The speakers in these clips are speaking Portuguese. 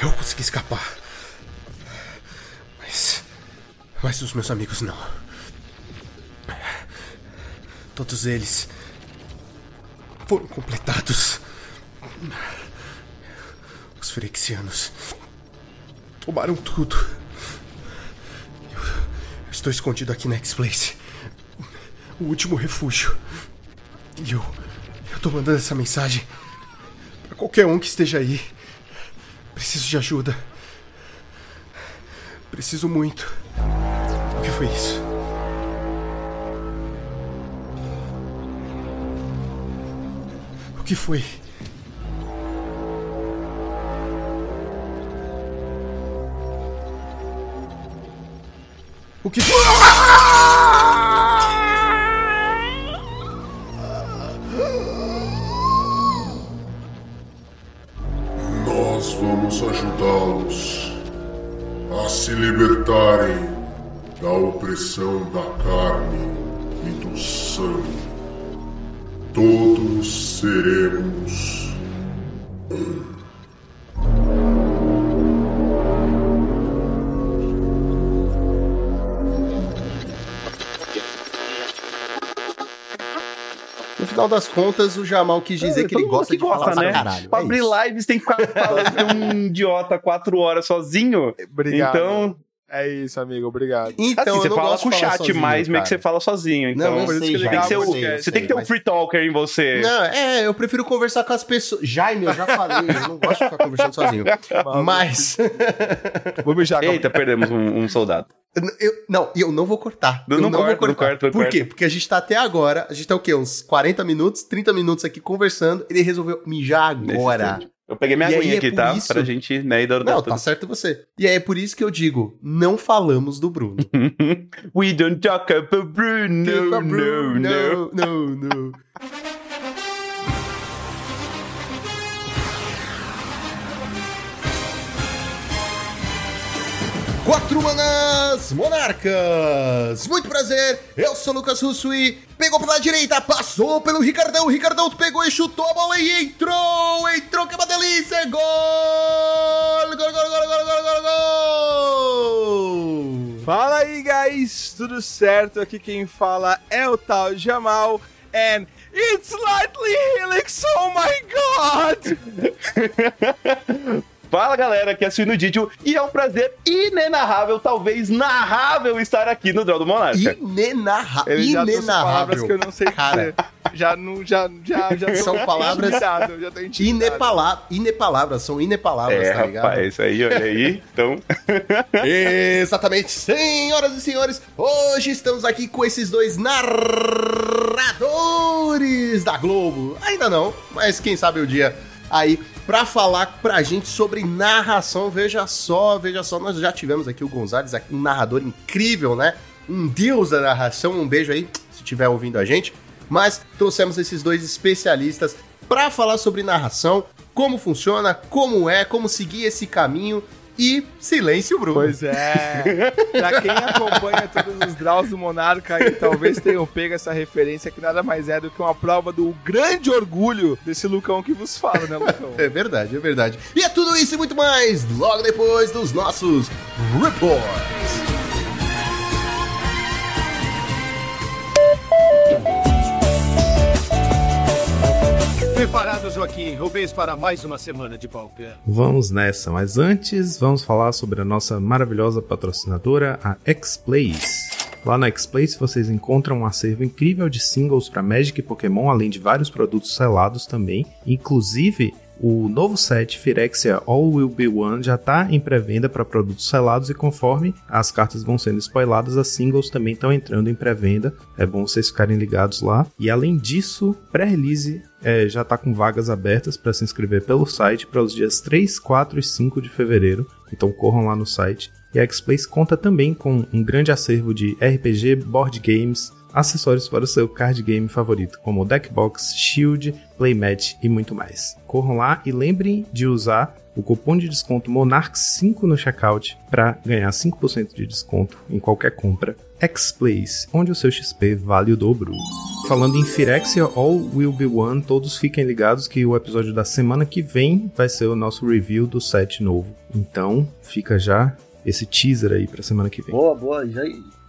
Eu consegui escapar. Mas. Mas os meus amigos não. Todos eles. foram completados. Os Ferexianos. tomaram tudo. Estou escondido aqui na X-Place. O último refúgio. E eu. Eu tô mandando essa mensagem. para qualquer um que esteja aí. Preciso de ajuda. Preciso muito. O que foi isso? O que foi? O que? Nós vamos ajudá-los a se libertarem da opressão da carne e do sangue. Todos seremos final das contas, o Jamal quis dizer É, que ele gosta que de falar pra né? caralho. Pra É abrir isso. lives tem que ficar falando de um idiota quatro horas sozinho. Obrigado. Então, É isso, amigo. Obrigado. Então, assim, eu você não fala gosto com o chat sozinho, mais, meio que você fala sozinho. Então, Não, eu por isso sei, que já, tem que ser ser o- o- sei, eu você sei, tem que ter um mas- free talker em você. Não, é, eu prefiro conversar com as pessoas. Jaime, eu já falei, eu não gosto de ficar conversando sozinho. Mas. Vou mijar. Eita, perdemos um, um soldado. Eu, não, e eu não vou cortar. Não, eu não não corta, vou não cortar. corta, não Por corta. quê? Porque a gente tá até agora, a gente tá o quê? Uns 40 minutos, 30 minutos aqui conversando. Ele resolveu mijar nesse agora. Eu peguei minha aguinha é aqui, tá? isso- Pra gente, né, Não, tá certo você. E aí é por isso que eu digo: não falamos do Bruno. We don't talk about Bruno, no, no, no. não, não. Quatro manas monarcas! Muito prazer, eu sou o Lucas Russo e pegou pela direita, passou pelo Ricardão, o Ricardão pegou e chutou a bola e entrou! Entrou, que é uma delícia! Gol! Gol, gol, gol, gol, gol, gol, gol! Fala aí, guys. Tudo certo? Aqui quem fala é o tal Jamal. And it's slightly helix. Oh my god! Fala galera, aqui é Suíno Didio e é um prazer inenarrável, talvez narrável, estar aqui no Draw do Monarca. Inenarra... Ele já trouxe palavras Inenarrável. que eu não sei Cara. Já não, já, já, já São palavras. Inepala... Inepalavras, são inepalavras, É, tá ligado? rapaz, isso aí, olha aí. Então, Exatamente, senhoras e senhores, hoje estamos aqui com esses dois narradores da Globo. Ainda não, mas quem sabe o dia aí pra falar pra gente sobre narração. Veja só, veja só, nós já tivemos aqui o Gonzalez, um narrador incrível, né? Um deus da narração. Um beijo aí, se estiver ouvindo a gente. Mas trouxemos esses dois especialistas pra falar sobre narração, como funciona, como é, como seguir esse caminho. E silêncio, Bruno. Pois é. pra quem acompanha todos os draws do Monarca aí, talvez tenham pego essa referência que nada mais é do que uma prova do grande orgulho desse Lucão que vos fala, né, Lucão? É verdade, é verdade. E é tudo isso e muito mais logo depois dos nossos reports. Preparado, Joaquim. Rubens para mais uma semana de pauper. Vamos nessa, mas antes vamos falar sobre a nossa maravilhosa patrocinadora, a X-Plays. Lá na X-Plays vocês encontram um acervo incrível de singles para Magic e Pokémon, além de vários produtos selados também, inclusive o novo set Phyrexia All Will Be One já está em pré-venda para produtos selados e conforme as cartas vão sendo spoiladas, as singles também estão entrando em pré-venda. É bom vocês ficarem ligados lá. E além disso, pré-release é, já está com vagas abertas para se inscrever pelo site para os dias 3, 4 e 5 de fevereiro. Então corram lá no site. E a X-Place conta também com um grande acervo de RPG, board games, acessórios para o seu card game favorito, como Deckbox, Shield, Playmat e muito mais. Corram lá e lembrem de usar o cupom de desconto Monarch5 no checkout para ganhar 5% de desconto em qualquer compra. X-Plays, onde o seu XP vale o dobro. Falando em Phyrexia All Will Be One, todos fiquem ligados que o episódio da semana que vem vai ser o nosso review do set novo. Então, fica já esse teaser aí pra semana que vem. Boa, boa. Já,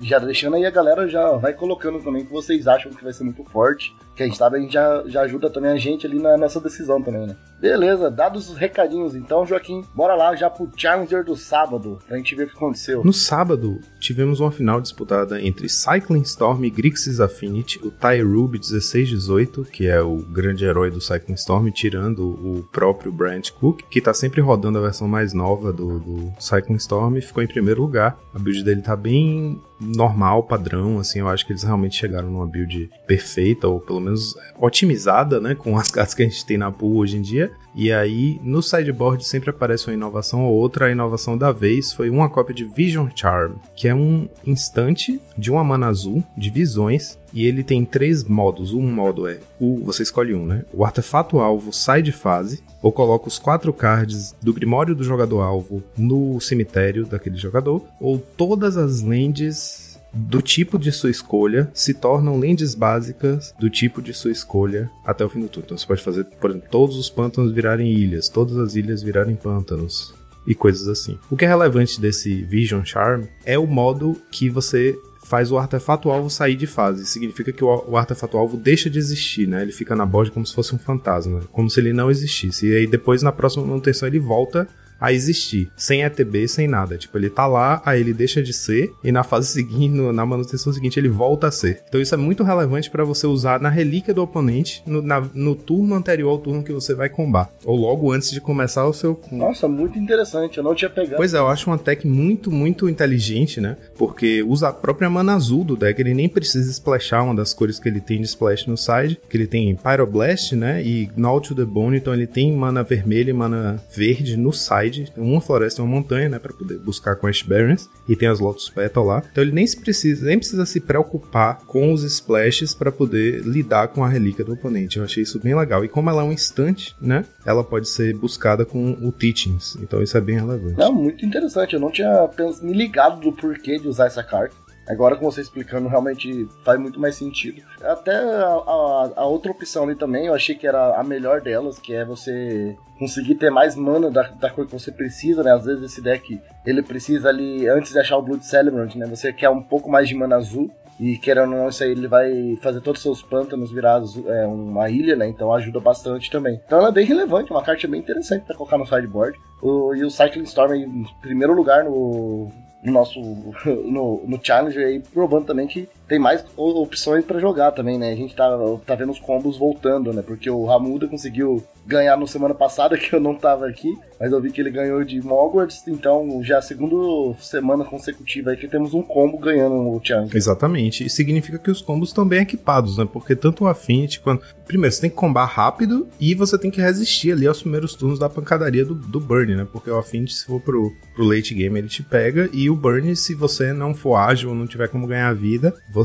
já deixando aí a galera já vai colocando também o que vocês acham que vai ser muito forte. Que a gente sabe, a gente já, já ajuda também a gente ali na nossa decisão também, né? Beleza, dados os recadinhos então, Joaquim, bora lá já pro Challenger do sábado, pra gente ver o que aconteceu. No sábado, tivemos uma final disputada entre Cycling Storm e Grixis Affinity, o Tai Ruby 1618, que é o grande herói do Cycling Storm, tirando o próprio Brent Cook, que tá sempre rodando a versão mais nova do, do Cycling Storm, ficou em primeiro lugar. A build dele tá bem normal, padrão, assim, eu acho que eles realmente chegaram numa build perfeita, ou pelo menos otimizada, né, com as cartas que a gente tem na pool hoje em dia. E aí, no sideboard sempre aparece uma inovação ou outra. A inovação da vez foi uma cópia de Vision Charm, que é um instante de uma mana azul de visões. E ele tem três modos. Um modo é o. Você escolhe um, né? O artefato alvo sai de fase, ou coloca os quatro cards do Grimório do jogador alvo no cemitério daquele jogador, ou todas as lands do tipo de sua escolha se tornam lentes básicas do tipo de sua escolha até o fim do turno. Então você pode fazer, por exemplo, todos os pântanos virarem ilhas, todas as ilhas virarem pântanos e coisas assim. O que é relevante desse Vision Charm é o modo que você faz o artefato alvo sair de fase. Significa que o, artefato alvo deixa de existir, né? Ele fica na borda como se fosse um fantasma, como se ele não existisse. E aí depois na próxima manutenção ele volta a existir, sem ETB, sem nada. Tipo, ele tá lá, aí ele deixa de ser, e na fase seguinte, na manutenção seguinte, ele volta a ser. Então isso é muito relevante para você usar na relíquia do oponente no, na, no turno anterior ao turno que você vai combar. Ou logo antes de começar o seu. Nossa, muito interessante, eu não tinha pegado. Pois é, eu acho uma tech muito, muito inteligente, né? Porque usa a própria mana azul do deck, ele nem precisa splashar uma das cores que ele tem de splash no side, que ele tem Pyroblast, né? E Gnaw to the Bone, então ele tem mana vermelha e mana verde no side uma floresta e uma montanha, né, para poder buscar com Ash Barrens, e tem as Lotus Petal lá. Então ele nem se precisa, nem precisa se preocupar com os splashes para poder lidar com a relíquia do oponente. Eu achei isso bem legal. E como ela é um instante, né, ela pode ser buscada com o Teachings. Então isso é bem relevante. É muito interessante. Eu não tinha me ligado do porquê de usar essa carta. Agora com você explicando, realmente faz muito mais sentido. Até a, a, a, outra opção ali também, eu achei que era a melhor delas, que é você conseguir ter mais mana da, da coisa que você precisa, né? Às vezes esse deck, ele precisa ali, antes de achar o Blood Celebrant, né? Você quer um pouco mais de mana azul, e querendo ou não, isso aí ele vai fazer todos os seus pântanos virar é, uma ilha, né? Então ajuda bastante também. Então ela é bem relevante, uma carta bem interessante para colocar no sideboard. O, e o Cycling Storm em primeiro lugar no, no nosso no, no Challenger aí, provando também que tem mais opções para jogar também, né? A gente tá, tá vendo os combos voltando, né? Porque o Ramuda conseguiu ganhar no semana passada, que eu não tava aqui, mas eu vi que ele ganhou de Mogwarts, então já é a segunda semana consecutiva aí que temos um combo ganhando o Challenger. Exatamente, e significa que os combos estão bem equipados, né? Porque tanto o Affinity quanto... Primeiro, você tem que combar rápido e você tem que resistir ali aos primeiros turnos da pancadaria do, do Burn, né? Porque o Affinity, se for pro, pro late game, ele te pega, e o Burn, se você não for ágil ou não tiver como ganhar vida, você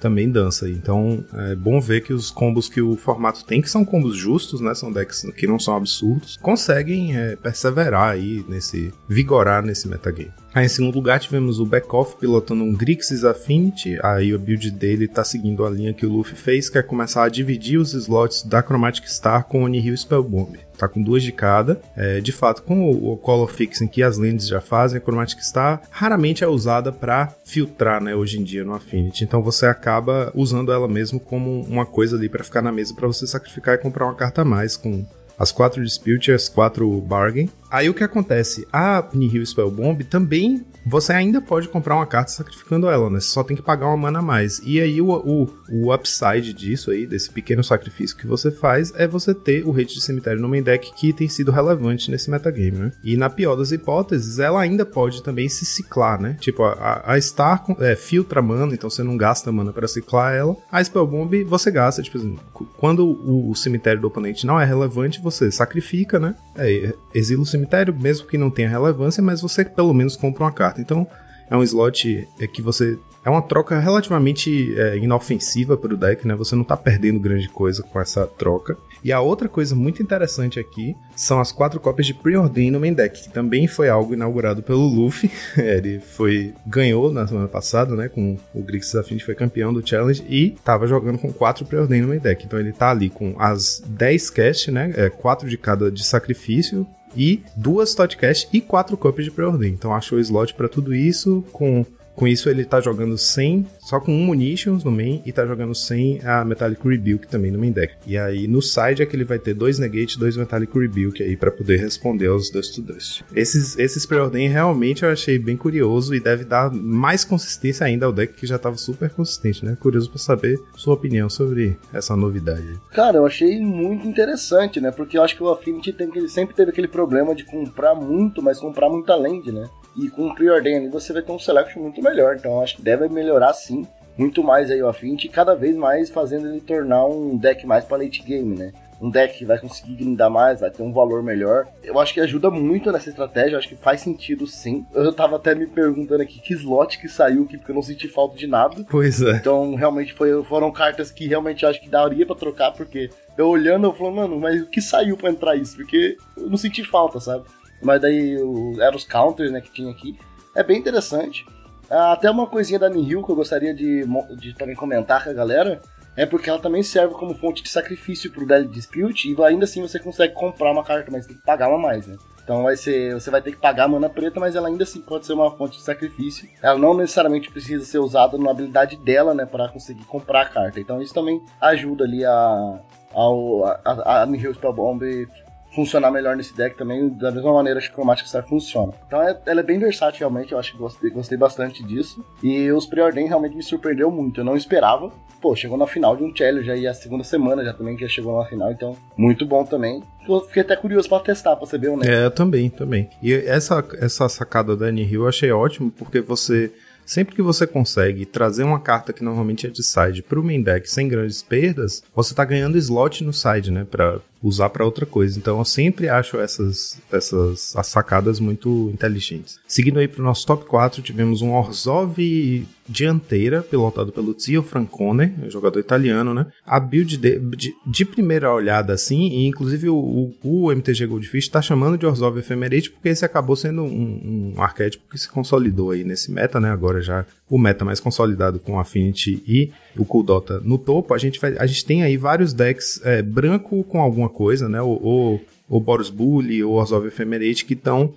também dança. Então é bom ver que os combos que o formato tem, que são combos justos, né? São decks que não são absurdos, conseguem é, perseverar aí nesse. vigorar nesse metagame. Aí em segundo lugar tivemos o Backoff pilotando um Grixis Affinity, aí a build dele tá seguindo a linha que o Luffy fez, que é começar a dividir os slots da Chromatic Star com o Nihil Spellbomb. Tá com duas de cada. É, de fato, com o, o Color Fixing que as lentes já fazem, a Chromatic Star raramente é usada para filtrar, né, hoje em dia no Affinity. Então você acaba usando ela mesmo como uma coisa ali para ficar na mesa para você sacrificar e comprar uma carta a mais com as quatro Dispute as quatro Bargain. Aí o que acontece? A Nihil Spellbomb também você ainda pode comprar uma carta sacrificando ela, né? Você só tem que pagar uma mana a mais. E aí o, o, o upside disso aí, desse pequeno sacrifício que você faz, é você ter o rate de cemitério no main deck que tem sido relevante nesse metagame, né? E na pior das hipóteses, ela ainda pode também se ciclar, né? Tipo, a, a Star é, filtra mana, então você não gasta mana para ciclar ela. A Spellbomb você gasta, tipo assim, quando o, o, cemitério do oponente não é relevante, você sacrifica, né? É, exila o cemitério, mesmo que não tenha relevância, mas você pelo menos compra uma carta. Então, é um slot é que você é uma troca relativamente é, inofensiva para o deck, né? Você não tá perdendo grande coisa com essa troca. E a outra coisa muito interessante aqui são as quatro cópias de Preordain no main deck, que também foi algo inaugurado pelo Luffy. Ele foi ganhou na semana passada, né, com o Grix Affinity, foi campeão do Challenge e tava jogando com quatro Preordain no main deck. Então ele tá ali com as 10 cast, né, é, quatro de cada de sacrifício, e duas Totcast e quatro cópias de Preordain. Então achou slot para tudo isso com com isso, ele tá jogando sem, só com um Munitions no main, e tá jogando sem a Metallic Rebuke também no main deck. E aí, no side é que ele vai ter dois Negate dois Metallic Rebuke aí para poder responder aos Dust to Dust. Esses, esses Preordain realmente eu achei bem curioso e deve dar mais consistência ainda ao deck que já tava super consistente, né? Curioso pra saber sua opinião sobre essa novidade. Cara, eu achei muito interessante, né? Porque eu acho que o Affinity tem, ele sempre teve aquele problema de comprar muito, mas comprar muita land, né? E com o Preordain ali você vai ter um selection muito melhor. Então acho que deve melhorar sim muito mais aí o Affinity e cada vez mais fazendo ele tornar um deck mais para late game, né? Um deck que vai conseguir grindar mais, vai ter um valor melhor. Eu acho que ajuda muito nessa estratégia, acho que faz sentido sim. Eu tava até me perguntando aqui que slot que saiu aqui, porque eu não senti falta de nada. Pois é. Então, realmente foi, foram cartas que realmente acho que daria para trocar, porque eu olhando, eu falo, mano, mas o que saiu para entrar isso? Porque eu não senti falta, sabe? Mas daí eram os counters né, que tinha aqui. É bem interessante. Ah, até uma coisinha da Nihil que eu gostaria de, de também comentar com a galera. É porque ela também serve como fonte de sacrifício pro Dead Dispute. E ainda assim você consegue comprar uma carta, mas tem que pagar uma mais, né? Então vai ser, você vai ter que pagar a mana preta, mas ela ainda assim pode ser uma fonte de sacrifício. Ela não necessariamente precisa ser usada na habilidade dela, né, para conseguir comprar a carta. Então isso também ajuda ali a, a, a, a Nihil Spellbomb funcionar melhor nesse deck também, da mesma maneira que a Chromatic Star funciona. Então é, ela é bem versátil realmente, eu acho que gostei, gostei bastante disso. E os Preordain realmente me surpreendeu muito, eu não esperava. Pô, chegou na final de um Challenge e a segunda semana já também que já chegou na final, então muito bom também. Fiquei até curioso para testar, pra saber o né? É, também, também. E essa, essa sacada da Hill eu achei ótimo, porque você Sempre que você consegue trazer uma carta que normalmente é de side para o main deck sem grandes perdas, você está ganhando slot no side, né? Usar para outra coisa. Então eu sempre acho essas, essas as sacadas muito inteligentes. Seguindo aí para o nosso top 4, tivemos um Orzhov dianteira, pilotado pelo Zio Francone, jogador italiano, né? A build de, de, de primeira olhada assim, e inclusive o, o, o MTG Goldfish está chamando de Orzhov Ephemerate porque esse acabou sendo um, um arquétipo que se consolidou aí nesse meta, né? Agora já o meta mais consolidado com Affinity e o Kuldota no topo, a gente, vai, a gente tem aí vários decks é, branco com alguma coisa, né? O, o, Boros Bully ou Orzhov Ephemerate que estão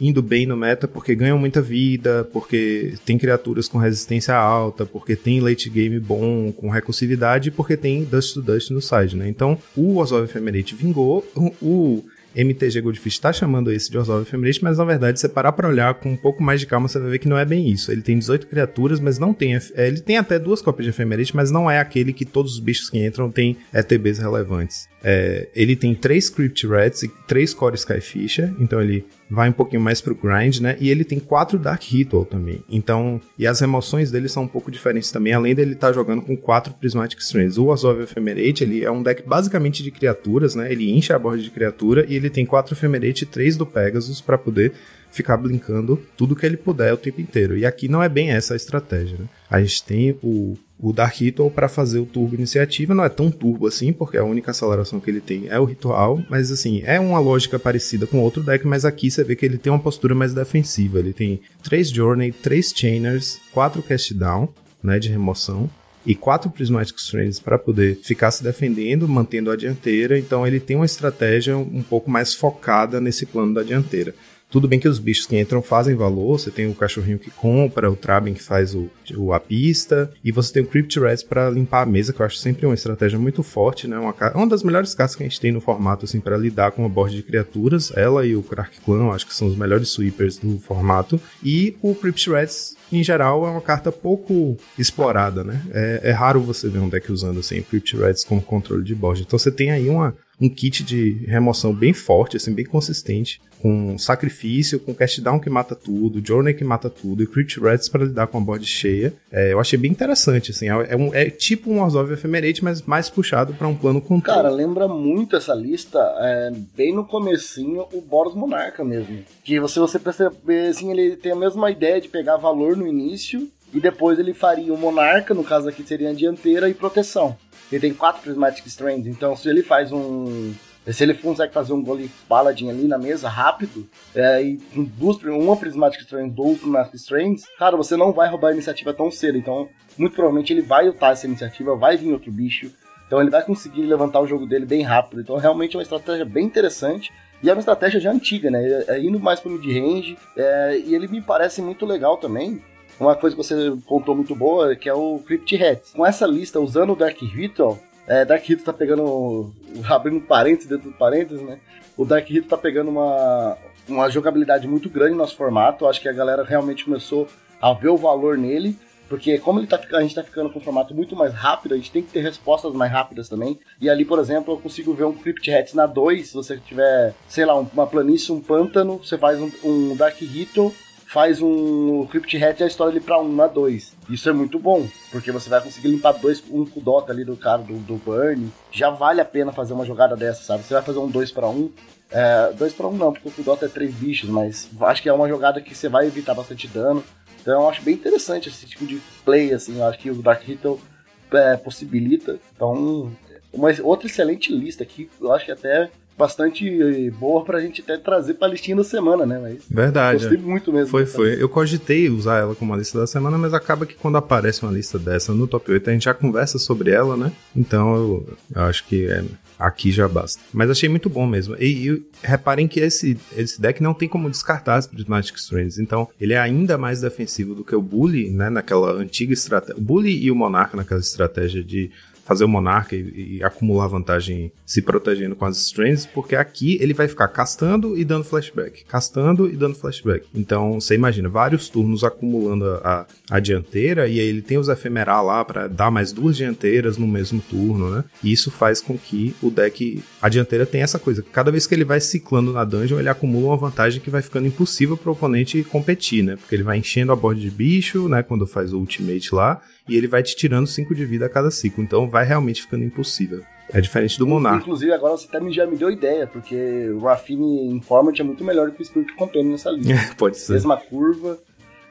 indo bem no meta porque ganham muita vida, porque tem criaturas com resistência alta, porque tem late game bom, com recursividade porque tem Dust to Dust no side, né? Então, o Orzhov Ephemerate vingou, o MTG Goldfish está chamando esse de Orzhov Ephemerate, mas na verdade, se parar para olhar com um pouco mais de calma, você vai ver que não é bem isso. Ele tem 18 criaturas, mas não tem. É, ele tem até duas cópias de Ephemerate, mas não é aquele que todos os bichos que entram têm ETBs relevantes. É, ele tem três Crypt Rats e três Core Skyfisher, então ele vai um pouquinho mais pro grind, né? E ele tem quatro Dark Ritual também. Então, e as remoções dele são um pouco diferentes também, além dele estar tá jogando com quatro Prismatic Strands. O Azov Ephemerate, ele é um deck basicamente de criaturas, né? Ele enche a borda de criatura e ele tem quatro Ephemerate e três do Pegasus para poder ficar blinkando tudo que ele puder o tempo inteiro. E aqui não é bem essa a estratégia, né? A gente tem o o Dark Ritual para fazer o turbo iniciativa não é tão turbo assim, porque a única aceleração que ele tem é o ritual, mas assim, é uma lógica parecida com outro deck, mas aqui você vê que ele tem uma postura mais defensiva. Ele tem 3 Journey, 3 Chainers, 4 Cast Down, né, de remoção, e quatro Prismatic Strands para poder ficar se defendendo, mantendo a dianteira. Então ele tem uma estratégia um pouco mais focada nesse plano da dianteira. Tudo bem que os bichos que entram fazem valor, você tem o cachorrinho que compra, o Traben que faz o, o a pista, e você tem o Crypt Rats para limpar a mesa, que eu acho sempre uma estratégia muito forte, né? Uma, uma das melhores cartas que a gente tem no formato, assim, para lidar com a board de criaturas. Ela e o Crack Clan, acho que são os melhores sweepers do formato. E o Crypt Rats em geral, é uma carta pouco explorada, né? É, é, raro você ver um deck usando assim, Crypt Rats como controle de board. Então você tem aí uma, um kit de remoção bem forte, assim, bem consistente, com sacrifício, com cast down que mata tudo, journey que mata tudo e crypt rats para lidar com a board cheia. É, eu achei bem interessante, assim, é, é um, é tipo um Orzhov Ephemerate, mas mais puxado para um plano controle. Cara, lembra muito essa lista, é, bem no comecinho, o Boros Monarca mesmo. Que você, você perceber, assim, ele tem a mesma ideia de pegar valor no início E depois ele faria o Monarca, no caso aqui seria a dianteira e proteção. Ele tem quatro Prismatic Strands, então se ele faz um. Se ele consegue fazer um Golem Paladin ali na mesa rápido, é, e duas, uma Prismatic Strands, duas Prismatic Strands, cara, você não vai roubar a iniciativa tão cedo. Então, muito provavelmente ele vai lutar essa iniciativa, vai vir outro bicho. Então ele vai conseguir levantar o jogo dele bem rápido. Então realmente é uma estratégia bem interessante. E é uma estratégia já antiga, né? É indo mais pro mid-range. É, e ele me parece muito legal também. Uma coisa que você contou muito boa, que é o Crypt Hats. Com essa lista, usando o Dark Ritual, é, Dark Ritual tá pegando. abrindo parênteses dentro do parênteses, né? O Dark Ritual tá pegando uma, uma jogabilidade muito grande no nosso formato. Acho que a galera realmente começou a ver o valor nele. Porque como ele tá, a gente tá ficando com um formato muito mais rápido, a gente tem que ter respostas mais rápidas também. E ali, por exemplo, eu consigo ver um Crypt Hats na 2, se você tiver, sei lá, uma planície, um pântano, você faz um, um Dark Ritual, faz um Crypt Hat e a história ali pra 1 um, na 2. Isso é muito bom, porque você vai conseguir limpar dois, um com Dota ali do cara do, do Burn. Já vale a pena fazer uma jogada dessa, sabe? Você vai fazer um 2 para 1. É, 2 para 1 não, porque o Dota é 3 bichos, mas acho que é uma jogada que você vai evitar bastante dano. Então eu acho bem interessante esse tipo de play, assim. Eu acho que o Dark Ritual é, possibilita. Então, uma outra excelente lista aqui. Eu acho que até bastante boa pra gente até trazer pra listinha da semana, né? Mas Verdade. Gostei muito mesmo. Foi, foi. Eu cogitei usar ela como uma lista da semana, mas acaba que quando aparece uma lista dessa no top 8, a gente já conversa sobre ela, né? Então eu, eu acho que é, aqui já basta. Mas achei muito bom mesmo. E, e, reparem que esse, esse deck não tem como descartar as Prismatic Strands. Então, ele é ainda mais defensivo do que o Bully, né? Naquela antiga estratégia. O Bully e o Monarca naquela estratégia de fazer o Monarca e, e, acumular vantagem se protegendo com as Strands, porque aqui ele vai ficar castando e dando flashback, castando e dando flashback. Então você imagina vários turnos acumulando a, a dianteira e aí ele tem os efemeral lá para dar mais duas dianteiras no mesmo turno, né? E isso faz com que o deck, a dianteira tenha essa coisa, cada vez que ele vai ciclando na dungeon, ele acumula uma vantagem que vai ficando impossível para o oponente competir, né? Porque ele vai enchendo a borda de bicho, né? Quando faz o ultimate lá, e ele vai te tirando 5 de vida a cada ciclo. Então vai realmente ficando impossível. É diferente do Monarca. Inclusive, agora você até já me deu ideia, porque o Rafine Informant é muito melhor do que o Spirit Companion nessa lista. Pode ser. Mesma curva.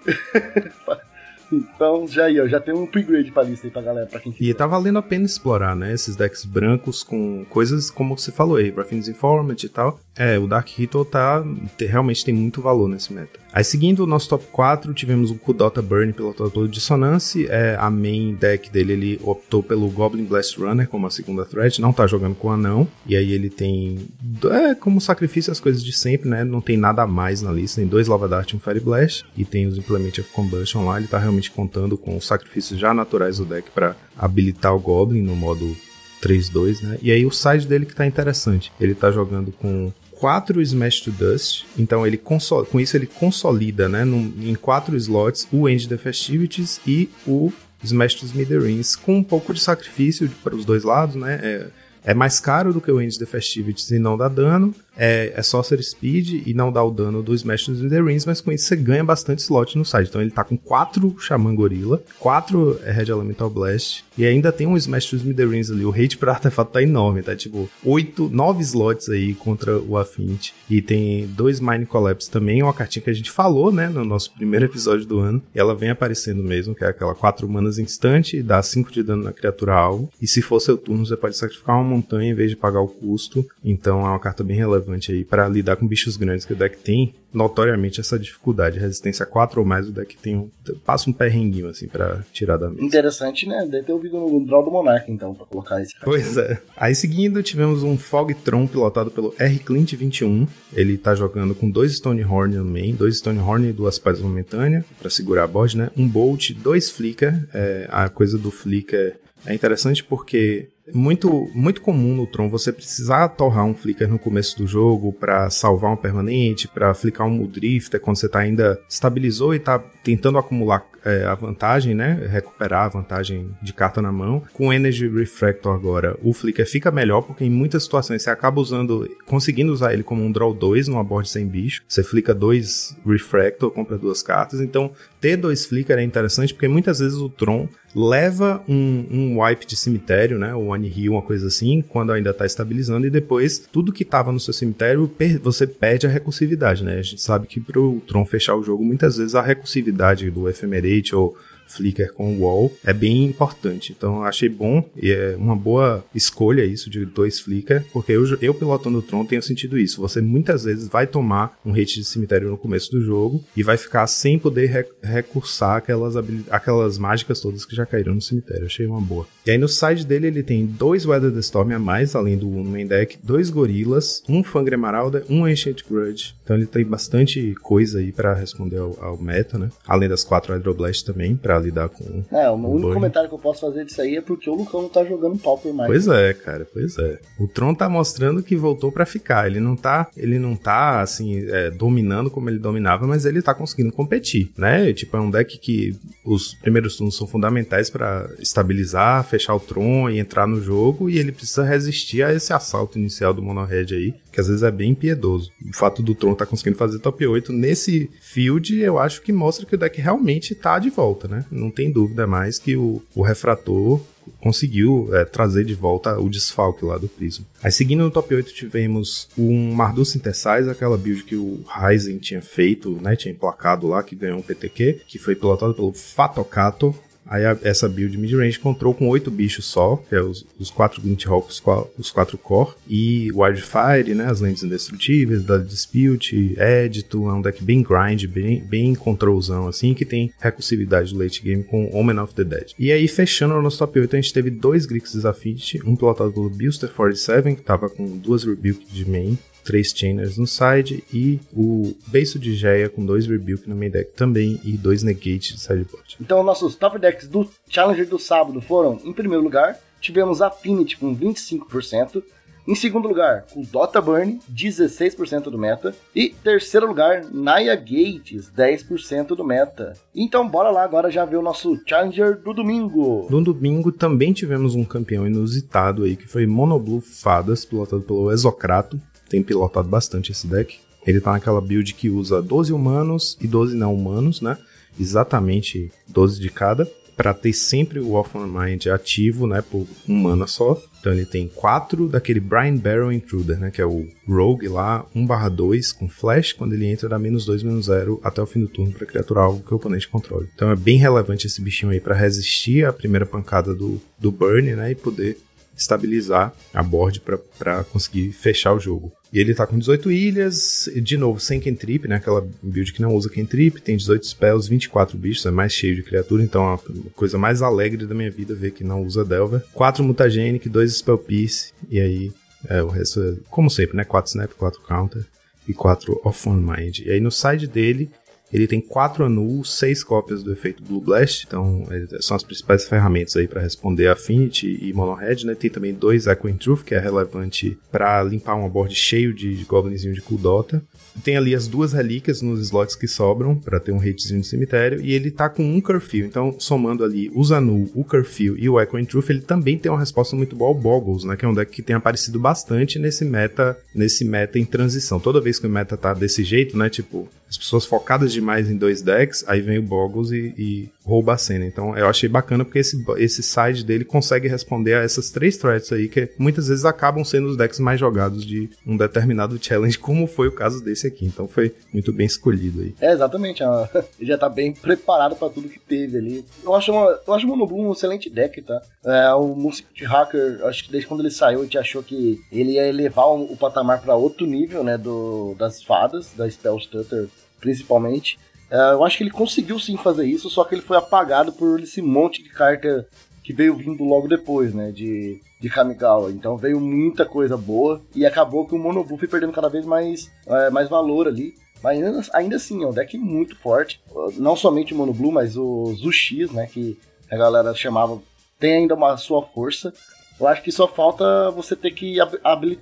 Então já aí, ó, já tem um upgrade pra lista aí pra galera, pra quem quiser. E tá valendo a pena explorar, né? Esses decks brancos com coisas como você falou aí, Raffine's Informant e tal. É, o Dark Ritual tá, realmente tem muito valor nesse meta. Aí seguindo o nosso top 4, tivemos o Kudota Burn pelo Dissonance. É, a main deck dele, ele optou pelo Goblin Blast Runner como a segunda threat, não tá jogando com anão. E aí ele tem, é, como sacrifício as coisas de sempre, né? Não tem nada a mais na lista, tem dois Lava Dart e um Fire Blast. E tem os Implement of Combustion lá, ele tá realmente contando com os sacrifícios já naturais do deck para habilitar o Goblin no modo 3-2, né? E aí o side dele que tá interessante. Ele tá jogando com quatro Smash to Dust, então ele com isso ele consolida, né, num, em quatro slots o End the Festivities e o Smash to Smithereens, com um pouco de sacrifício para os dois lados, né, é, é mais caro do que o End the Festivities e não dá dano, é, é Sorcerer Speed e não dá o dano do Smash dos Rings, mas com isso você ganha bastante slot no site. Então ele tá com 4 Xamã Gorilla, 4 Red Elemental Blast e ainda tem um Smash dos Rings ali. O hate para artefato tá enorme, tá tipo 8, 9 slots aí contra o Affinity. E tem dois Mine Collapse também, uma cartinha que a gente falou, né, no nosso primeiro episódio do ano. E ela vem aparecendo mesmo, que é aquela 4 manas instante, dá 5 de dano na criatura alvo. E se for seu turno, você pode sacrificar uma montanha em vez de pagar o custo. Então é uma carta bem relevante relevante aí para lidar com bichos grandes que o deck tem, notoriamente essa dificuldade. Resistência 4 ou mais, o deck tem um, passa um perrenguinho assim para tirar da mesa. Interessante, né? Deve ter ouvido no draw do Monarca então, para colocar esse cara. Pois é. Aí seguindo, tivemos um Fogtron pilotado pelo R. Clint 21. Ele tá jogando com dois Stonehorn no main, dois Stonehorn e duas paz momentânea para segurar a board, né? Um Bolt, dois Flicker. É, a coisa do Flicker é interessante porque muito, muito comum no Tron você precisar torrar um flicker no começo do jogo para salvar um permanente, para flicar um Drifter quando você tá ainda estabilizou e tá tentando acumular é, a vantagem, né? Recuperar a vantagem de carta na mão. Com Energy Refractor agora, o Flicker fica melhor, porque em muitas situações você acaba usando, conseguindo usar ele como um draw 2 numa board sem bicho. Você flica dois Refractor, compra duas cartas. Então, ter dois Flicker é interessante, porque muitas vezes o Tron leva um, um wipe de cemitério, né? O One Hill, uma coisa assim, quando ainda está estabilizando, e depois tudo que estava no seu cemitério, você perde a recursividade, né? A gente sabe que para o Tron fechar o jogo, muitas vezes a recursividade do Ephemerate ou flicker com o wall é bem importante. Então achei bom e é uma boa escolha isso de dois flicker, porque eu, eu pilotando o Tron tenho sentido isso. Você muitas vezes vai tomar um hit de cemitério no começo do jogo e vai ficar sem poder rec recursar aquelas, aquelas mágicas todas que já caíram no cemitério. achei uma boa. E aí no side dele ele tem dois Weather the Storm a mais, além do no main deck, dois gorilas, um Fangre Marauder, um Ancient Grudge. Então ele tem bastante coisa aí para responder ao, ao, meta, né? Além das quatro Hydroblast também, para lidar com. É, o, o único comentário que eu posso fazer disso aí é porque o Lucão não tá jogando Pauper mais. Pois é, cara, pois é. O Tron tá mostrando que voltou para ficar. Ele não tá, ele não tá assim, é, dominando como ele dominava, mas ele tá conseguindo competir, né? Tipo, é um deck que os primeiros turnos são fundamentais para estabilizar, fechar o Tron e entrar no jogo, e ele precisa resistir a esse assalto inicial do Mono Red aí, que às vezes é bem impiedoso. O fato do Tron tá conseguindo fazer top 8 nesse field, eu acho que mostra que o deck realmente tá de volta, né? Não tem dúvida mais que o, o Refrator conseguiu é, trazer de volta o desfalque lá do Prism. Aí seguindo no top 8 tivemos um Mardu Synthesize, aquela build que o Ryzen tinha feito, né, tinha emplacado lá, que ganhou um PTQ, que foi pilotado pelo Fatocato, Aí a, essa build midrange control com oito bichos só, que é os, os quatro Glint Hawks, os quatro Core, e Wildfire, né, as lentes indestrutíveis, da Dispute, Edito, é um deck bem grind, bem, bem controlzão, assim, que tem recursividade do late game com Omen of the Dead. E aí, fechando o nosso top 8, a gente teve dois Grixis Affinity, um pilotado pelo Buster 47, que tava com duas Rebuke de main, três chainers no side e o beiço de Geia com dois rebuke no main deck também e dois negate de sideboard. Então nossos top decks do Challenger do sábado foram, em primeiro lugar, tivemos Affinity com 25%, em segundo lugar, o Dota Burn, 16% do meta. E terceiro lugar, Naya Gates, 10% do meta. Então bora lá agora já ver o nosso Challenger do domingo. No domingo também tivemos um campeão inusitado aí, que foi Monoblue Fadas, pilotado pelo Exocrato, tem pilotado bastante esse deck. Ele tá naquela build que usa 12 humanos e 12 não humanos, né? Exatamente 12 de cada, para ter sempre o Off Mind ativo, né, por um mana só. Então ele tem 4 daquele Brian Barrel Intruder, né, que é o Rogue lá, 1/2 com flash, quando ele entra dá menos 2, menos 0 até o fim do turno para criatura algo que o oponente controle. Então é bem relevante esse bichinho aí para resistir à primeira pancada do, do Burn, né, e poder estabilizar a board para conseguir fechar o jogo. E ele tá com 18 ilhas, de novo, sem cantrip, né? Aquela build que não usa cantrip, tem 18 spells, 24 bichos, é mais cheio de criatura, então é a coisa mais alegre da minha vida ver que não usa Delver. 4 Mutagenic, 2 Spell Piece, e aí é, o resto é, como sempre, né? 4 Snap, 4 Counter e 4 Off On Mind. E aí no side dele ele tem quatro anuls, seis cópias do efeito Blue Blast, então são as principais ferramentas aí para responder Affinity e Mono Red, né? Tem também dois Echoing Truth, que é relevante para limpar um board cheio de, de goblinzinho de Kuldota. Tem ali as duas relíquias nos slots que sobram para ter um hitzinho de cemitério e ele tá com um Curfew, então somando ali o Zanu, o Curfew e o Echoing Truth, ele também tem uma resposta muito boa ao Boggles, né? Que é um deck que tem aparecido bastante nesse meta, nesse meta em transição. Toda vez que o meta tá desse jeito, né? Tipo, as pessoas focadas demais em dois decks, aí vem o Boggles e, e rouba a cena. Então eu achei bacana porque esse, esse side dele consegue responder a essas três threats aí, que muitas vezes acabam sendo os decks mais jogados de um determinado challenge, como foi o caso desse aqui. Então foi muito bem escolhido aí. É, exatamente. Ele já tá bem preparado para tudo que teve ali. Eu acho, uma, eu acho o Monoblue um excelente deck, tá? É, o Music Hacker, acho que desde quando ele saiu, a gente achou que ele ia elevar o, o patamar para outro nível, né? Do, das fadas, da Spell Stutter principalmente. É, eu acho que ele conseguiu sim fazer isso, só que ele foi apagado por esse monte de carta que veio vindo logo depois, né? De, de Kamigawa. Então veio muita coisa boa e acabou que o Monobu foi perdendo cada vez mais, é, mais valor ali. Mas ainda, ainda assim, é um deck muito forte. Não somente o Mono Blue, mas o Zuxis, né? Que a galera chamava. Tem ainda uma sua força. Eu acho que só falta você ter que.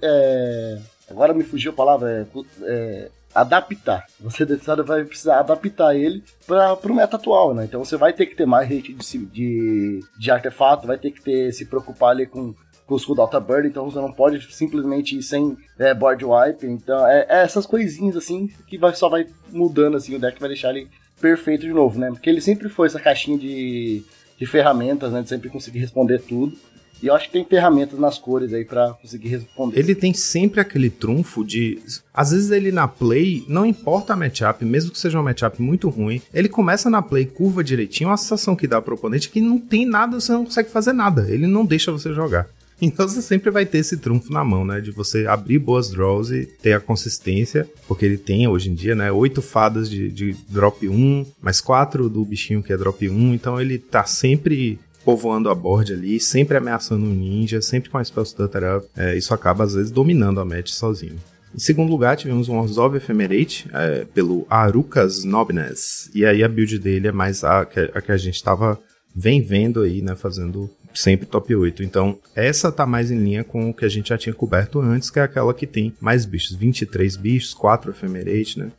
É, agora me fugiu a palavra. É, é, adaptar. Você vai precisar adaptar ele para o meta atual, né? Então você vai ter que ter mais rate de, de, de artefato, vai ter que ter se preocupar ali com, com os Alta Bird, então você não pode simplesmente ir sem é, board wipe. Então é, é, essas coisinhas assim que vai, só vai mudando assim o deck vai deixar ele perfeito de novo, né? Porque ele sempre foi essa caixinha de, de ferramentas, né? De sempre conseguir responder tudo. E eu acho que tem ferramentas nas cores aí pra conseguir responder. Ele tem sempre aquele trunfo de. Às vezes ele na play, não importa a matchup, mesmo que seja uma matchup muito ruim, ele começa na play, curva direitinho, a sensação que dá pro oponente é que não tem nada, você não consegue fazer nada. Ele não deixa você jogar. Então você sempre vai ter esse trunfo na mão, né? De você abrir boas draws e ter a consistência, porque ele tem hoje em dia, né? Oito fadas de, de drop 1, mais quatro do bichinho que é drop 1, então ele tá sempre povoando a board ali, sempre ameaçando um ninja, sempre com a spell stutter up. É, isso acaba às vezes dominando a match sozinho. Em segundo lugar, tivemos um Orzhov Ephemerate é, pelo Arukas Nobness. E aí a build dele é mais a, a que a gente estava vem vendo aí, né? Fazendo sempre top 8. Então, essa tá mais em linha com o que a gente já tinha coberto antes, que é aquela que tem mais bichos, 23 bichos, 4 Ephemerate, né?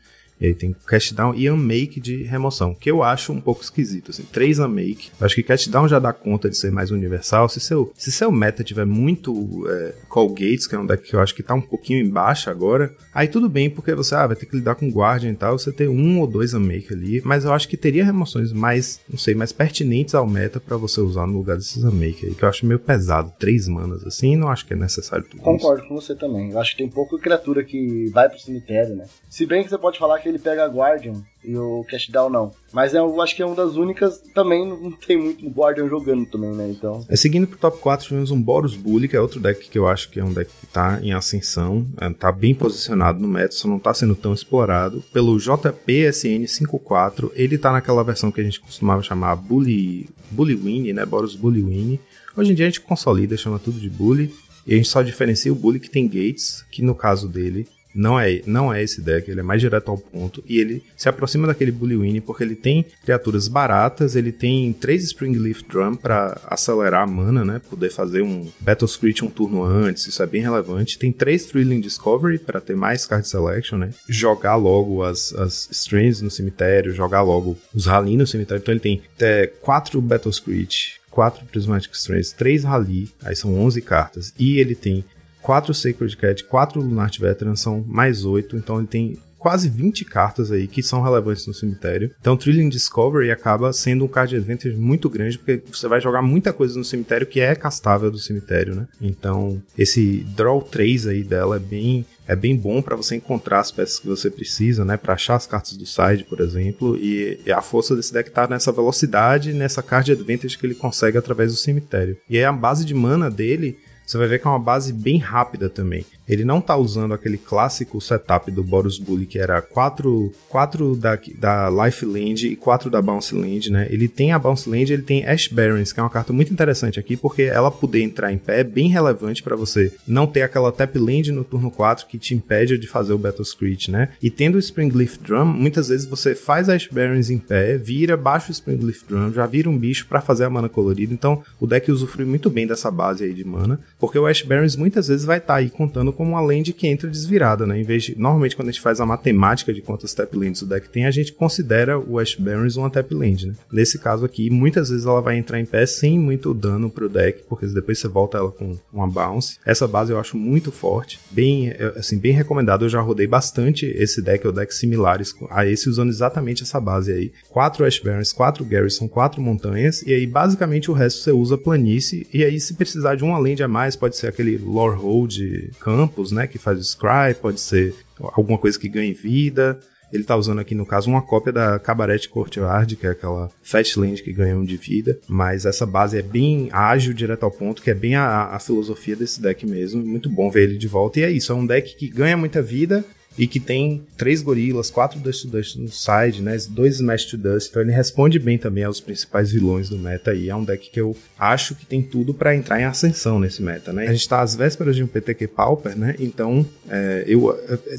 E aí tem Cashdown e Unmake de remoção, que eu acho um pouco esquisito, assim. Três Unmake. Eu acho que Cashdown já dá conta de ser mais universal. Se seu, se seu meta tiver muito é, Call Gates, que é um deck que eu acho que tá um pouquinho embaixo agora, aí tudo bem, porque você ah, vai ter que lidar com Guardian e tal, você ter um ou dois Unmake ali, mas eu acho que teria remoções mais, não sei, mais pertinentes ao meta para você usar no lugar desses Unmake aí, que eu acho meio pesado. Três manas assim, não acho que é necessário tudo Concordo isso. com você também. Eu acho que tem pouca criatura que vai pro cemitério, né? Se bem que você pode falar que ele pega a Guardian e o Cashdown não. Mas eu acho que é uma das únicas, também não tem muito Guardian jogando também, né? Então. É, seguindo pro top 4, tivemos um Boros Bully, que é outro deck que eu acho que é um deck que tá em ascensão, é, tá bem posicionado no meta, só não tá sendo tão explorado. Pelo JPSN54, ele tá naquela versão que a gente costumava chamar Bully, Bully Winnie, né? Boros Bully Winnie. Hoje em dia a gente consolida, chama tudo de Bully. E a gente só diferencia o Bully que tem gates, que no caso dele não é, não é esse deck, ele é mais direto ao ponto e ele se aproxima daquele Bullywine porque ele tem criaturas baratas, ele tem três Springleaf Drum para acelerar a mana, né? Poder fazer um Battle Screech um turno antes, isso é bem relevante. Tem três Thrilling Discovery para ter mais card selection, né? Jogar logo as, as Strands no cemitério, jogar logo os Rally no cemitério. Então ele tem até quatro Battle Screech, 4 Prismatic Strands, 3 Rally, aí são 11 cartas, e ele tem 4 Sacred Cat, 4 Lunart Veteran, são mais 8, então ele tem quase 20 cartas aí que são relevantes no cemitério. Então, Trilling Discovery acaba sendo um card advantage muito grande, porque você vai jogar muita coisa no cemitério que é castável do cemitério, né? Então, esse draw 3 aí dela é bem é bem bom para você encontrar as peças que você precisa, né? Para achar as cartas do side, por exemplo. E, a força desse deck tá nessa velocidade, nessa card advantage que ele consegue através do cemitério. E aí a base de mana dele você vai ver que é uma base bem rápida também. Ele não tá usando aquele clássico setup do Boros Bully, que era 4, 4 da, da Life Land e 4 da Bounce Land, né? Ele tem a Bounce Land ele tem Ash Barrens, que é uma carta muito interessante aqui, porque ela poder entrar em pé é bem relevante para você não ter aquela Tap Land no turno 4 que te impede de fazer o Battle Screech, né? E tendo o Springleaf Drum, muitas vezes você faz Ash Barrens em pé, vira, baixa o Springleaf Drum, já vira um bicho para fazer a mana colorida. Então, o deck usufrui muito bem dessa base aí de mana, porque o Ash Barrens muitas vezes vai estar tá aí contando como uma land que entra desvirada, né? Em vez de, normalmente quando a gente faz a matemática de quantas tap lands o deck tem, a gente considera o Ash Barrens uma tap land, né? Nesse caso aqui, muitas vezes ela vai entrar em pé sem muito dano pro deck, porque depois você volta ela com uma bounce. Essa base eu acho muito forte, bem, é, assim, bem recomendado. Eu já rodei bastante esse deck ou decks similares a esse usando exatamente essa base aí. Quatro Ash Barrens, quatro Garrison, quatro montanhas, e aí basicamente o resto você usa planície, e aí se precisar de uma land a mais, pode ser aquele Lore Hold Campus, né? Que faz o Scry, pode ser alguma coisa que ganhe vida. Ele tá usando aqui, no caso, uma cópia da Cabaret Courtyard, que é aquela Fastland que ganha um de vida. Mas essa base é bem ágil, direto ao ponto, que é bem a, a filosofia desse deck mesmo. Muito bom ver ele de volta. E é isso, é um deck que ganha muita vida, e que tem três gorilas, quatro Dust to Dust no side, né? Dois Smash to Dust. Então ele responde bem também aos principais vilões do meta e é um deck que eu acho que tem tudo para entrar em ascensão nesse meta, né? A gente tá às vésperas de um PTQ Pauper, né? Então é, eu,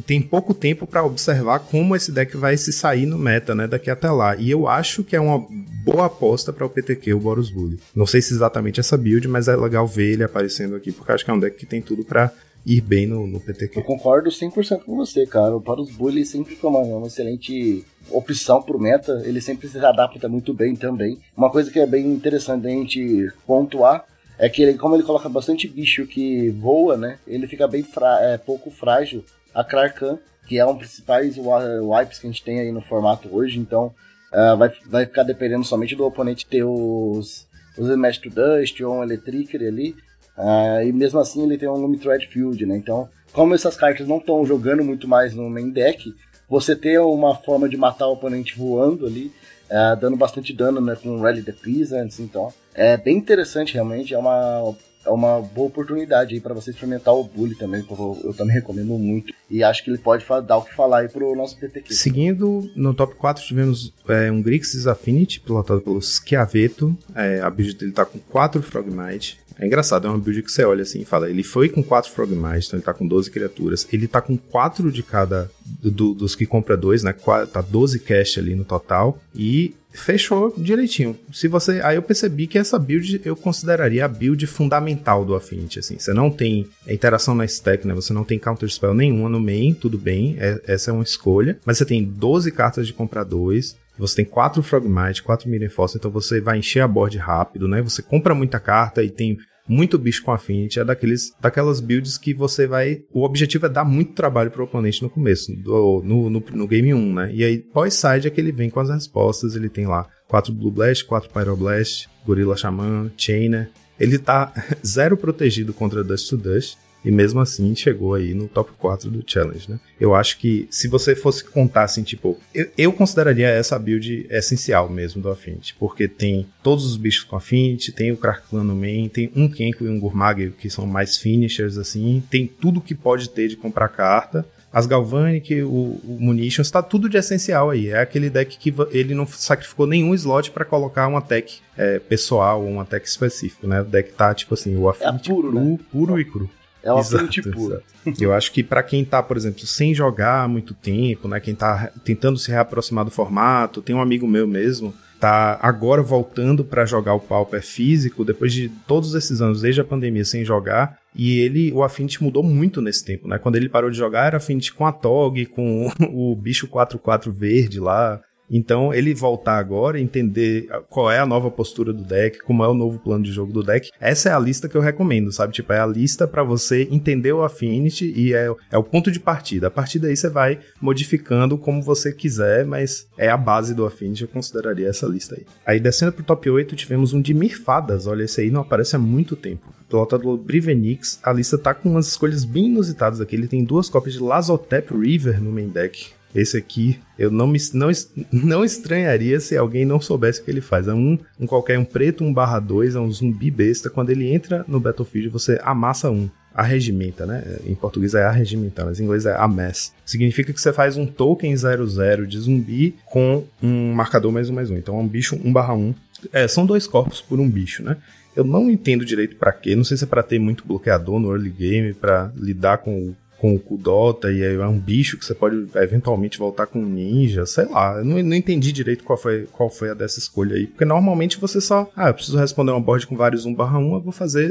tem pouco tempo para observar como esse deck vai se sair no meta, né? Daqui até lá. E eu acho que é uma boa aposta para o PTQ, o Boros Bully. Não sei se exatamente essa build, mas é legal ver ele aparecendo aqui, porque acho que é um deck que tem tudo para ir bem no, no PTQ. Eu concordo 100% com você, cara. Para os bullies sempre foi uma, uma excelente opção pro meta, ele sempre se adapta muito bem também. Uma coisa que é bem interessante a gente pontuar é que ele, como ele coloca bastante bicho que voa, né? Ele fica bem é, pouco frágil a Klarkan, que é um dos principais wipes que a gente tem aí no formato hoje, então uh, vai, vai ficar dependendo somente do oponente ter os os Smash Dust ou um Electricity ali. Uh, e mesmo assim ele tem um Lume Thread Field, né? Então, como essas cartas não estão jogando muito mais no main deck, você ter uma forma de matar o oponente voando ali, uh, dando bastante dano né, com Rally the Peasants, então é bem interessante realmente, é uma é uma boa oportunidade aí para você experimentar o Bully também, que eu, eu, também recomendo muito. E acho que ele pode dar o que falar aí pro nosso PTQ. Seguindo, no top 4 tivemos é, um Grixis Affinity, pilotado pelo Schiaveto. É, a build dele tá com 4 Frogmite. É engraçado, é uma build que você olha assim e fala, ele foi com 4 Frogmite, então ele tá com 12 criaturas. Ele tá com 4 de cada, do, dos que compra 2, né? Tá 12 cash ali no total. E fechou direitinho. Se você, aí eu percebi que essa build eu consideraria a build fundamental do Affinity, assim. Você não tem interação na stack, né? Você não tem counter spell nenhuma no main, tudo bem, é, essa é uma escolha, mas você tem 12 cartas de comprar 2, você tem 4 Frogmite, 4 Mirror Force, então você vai encher a board rápido, né? Você compra muita carta e tem muito bicho com Affinity, é daqueles, daquelas builds que você vai. O objetivo é dar muito trabalho pro oponente no começo, do, no, no, no, game 1, né? E aí, pós-side é que ele vem com as respostas, ele tem lá 4 Blue Blast, 4 Pyroblast, Gorilla Shaman, Chainer. Ele tá zero protegido contra Dust to Dust. E mesmo assim chegou aí no top 4 do challenge, né? Eu acho que se você fosse contar assim, tipo, eu, eu consideraria essa build essencial mesmo do Affinity, porque tem todos os bichos com Affinity, tem o Kraklan no main, tem um Kenko e um Gurmag que são mais finishers assim, tem tudo que pode ter de comprar carta as Galvanic, o, o Munitions, tá tudo de essencial aí. É aquele deck que ele não sacrificou nenhum slot para colocar um attack é, pessoal ou um attack específico, né? O deck tá, tipo assim, o Affinity é puro, né? puro e cru. É uma frente pura. Eu acho que para quem tá, por exemplo, sem jogar há muito tempo, né, quem tá tentando se reaproximar do formato, tem um amigo meu mesmo, tá agora voltando para jogar o Pauper físico, depois de todos esses anos, desde a pandemia, sem jogar, e ele, o Affinity mudou muito nesse tempo, né? Quando ele parou de jogar, era Affinity com a Tog, com o bicho 4-4 verde lá, então, ele voltar agora, entender qual é a nova postura do deck, como é o novo plano de jogo do deck, essa é a lista que eu recomendo, sabe? Tipo, é a lista para você entender o Affinity e é, é o ponto de partida. A partir daí você vai modificando como você quiser, mas é a base do Affinity, eu consideraria essa lista aí. Aí, descendo pro top 8, tivemos um de Mirfadas, olha, esse aí não aparece há muito tempo. Pilotado Brivenix, a lista tá com umas escolhas bem inusitadas aqui. Ele tem duas cópias de Lazotep River no main deck. Esse aqui, eu não, me, não, não estranharia se alguém não soubesse o que ele faz. É um, um qualquer, um preto, um barra 2, é um zumbi besta. Quando ele entra no Battlefield, você amassa um. Arregimenta, né? Em português é arregimentar, mas em inglês é amass. Significa que você faz um token 00 de zumbi com um marcador mais um mais um. Então é um bicho 1 barra 1. É, são dois corpos por um bicho, né? Eu não entendo direito para quê. Não sei se é para ter muito bloqueador no early game, para lidar com o com o Kudota e é um bicho que você pode eventualmente voltar com um ninja, sei lá. Eu não, não entendi direito qual foi, qual foi a dessa escolha aí. Porque normalmente você só, ah, eu preciso responder uma board com vários 1 barra 1, eu vou fazer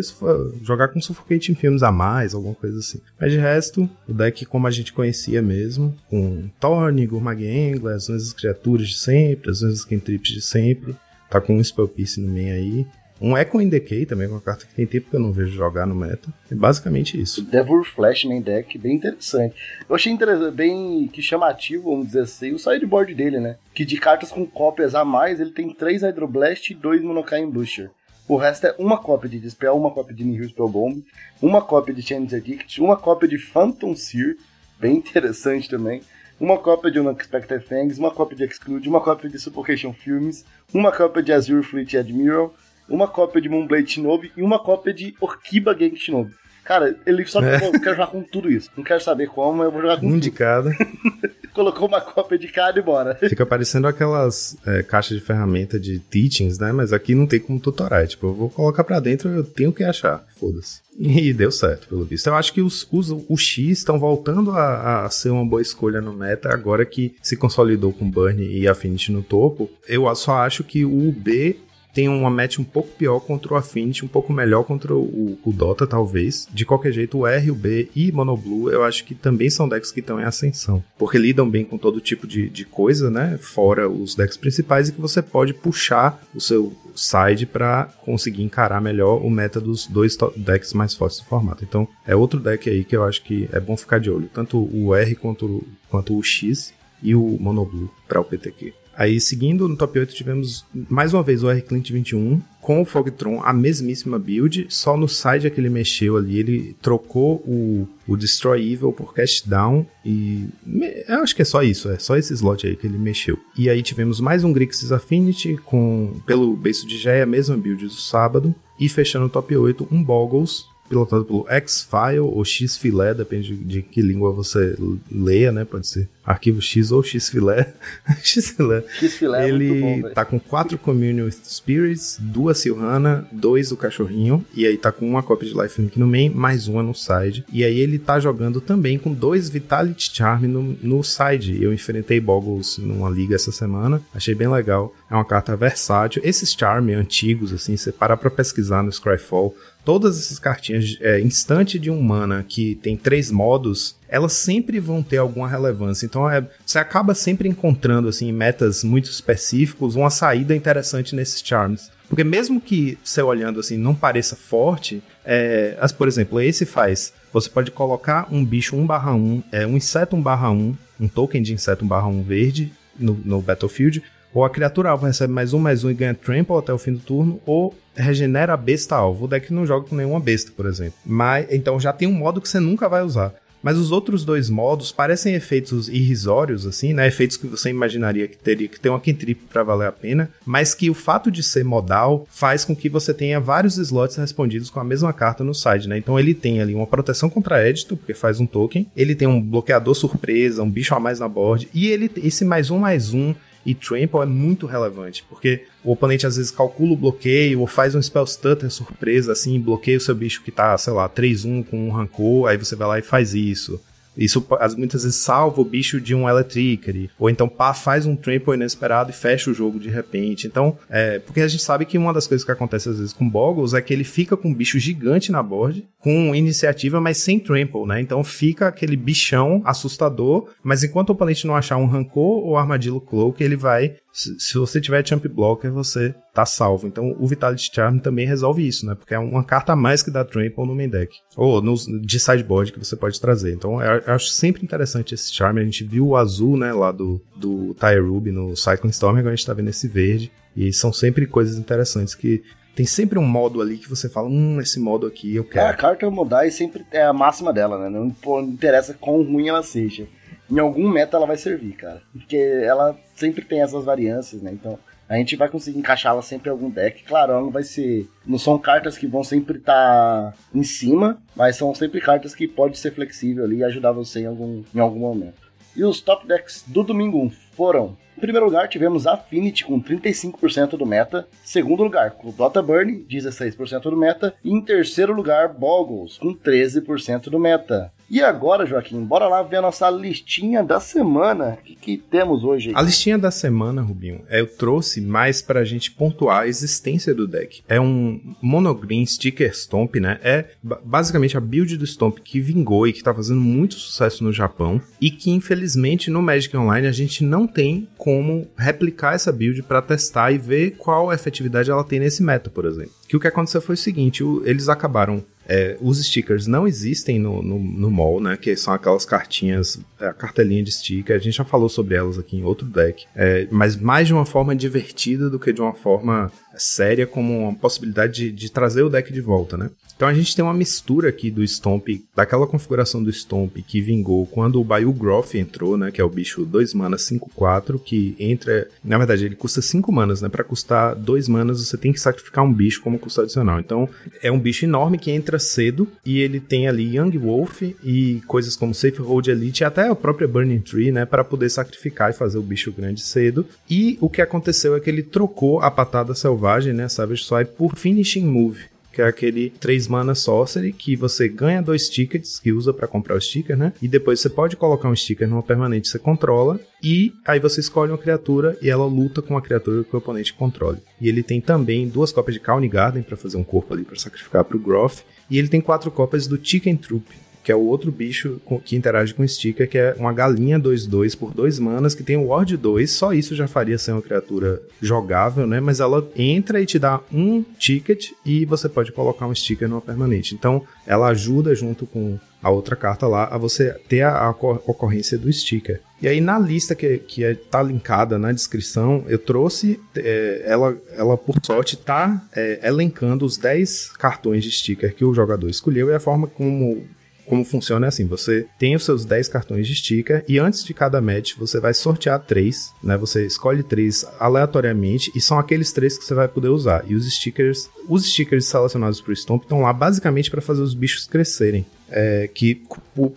jogar com Suffocate em filmes a mais, alguma coisa assim. Mas de resto, o deck como a gente conhecia mesmo, com Thorn, Gurmag Angler, as mesmas criaturas de sempre, as mesmas cantrips de sempre. Tá com um Spell Piece no meio aí. Um Echo in Decay também, uma carta que tem tempo que eu não vejo jogar no meta. É basicamente isso. Devil Flash main deck, bem interessante. Eu achei interessante, bem que chamativo, vamos dizer assim, o sideboard dele, né? Que de cartas com cópias a mais, ele tem 3 Hydroblast e 2 Monokai Booster. O resto é uma cópia de Dispel, uma cópia de Nihil Spellbomb, uma cópia de Chains Edict, uma cópia de Phantom Seer, bem interessante também, uma cópia de Unexpected Fangs, uma cópia de Exclude, uma cópia de Suffocation Films, uma cópia de Azure Fleet Admiral, uma cópia de Moonblade Shinobi e uma cópia de Okiba Gang Shinobi. Cara, ele só é. eu quero jogar com tudo isso. Não quero saber como, eu vou jogar com um tudo. de cada. Colocou uma cópia de cada e bora. Fica parecendo aquelas é, caixas de ferramenta de teachings, né? Mas aqui não tem como tutorar. Tipo, eu vou colocar pra dentro, eu tenho que achar. Foda-se. E deu certo, pelo visto. Eu acho que os, os, os X estão voltando a, a, ser uma boa escolha no meta, agora que se consolidou com Burn e Affinity no topo. Eu só acho que o B tem uma match um pouco pior contra o Affinity, um pouco melhor contra o, o Dota, talvez. De qualquer jeito, o R, o B e Monoblue, eu acho que também são decks que estão em ascensão. Porque lidam bem com todo tipo de, de coisa, né? Fora os decks principais, e que você pode puxar o seu side para conseguir encarar melhor o meta dos dois decks mais fortes do formato. Então, é outro deck aí que eu acho que é bom ficar de olho. Tanto o R quanto, quanto o X e o Monoblue para o PTQ. Aí, seguindo no top 8, tivemos mais uma vez o R-Clint 21 com o Fogtron, a mesmíssima build, só no side é que ele mexeu ali, ele trocou o, o Destroy Evil por Cast Down e me- eu acho que é só isso, é só esse slot aí que ele mexeu. E aí tivemos mais um Grixis Affinity com, pelo beiço de Jaya, a mesma build do sábado, e fechando o top 8, um Boggles, pilotado pelo X-File ou X-Filé, depende de, que língua você leia, né? Pode ser arquivo X ou X-Filé. X-Filé. X-Filé é bom, Ele velho. tá com quatro Communion Spirits, duas Silhana, dois do cachorrinho, e aí tá com uma cópia de Lifelink no main, mais uma no side. E aí ele tá jogando também com dois Vitality Charm no, no side. Eu enfrentei Boggles numa liga essa semana, achei bem legal. É uma carta versátil. Esses Charm antigos, assim, você parar pra pesquisar no Scryfall, todas essas cartinhas é, instante de um mana que tem três modos, elas sempre vão ter alguma relevância. Então é, você acaba sempre encontrando assim em metas muito específicos uma saída interessante nesses charms. Porque mesmo que você olhando assim não pareça forte, é, as, por exemplo, esse faz. Você pode colocar um bicho 1/1, é, um inseto 1/1, um token de inseto 1/1 verde no, no battlefield, ou a criatura alvo recebe mais um, mais um e ganha trample até o fim do turno, ou regenera a besta alvo. O deck não joga com nenhuma besta, por exemplo. Mas então já tem um modo que você nunca vai usar. Mas os outros dois modos parecem efeitos irrisórios, assim, né? Efeitos que você imaginaria que teria que ter uma cantrip para valer a pena, mas que o fato de ser modal faz com que você tenha vários slots respondidos com a mesma carta no side, né? Então ele tem ali uma proteção contra édito, porque faz um token, ele tem um bloqueador surpresa, um bicho a mais na board, e ele esse mais um mais um e Trample é muito relevante, porque o oponente às vezes calcula o bloqueio ou faz um spell stutter surpresa, assim, bloqueia o seu bicho que tá, sei lá, 3-1 com um rancor, aí você vai lá e faz isso. Isso as- muitas vezes salva o bicho de um Electricity. Ou então pá, faz um trample inesperado e fecha o jogo de repente. Então, é, porque a gente sabe que uma das coisas que acontece às vezes com Boggles é que ele fica com um bicho gigante na board, com iniciativa, mas sem trample, né? Então fica aquele bichão assustador, mas enquanto o oponente não achar um rancor ou armadillo cloak, ele vai. Se, se você tiver champ blocker, você tá salvo. Então o Vitality Charm também resolve isso, né? Porque é uma carta a mais que dá trample no main deck. Ou nos, de sideboard que você pode trazer. Então eu, eu acho sempre interessante esse Charm. A gente viu o azul, né? Lá do, do Tyruby no Cycling Storm, agora a gente tá vendo esse verde. E são sempre coisas interessantes que. Tem sempre um modo ali que você fala, hum, esse modo aqui eu É, a quero. carta mudar e sempre é a máxima dela, né? Não interessa quão ruim ela seja. Em algum meta ela vai servir, cara. Porque ela sempre tem essas variâncias, né? Então a gente vai conseguir encaixá-la sempre em algum deck. Claro, ela não vai ser. Não são cartas que vão sempre estar em cima, mas são sempre cartas que pode ser flexível ali e ajudar você em algum, em algum momento. E os top decks do domingo foram. Em primeiro lugar, tivemos Affinity com 35% do meta. Em segundo lugar, com Dota Burn, 16% do meta. E em terceiro lugar, Boggles, com 13% do meta. E agora, Joaquim, bora lá ver a nossa listinha da semana. O que, que temos hoje? A listinha da semana, Rubinho, é, eu trouxe mais pra gente pontuar a existência do deck. É um monogreen sticker Stomp, né? É ba- basicamente a build do Stomp que vingou e que tá fazendo muito sucesso no Japão e que infelizmente no Magic Online a gente não tem como replicar essa build pra testar e ver qual efetividade ela tem nesse meta, por exemplo. Que o que aconteceu foi o seguinte, o- eles acabaram é, os stickers não existem no, no, no mall, né? Que são aquelas cartinhas, é, a cartelinha de sticker. A gente já falou sobre elas aqui em outro deck. É, mas mais de uma forma divertida do que de uma forma séria, como uma possibilidade de, de trazer o deck de volta, né? Então a gente tem uma mistura aqui do Stomp, daquela configuração do Stomp que vingou quando o Bayou Groth entrou, né? Que é o bicho 2 manas 5-4, que entra. Na verdade, ele custa 5 manas, né? Pra custar 2 manas, você tem que sacrificar um bicho como custo adicional. Então é um bicho enorme que entra cedo e ele tem ali Young Wolf e coisas como Safe Hold Elite e até a própria Burning Tree, né? Para poder sacrificar e fazer o bicho grande cedo. E o que aconteceu é que ele trocou a patada selvagem, né? Savage Swipe, por Finishing Move que é aquele 3 mana sorcery que você ganha dois tickets que usa para comprar o sticker, né? E depois você pode colocar um sticker numa permanente que você controla e aí você escolhe uma criatura e ela luta com a criatura que o oponente controle. E ele tem também duas cópias de County Garden para fazer um corpo ali para sacrificar pro Groth e ele tem quatro cópias do Chicken Troop que é o outro bicho que interage com o sticker, que é uma galinha 2-2 por 2 manas, que tem o Ward 2. Só isso já faria ser uma criatura jogável, né? Mas ela entra e te dá um ticket e você pode colocar um sticker numa permanente. Então, ela ajuda junto com a outra carta lá a você ter a, a ocor- ocorrência do sticker. E aí na lista que, que é, tá linkada na descrição, eu trouxe, é, ela, ela por sorte tá é, elencando os 10 cartões de sticker que o jogador escolheu e a forma como como funciona é assim: você tem os seus 10 cartões de sticker e antes de cada match você vai sortear três, né? Você escolhe três aleatoriamente e são aqueles três que você vai poder usar. E os stickers, os stickers selecionados pro Stomp estão lá basicamente para fazer os bichos crescerem. É, que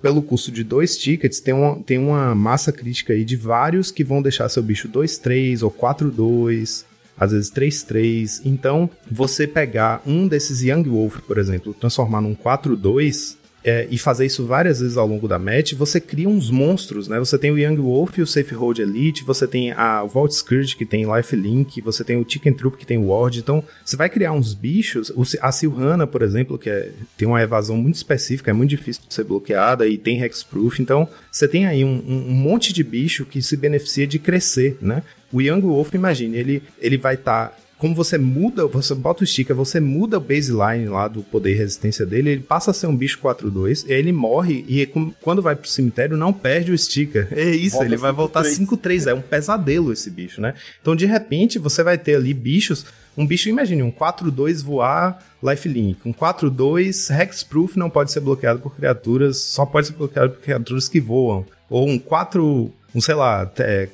pelo custo de dois tickets tem uma, tem uma massa crítica aí de vários que vão deixar seu bicho 2-3 ou 4-2 às vezes 3-3. Então, você pegar um desses Young Wolf, por exemplo, transformar num 4-2 é, e fazer isso várias vezes ao longo da match, você cria uns monstros, né? Você tem o Young Wolf e o Safe Hold Elite, você tem a Vault Scourge que tem Life Link, você tem o Chicken Troop que tem Ward. Então, você vai criar uns bichos. A Silhana, por exemplo, que é- tem uma evasão muito específica, é muito difícil de ser bloqueada e tem Hexproof. Então, você tem aí um, um- monte de bicho que se beneficia de crescer, né? O Young Wolf, imagine, ele, ele vai estar. Como você muda, você bota o sticker, você muda o baseline lá do poder e resistência dele, ele passa a ser um bicho 4-2, e aí ele morre, e quando vai pro cemitério não perde o sticker. É isso, Volta ele vai voltar 5-3. 5-3, é um pesadelo esse bicho, né? Então de repente você vai ter ali bichos, um bicho, imagine, um 4-2 voar lifelink, um 4-2 hexproof não pode ser bloqueado por criaturas, só pode ser bloqueado por criaturas que voam, ou um 4, um sei lá,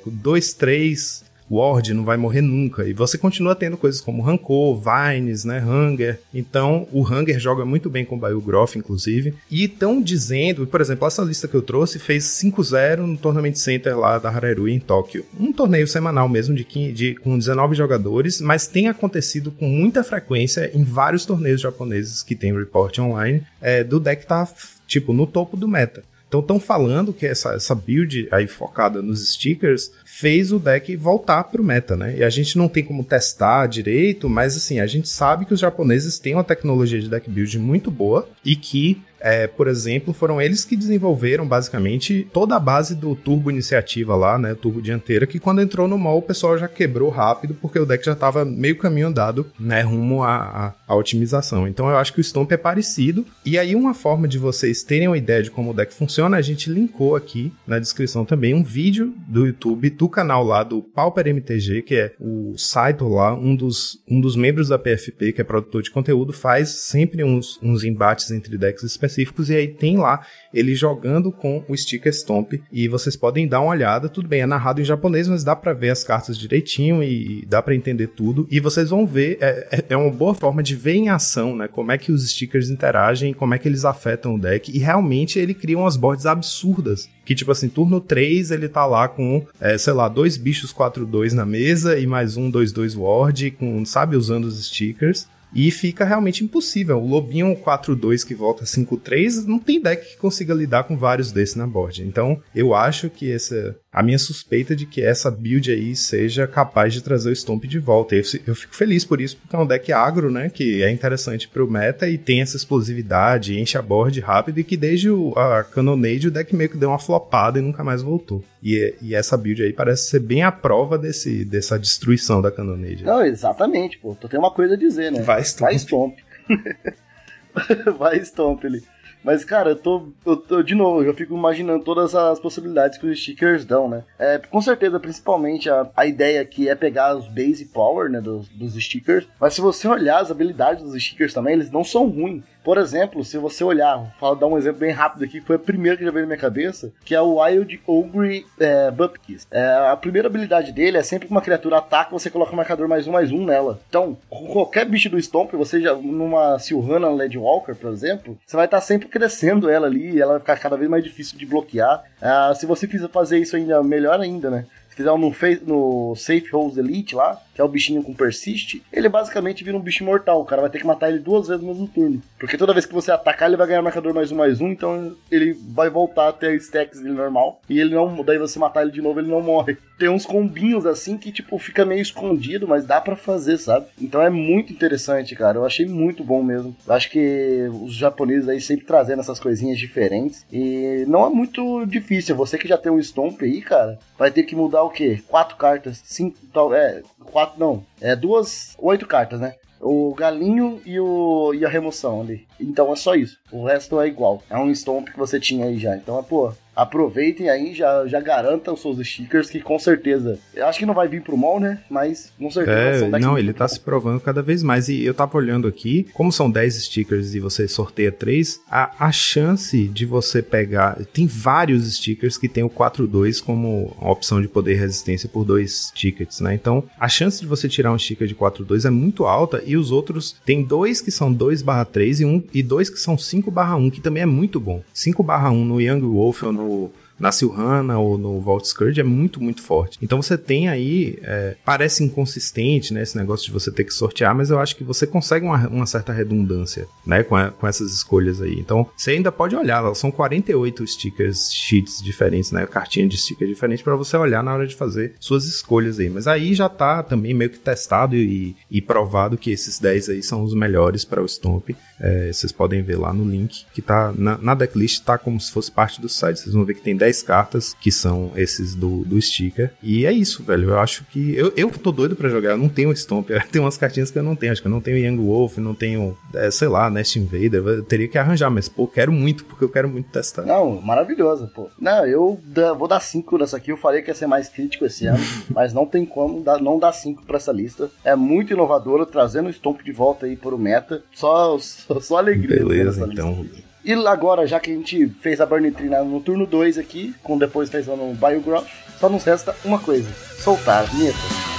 2-3 Ward não vai morrer nunca. E você continua tendo coisas como Rancor, Vines, né? Hunger. Então, o Hunger joga muito bem com o Biogroff, inclusive. E estão dizendo, por exemplo, essa lista que eu trouxe fez 5-0 no Tournament Center lá da Hararui em Tóquio. Um torneio semanal mesmo, de, 15 de- com 19 jogadores, mas tem acontecido com muita frequência em vários torneios japoneses que tem report online, é, do deck tá, tipo, no topo do meta. Então estão falando que essa, essa build aí focada nos stickers fez o deck voltar pro meta, né? E a gente não tem como testar direito, mas assim, a gente sabe que os japoneses têm uma tecnologia de deck build muito boa e que é, por exemplo, foram eles que desenvolveram basicamente toda a base do Turbo Iniciativa lá, né? Turbo Dianteira, que quando entrou no mall o pessoal já quebrou rápido porque o deck já estava meio caminho andado, né? Rumo à, à, otimização. Então eu acho que o Stomp é parecido. E aí, uma forma de vocês terem uma ideia de como o deck funciona, a gente linkou aqui na descrição também um vídeo do YouTube, do canal lá do Pauper MTG, que é o Saito lá, um dos, um dos membros da PFP, que é produtor de conteúdo, faz sempre uns, uns embates entre decks específicos, e aí tem lá ele jogando com o sticker Stomp, e vocês podem dar uma olhada, tudo bem, é narrado em japonês, mas dá pra ver as cartas direitinho e dá pra entender tudo, e vocês vão ver, é, é- é uma boa forma de ver em ação, né, como é que os stickers interagem, como é que eles afetam o deck, e realmente ele cria umas boards absurdas, que tipo assim, turno 3 ele tá lá com, é, sei lá, dois bichos 4-2 na mesa e mais um 2-2 ward, com, sabe, usando os stickers. E fica realmente impossível. O Lobinho 4-2 que volta 5-3, não tem deck que consiga lidar com vários desses na board. Então, eu acho que essa. A minha suspeita de que essa build aí seja capaz de trazer o Stomp de volta. Eu, eu fico feliz por isso, porque é um deck agro, né? Que é interessante pro meta e tem essa explosividade, enche a board rápido e que desde o, a Cannonade o deck meio que deu uma flopada e nunca mais voltou. E, e essa build aí parece ser bem a prova desse, dessa destruição da Cannonade. Não, exatamente, pô. Tu tem uma coisa a dizer, né? Vai, Stomp. Vai Stomp. Vai Stomp ele. Mas, cara, eu tô, eu tô. De novo, eu fico imaginando todas as possibilidades que os stickers dão, né? É, com certeza, principalmente a, a ideia aqui é pegar os base power, né? Dos, dos stickers. Mas se você olhar as habilidades dos stickers também, eles não são ruins. Por exemplo, se você olhar, vou dar um exemplo bem rápido aqui, que foi a primeira que já veio na minha cabeça, que é o Wild Ogre é, Bupkis. É, a primeira habilidade dele é sempre que uma criatura ataca, você coloca o marcador mais um, mais um nela. Então, com qualquer bicho do Stomp, você já, numa Silhana Ledwalker, por exemplo, você vai estar sempre crescendo ela ali, ela vai ficar cada vez mais difícil de bloquear. Ah, se você quiser fazer isso ainda melhor ainda, né? Fizeram no, no Safe Holes Elite lá, que é o bichinho com persiste, ele basicamente vira um bicho mortal. O cara vai ter que matar ele duas vezes no mesmo turno. Porque toda vez que você atacar, ele vai ganhar marcador mais um, mais um, então ele vai voltar a ter stacks dele normal. E ele não. Daí você matar ele de novo, ele não morre. Tem uns combinhos assim que, tipo, fica meio escondido, mas dá pra fazer, sabe? Então é muito interessante, cara. Eu achei muito bom mesmo. Eu acho que os japoneses aí sempre trazendo essas coisinhas diferentes. E não é muito difícil. Você que já tem um Stomp aí, cara, vai ter que mudar o quê? Quatro cartas, cinco, tal, é, quatro não, é duas, oito cartas, né? O galinho e, o, e a remoção ali. Então é só isso. O resto é igual. É um Stomp que você tinha aí já. Então é, pô, aproveitem aí, já, já garantam os seus stickers, que com certeza. Eu acho que não vai vir pro mall, né? Mas com certeza É, não, ele tá bons. se provando cada vez mais. E eu tava olhando aqui, como são 10 stickers e você sorteia 3, a, a chance de você pegar. Tem vários stickers que tem o 4-2 como opção de poder resistência por dois tickets, né? Então a chance de você tirar um sticker de 4-2 é muito alta. E os outros tem dois que são 2/3 e, um, e dois que são 5/1, que também é muito bom. 5/1 no Young Wolf ou no na Silhana ou no Vault Scourge é muito, muito forte. Então você tem aí, é, parece inconsistente, né, esse negócio de você ter que sortear, mas eu acho que você consegue uma, uma certa redundância, né, com, a- com essas escolhas aí. Então você ainda pode olhar, são 48 stickers, sheets diferentes, né, cartinha de sticker diferente para você olhar na hora de fazer suas escolhas aí. Mas aí já tá também meio que testado e, e provado que esses 10 aí são os melhores para o Stomp. É, vocês podem ver lá no link que tá na, na decklist, tá como se fosse parte do site. Vocês vão ver que tem 10 cartas que são esses do, do sticker. E é isso, velho. Eu acho que. Eu, eu tô doido pra jogar. Eu não tenho Stomp. Tem umas cartinhas que eu não tenho. Acho que eu não tenho Young Wolf, não tenho, é, sei lá, Nest Invader. Eu teria que arranjar, mas pô, quero muito, porque eu quero muito testar. Não, maravilhosa, pô. Não, eu da- vou dar 5 nessa aqui. Eu falei que ia ser mais crítico esse ano, mas não tem como dar, não dar 5 pra essa lista. É muito inovadora, trazendo o Stomp de volta aí pro meta. Só, só, só alegria. Beleza, então. lista. E agora, já que a gente fez a Burn Tree no turno 2 aqui, com depois fazendo o Biogroth, só nos resta uma coisa: soltar a vinheta.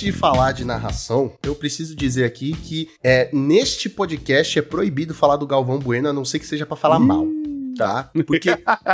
Antes de falar de narração, eu preciso dizer aqui que é, neste podcast é proibido falar do Galvão Bueno, a não ser que seja pra falar mal. Tá? Porque.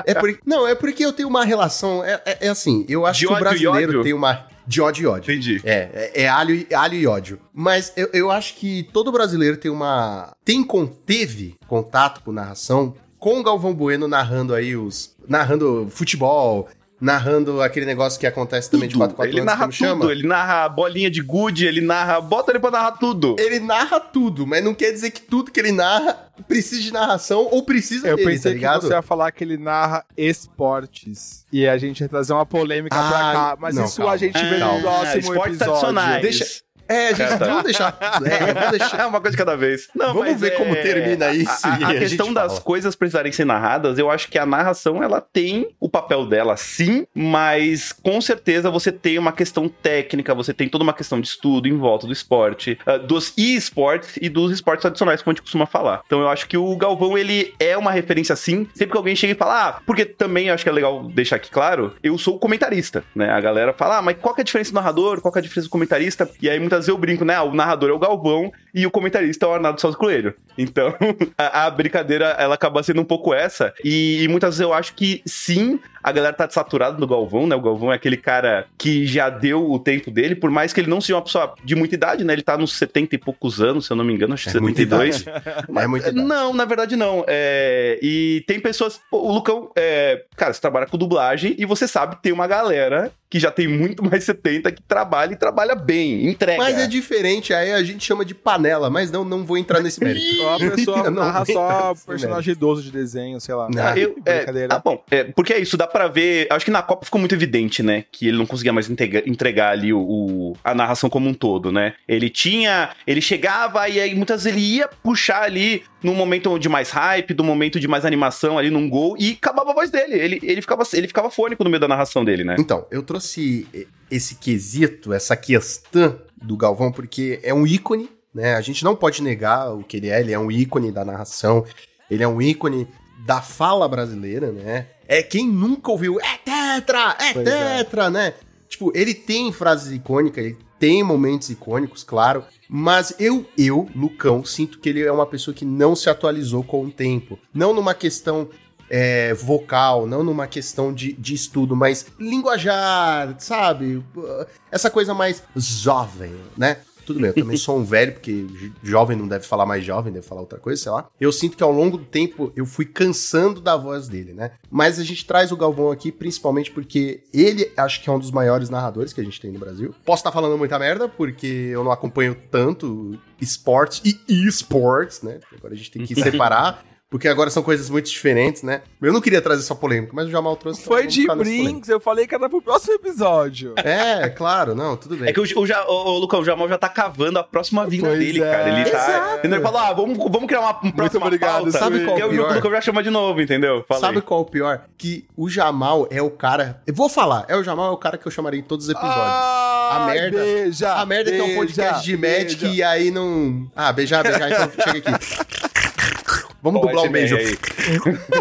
É por, não, é porque eu tenho uma relação. É, é- é assim, eu acho De que o ódio e brasileiro tem uma. De ódio e ódio. Entendi. É, é, é alho, e- alho e ódio. Mas eu, eu acho que todo brasileiro tem uma. Tem con, teve contato com narração com o Galvão Bueno narrando aí os. narrando futebol, narrando aquele negócio que acontece também de 4 4 ele anos, narra como chama. tudo, ele narra bolinha de good, ele narra. Bota ele pra narrar tudo. Ele narra tudo, mas não quer dizer que tudo que ele narra precisa de narração ou precisa Eu dele, pensei tá que ligado? você ia falar que ele narra esportes. E a gente ia trazer uma polêmica pra Ah, cá. Mas não, isso calma. a gente vê Calma. no próximo Ah, esportes episódio. tradicionais. Deixa- É, gente, Ah, tá. vamos deixar. É, vamos deixar. É uma coisa de cada vez. Não, Vamos ver é- como termina isso A, a- a a gente questão das fala. coisas precisarem ser narradas, eu acho que a narração ela tem o papel dela, sim, mas com certeza você tem uma questão técnica, você tem toda uma questão de estudo em volta do esporte, ah, dos e-sports e dos esportes tradicionais, como a gente costuma falar. Então eu acho que o Galvão ele é uma referência sim. Sempre que alguém chega e fala, ah, porque também eu acho que é legal deixar aqui claro, eu sou o comentarista, né? A galera fala, ah, mas qual que é a diferença do narrador? Qual que é a diferença do comentarista? E aí muitas vezes eu brinco, né? Ah, o narrador é o Galvão e o comentarista é o Arnaldo Souza Coelho. Então, a, a brincadeira, ela acaba sendo um pouco essa. E, e muitas vezes eu acho que sim, a galera tá saturada do Galvão, né? O Galvão é aquele cara que já deu o tempo dele, por mais que ele não seja uma pessoa de muita idade, né? Ele tá nos 70 e poucos anos, se eu não me engano, acho que É muita 72. É muita idade. Não, na verdade não. É, e tem pessoas. o Lucão, é, cara, você trabalha com dublagem e você sabe que tem uma galera que já tem muito mais 70 que trabalha e trabalha bem, entrega. Mas é diferente, aí a gente chama de panela, mas não, não vou entrar nesse mérito. Ou a pessoa Eu não narra vou só entrar nesse personagem idoso de desenho, sei lá. Não. Ah, eu, é, Brincadeira. ah, bom, é, porque é isso, dá pra ver. Acho que na Copa ficou muito evidente, né? Que ele não conseguia mais entregar, entregar ali o, o- a narração como um todo, né? Ele tinha. Ele chegava e aí muitas vezes ele ia puxar ali num momento de mais hype, do momento de mais animação ali num gol e acabava a voz dele. Ele, ele, ficava, ele ficava fônico no meio da narração dele, né? Então, eu trouxe esse quesito, essa questão do Galvão, porque é um ícone, né? A gente não pode negar o que ele é, ele é um ícone da narração, ele é um ícone da fala brasileira, né? É quem nunca ouviu, é tetra, é Pois é. tetra, né? Tipo, ele tem frases icônicas, ele tem momentos icônicos, claro, mas eu, eu, Lucão, sinto que ele é uma pessoa que não se atualizou com o tempo. Não numa questão é, vocal, não numa questão de, de estudo, mas linguajar, sabe? Essa coisa mais jovem, né? Tudo bem, eu também sou um velho, porque jo- jovem não deve falar mais jovem, deve falar outra coisa, sei lá. Eu sinto que ao longo do tempo eu fui cansando da voz dele, né? Mas a gente traz o Galvão aqui principalmente porque ele acho que é um dos maiores narradores que a gente tem no Brasil. Posso estar falando muita merda, porque eu não acompanho tanto esportes e esportes, né? Agora a gente tem que separar. Porque agora são coisas muito diferentes, né? Eu não queria trazer essa polêmica, mas o Jamal trouxe. Foi de brinks, eu falei que era pro próximo episódio. É, claro, não, tudo bem. É que o, o, o, o Lucão, o Jamal já tá cavando a próxima vinda Pois dele, é. cara. Ele tá. Exato. Entendeu? Ele falou: ah, vamos, vamos criar uma um próxima obrigado, pauta. Sabe qual E é o o pior? Lucão já chama de novo, entendeu? Fala Sabe qual é o pior? Que o Jamal é o cara. Eu vou falar, é o Jamal é o cara que eu chamaria em todos os episódios. Ah, A merda- Beija, a merda é que é um podcast de Magic beija. e aí não. Ah, beijar, beijar, então chega aqui. Vamos Ó, dublar um beijo. aí.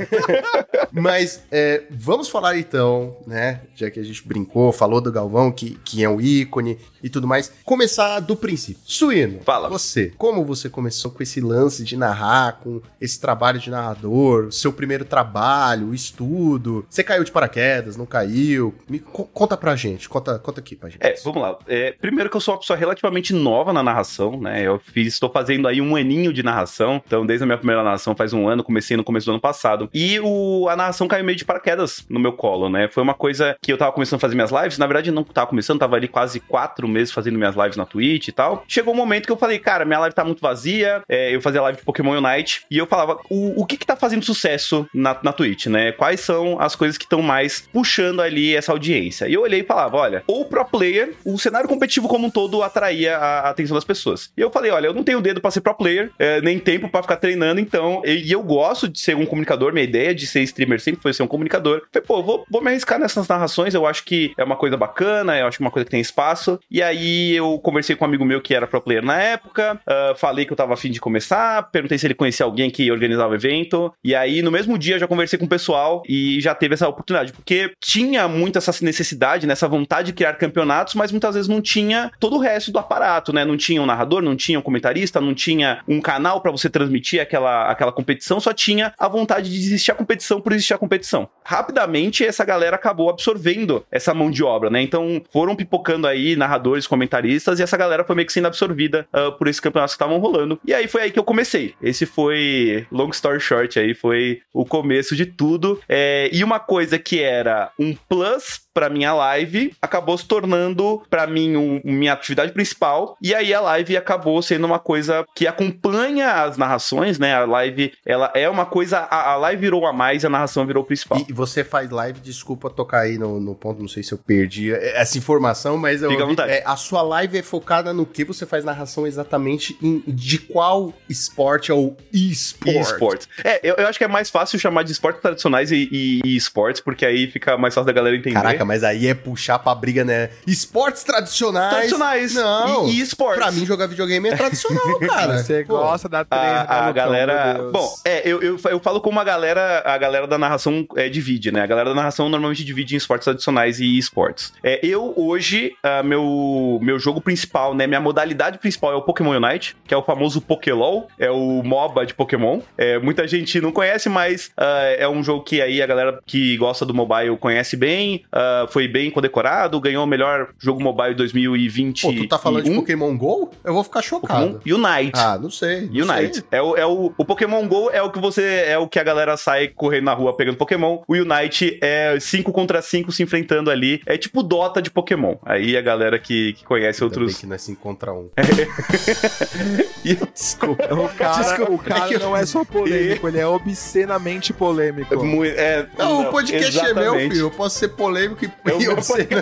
Mas é, vamos falar então, né? Já que a gente brincou, falou do Galvão, que, que é um ícone e tudo mais. Começar do princípio. Suíno, Fala. você, como você começou com esse lance de narrar, com esse trabalho de narrador, seu primeiro trabalho, o estudo? Você caiu de paraquedas, não caiu? Me co- conta pra gente, conta, conta aqui pra gente. É, vamos lá. É, primeiro que eu sou uma pessoa relativamente nova na narração, né? Eu fiz, estou fazendo aí um aninho de narração. Então, desde a minha primeira narração faz um ano, comecei no começo do ano passado. E o, a narração caiu meio de paraquedas no meu colo, né? Foi uma coisa que eu tava começando a fazer minhas lives. Na verdade, não tava começando, tava ali quase quatro meses fazendo minhas lives na Twitch e tal. Chegou um momento que eu falei, cara, minha live tá muito vazia. É, eu fazia live de Pokémon Unite. E eu falava, o, o que que tá fazendo sucesso na, na Twitch, né? Quais são as coisas que estão mais puxando ali essa audiência? E eu olhei e falava, olha, ou pro player, o cenário competitivo como um todo atraía a atenção das pessoas. E eu falei, olha, eu não tenho dedo pra ser pro player, é, nem tempo pra ficar treinando, então, e, e eu gosto de ser um comunicador, minha ideia de ser streamer sempre foi ser um comunicador. Falei, pô, vou, vou me arriscar nessas narrações, eu acho que é uma coisa bacana, eu acho que é uma coisa que tem espaço. E aí eu conversei com um amigo meu que era pro player na época, ah, falei que eu tava afim de começar, perguntei se ele conhecia alguém que organizava o evento, e aí no mesmo dia eu já conversei com o pessoal e já teve essa oportunidade, porque tinha muito essa necessidade, nessa vontade de criar campeonatos, mas muitas vezes não tinha todo o resto do aparato, né? Não tinha um narrador, não tinha um comentarista, não tinha um canal pra você transmitir aquela, aquela competição, só tinha a vontade de existir a competição por existir a competição. Rapidamente essa galera acabou absorvendo essa mão de obra, né? Então foram pipocando aí narradores, comentaristas e essa galera foi meio que sendo absorvida ah, por esses campeonatos que estavam rolando. E aí foi aí que eu comecei. Esse foi, long story short, aí foi o começo de tudo. É, e uma coisa que era um plus pra minha live acabou se tornando pra mim um- minha atividade principal e aí a live acabou sendo uma coisa que acompanha as narrações, né? A live ela é uma coisa a, a live virou a mais e a narração virou o principal. E você faz live, desculpa tocar aí no, no ponto, não sei se eu perdi essa informação, mas eu ouvi- é, a sua live é focada no que você faz narração exatamente em, de qual esporte ou esporte. E esportes. É, eu, eu acho que é mais fácil chamar de esportes tradicionais e, e, e esportes, porque aí fica mais fácil da galera entender. Caraca, mas aí é puxar pra briga, né? Esportes tradicionais. tradicionais. Não. E, e esportes. Pra mim, jogar videogame é tradicional, cara. Você Pô, gosta da treta, a, a galera. Bom, é, eu, eu, eu falo como a galera, a galera da narração é, divide, né? A galera da narração normalmente divide em esportes tradicionais e esportes. É, eu, hoje, ah, meu, meu jogo principal, né? Minha modalidade principal é o Pokémon Unite, que é o famoso Pokélol, é o MOBA de Pokémon. É, muita gente não conhece, mas ah, é um jogo que aí a galera que gosta do mobile conhece bem. Ah, foi bem condecorado, ganhou o melhor jogo mobile 2020. Pô, tu tá falando de Pokémon GO? Eu vou ficar chocado. Pokémon Unite. Ah, não sei. não Unite. sei. É o, é o, o Pokémon GO é o que você. É o que a galera sai correndo na rua pegando Pokémon. O Unite é 5 contra 5 se enfrentando ali. É tipo Dota de Pokémon. Aí a galera que, que conhece Ainda bem outros. que não é 5 contra 1. E- Desculpa. O cara, Desculpa, o cara é que não é só polêmico, ele é obscenamente polêmico. Mu- é, Não, não, o podcast é meu, exatamente. filho. Eu posso ser polêmico e, É e você-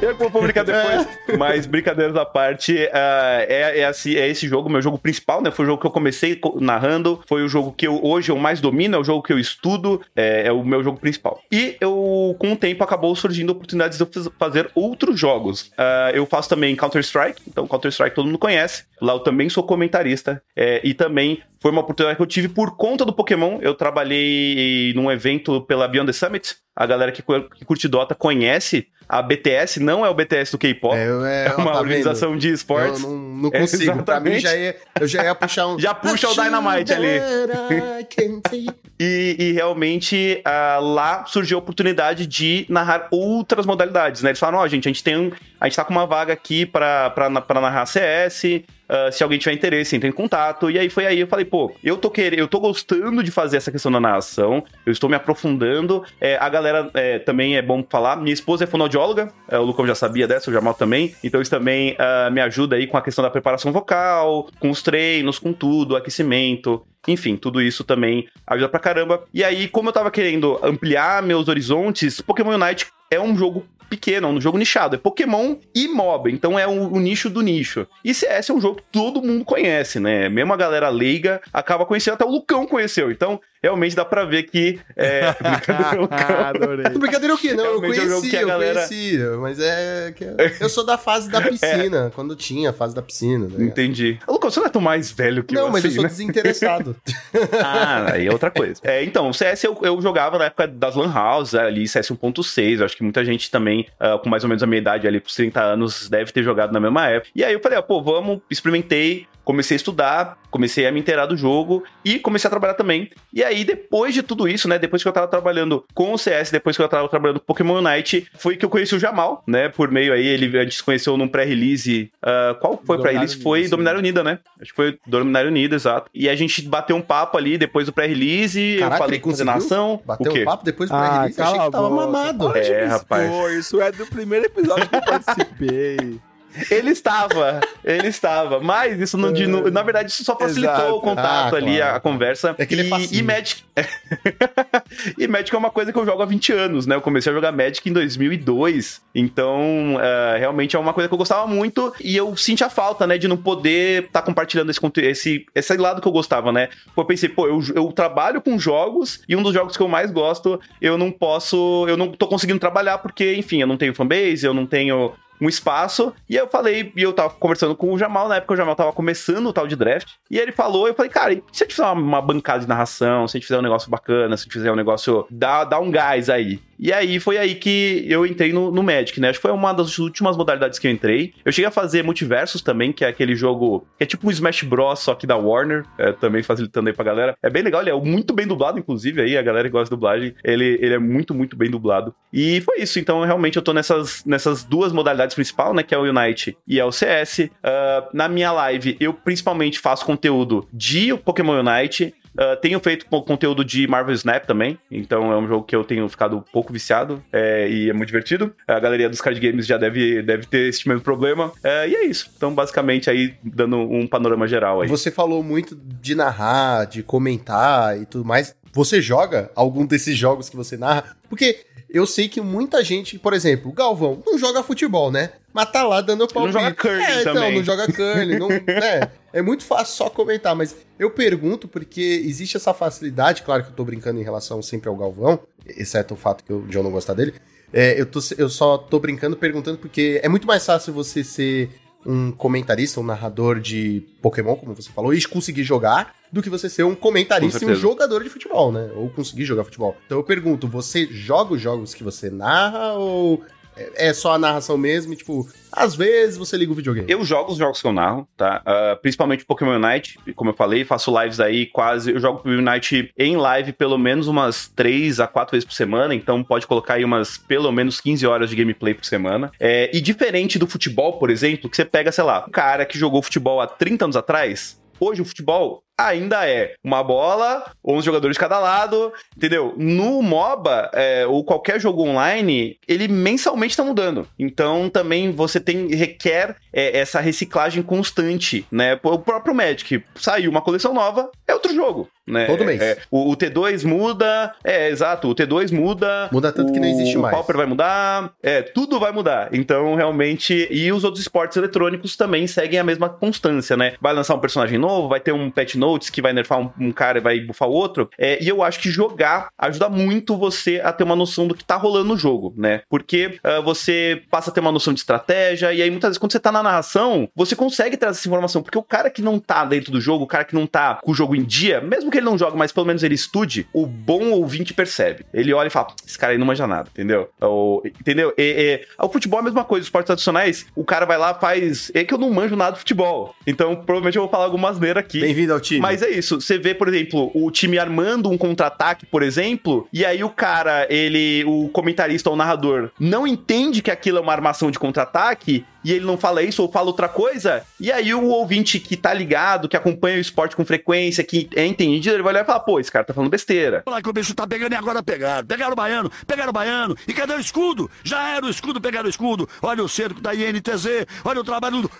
Eu vou publicar depois. É. Mas, brincadeiras à parte, ah, é, é, assim, é esse jogo, meu jogo principal, né? Foi o jogo que eu comecei co- narrando, foi o jogo que eu, hoje eu mais domino, é o jogo que eu estudo, é, é o meu jogo principal. E eu, com o tempo, acabou surgindo oportunidades de eu faz- fazer outros jogos. Ah, eu faço também Counter-Strike, então Counter-Strike todo mundo conhece. Lá eu também sou comentarista. é, e também foi uma oportunidade que eu tive por conta do Pokémon. Eu trabalhei num evento pela Beyond the Summit. A galera que, que curte Dota conhece. A BTS não é o BTS do K-pop. É, é, É uma tá organização vendo? de esportes. Eu não, não É, consigo. pra mim já ia, eu já ia puxar um. Já puxa o Dynamite ali. E, e realmente ah, lá surgiu a oportunidade de narrar outras modalidades, né? Eles falaram, ó, gente, a gente tem um, a gente tá com uma vaga aqui pra, pra, pra narrar CS. ah, se alguém tiver interesse, entre em contato. E aí foi aí, eu falei, pô, eu tô querendo, eu tô gostando de fazer essa questão da narração, eu estou me aprofundando. É, a galera é, também é bom falar. Minha esposa é fonoaudióloga, é, o Lucão já sabia dessa, o Jamal também. Então isso também ah, me ajuda aí com a questão da preparação vocal, com os treinos, com tudo, aquecimento. Enfim, tudo isso também ajuda pra caramba. E aí, como eu tava querendo ampliar meus horizontes, Pokémon Unite é um jogo pequeno, é um jogo nichado. É Pokémon e MOBA, então é o, o nicho do nicho. E CS é um jogo que todo mundo conhece, né? Mesmo a galera leiga acaba conhecendo, até o Lucão conheceu. Então, realmente dá pra ver que... É... Adorei. Brincadeira o quê? Não, eu Realmente é um jogo conheci, que a eu galera- conheci. Mas é. que Eu sou da fase da piscina, quando tinha a fase da piscina. tá ligado? Entendi. Lucão, você não é tão mais velho que Não, eu, mas eu assim, sou né? desinteressado. Ah, aí é outra coisa. É, então, o CS eu, eu jogava na época das Lan House, ali CS 1.6. Eu acho que muita gente também, ah, com mais ou menos a minha idade ali, por 30 anos, deve ter jogado na mesma época. E aí eu falei, ah, pô, vamos, experimentei. Comecei a estudar, comecei a me inteirar do jogo e comecei a trabalhar também. E aí, depois de tudo isso, né? Depois que eu tava trabalhando com o CS, depois que eu tava trabalhando com Pokémon Unite, foi que eu conheci o Jamal, né? Por meio aí, ele a gente se conheceu num pré-release. ah, qual foi o pré-release? Foi. Dominária Unida, né? Acho que foi Dominária Unida, exato. E a gente bateu um papo ali depois do pré-release. Eu Caraca, falei com conseguiu nação. Bateu o quê? um papo depois do Ah, pré-release, achei cala que tava a boca. mamado. É, rapaz. Isso é do primeiro episódio que eu participei. Ele estava, ele estava. Mas isso não, de- não- na verdade, isso só facilitou Exato. o contato Ah, ali, claro. a, conversa. É que ele é e, facinho. e Magic. e Magic é uma coisa que eu jogo há 20 anos, né? Eu comecei a jogar Magic em 2002. Então, é, realmente é uma coisa que eu gostava muito. E eu senti a falta, né? De não poder estar compartilhando esse, esse, esse lado que eu gostava, né? Eu pensei, pô, eu, eu trabalho com jogos e um dos jogos que eu mais gosto, eu não posso. Eu não tô conseguindo trabalhar porque, enfim, eu não tenho fanbase, eu não tenho um espaço. E eu falei, e eu tava conversando com o Jamal, na época o Jamal tava começando o tal de draft. E ele falou, eu falei, cara, se a gente fizer uma, uma bancada de narração, se a gente fizer um negócio bacana, se a gente fizer um negócio, dá, dá um gás aí. E aí foi aí que eu entrei no, no Magic, né? Acho que foi uma das últimas modalidades que eu entrei. Eu cheguei a fazer multiversos também, que é aquele jogo que é tipo um Smash Bros, só que da Warner, é, também facilitando aí pra galera. É bem legal, ele é muito bem dublado, inclusive, aí a galera que gosta de dublagem, ele, ele é muito, muito bem dublado. E foi isso, então realmente eu tô nessas, nessas duas modalidades principais, né? Que é o Unite e é o CS. Ah, na minha live, eu principalmente faço conteúdo de Pokémon Unite. Ah, tenho feito co- conteúdo de Marvel Snap também, então é um jogo que eu tenho ficado pouco viciado é, e é muito divertido. A galeria dos card games já deve, deve ter esse mesmo problema. É, e é isso. Então, basicamente, aí dando um panorama geral aí. Você falou muito de narrar, de comentar e tudo mais. Você joga algum desses jogos que você narra? Porque eu sei que muita gente, por exemplo, o Galvão não joga futebol, né? Mas tá lá dando Não palpite. joga curling é, então, também. não joga curling, não, né? É muito fácil só comentar, mas eu pergunto porque existe essa facilidade, claro que eu tô brincando em relação sempre ao Galvão, exceto o fato que eu, de eu não gostar dele. É, eu, tô, eu só tô brincando perguntando porque é muito mais fácil você ser um comentarista, um narrador de Pokémon, como você falou, e conseguir jogar, do que você ser um comentarista Com e um jogador de futebol, né? Ou conseguir jogar futebol. Então eu pergunto, você joga os jogos que você narra ou é só a narração mesmo tipo, às vezes você liga o videogame. Eu jogo os jogos que eu narro, tá? Uh, principalmente Pokémon Unite, como eu falei, faço lives aí quase. Eu jogo Pokémon Unite em live pelo menos umas 3 a 4 vezes por semana, então pode colocar aí umas pelo menos 15 horas de gameplay por semana. É, e diferente do futebol, por exemplo, que você pega, sei lá, um cara que jogou futebol há 30 anos atrás, Hoje o futebol ainda é uma bola, 11 jogadores de cada lado, entendeu? No MOBA, é, ou qualquer jogo online, ele mensalmente está mudando. Então também você tem requer é, essa reciclagem constante, né? O próprio Magic saiu uma coleção nova, é outro jogo. Né? Todo mês. É, o, o, T2 muda, é, exato, o T2 muda. Muda tanto o, que não existe mais. O Pauper vai mudar, é, tudo vai mudar. Então, realmente, e os outros esportes eletrônicos também seguem a mesma constância, né? Vai lançar um personagem novo, vai ter um patch notes que vai nerfar um, um cara e vai bufar o outro. É, e eu acho que jogar ajuda muito você a ter uma noção do que tá rolando no jogo, né? Porque uh, você passa a ter uma noção de estratégia, e aí muitas vezes quando você tá na narração, você consegue trazer essa informação, porque o cara que não tá dentro do jogo, o cara que não tá com o jogo em dia, mesmo que ele não joga, mas pelo menos ele estude, o bom ouvinte percebe. Ele olha e fala: esse cara aí não manja nada, entendeu? Ou, entendeu? E, e, o futebol é a mesma coisa, os esportes tradicionais, o cara vai lá, faz. É que eu não manjo nada de futebol. Então, provavelmente eu vou falar algumas neiras aqui. Bem-vindo ao time. Mas é isso. Você vê, por exemplo, o time armando um contra-ataque, por exemplo, e aí o cara, ele, o comentarista ou narrador, não entende que aquilo é uma armação de contra-ataque e ele não fala isso ou fala outra coisa, e aí o ouvinte que tá ligado, que acompanha o esporte com frequência, que é entendido, ele vai olhar e falar, pô, esse cara tá falando besteira. Olha que o bicho tá pegando e agora pegaram. Pegaram o baiano, pegaram o baiano. E cadê o escudo? Já era o escudo, pegaram o escudo. Olha o cerco da INTZ, olha o trabalho do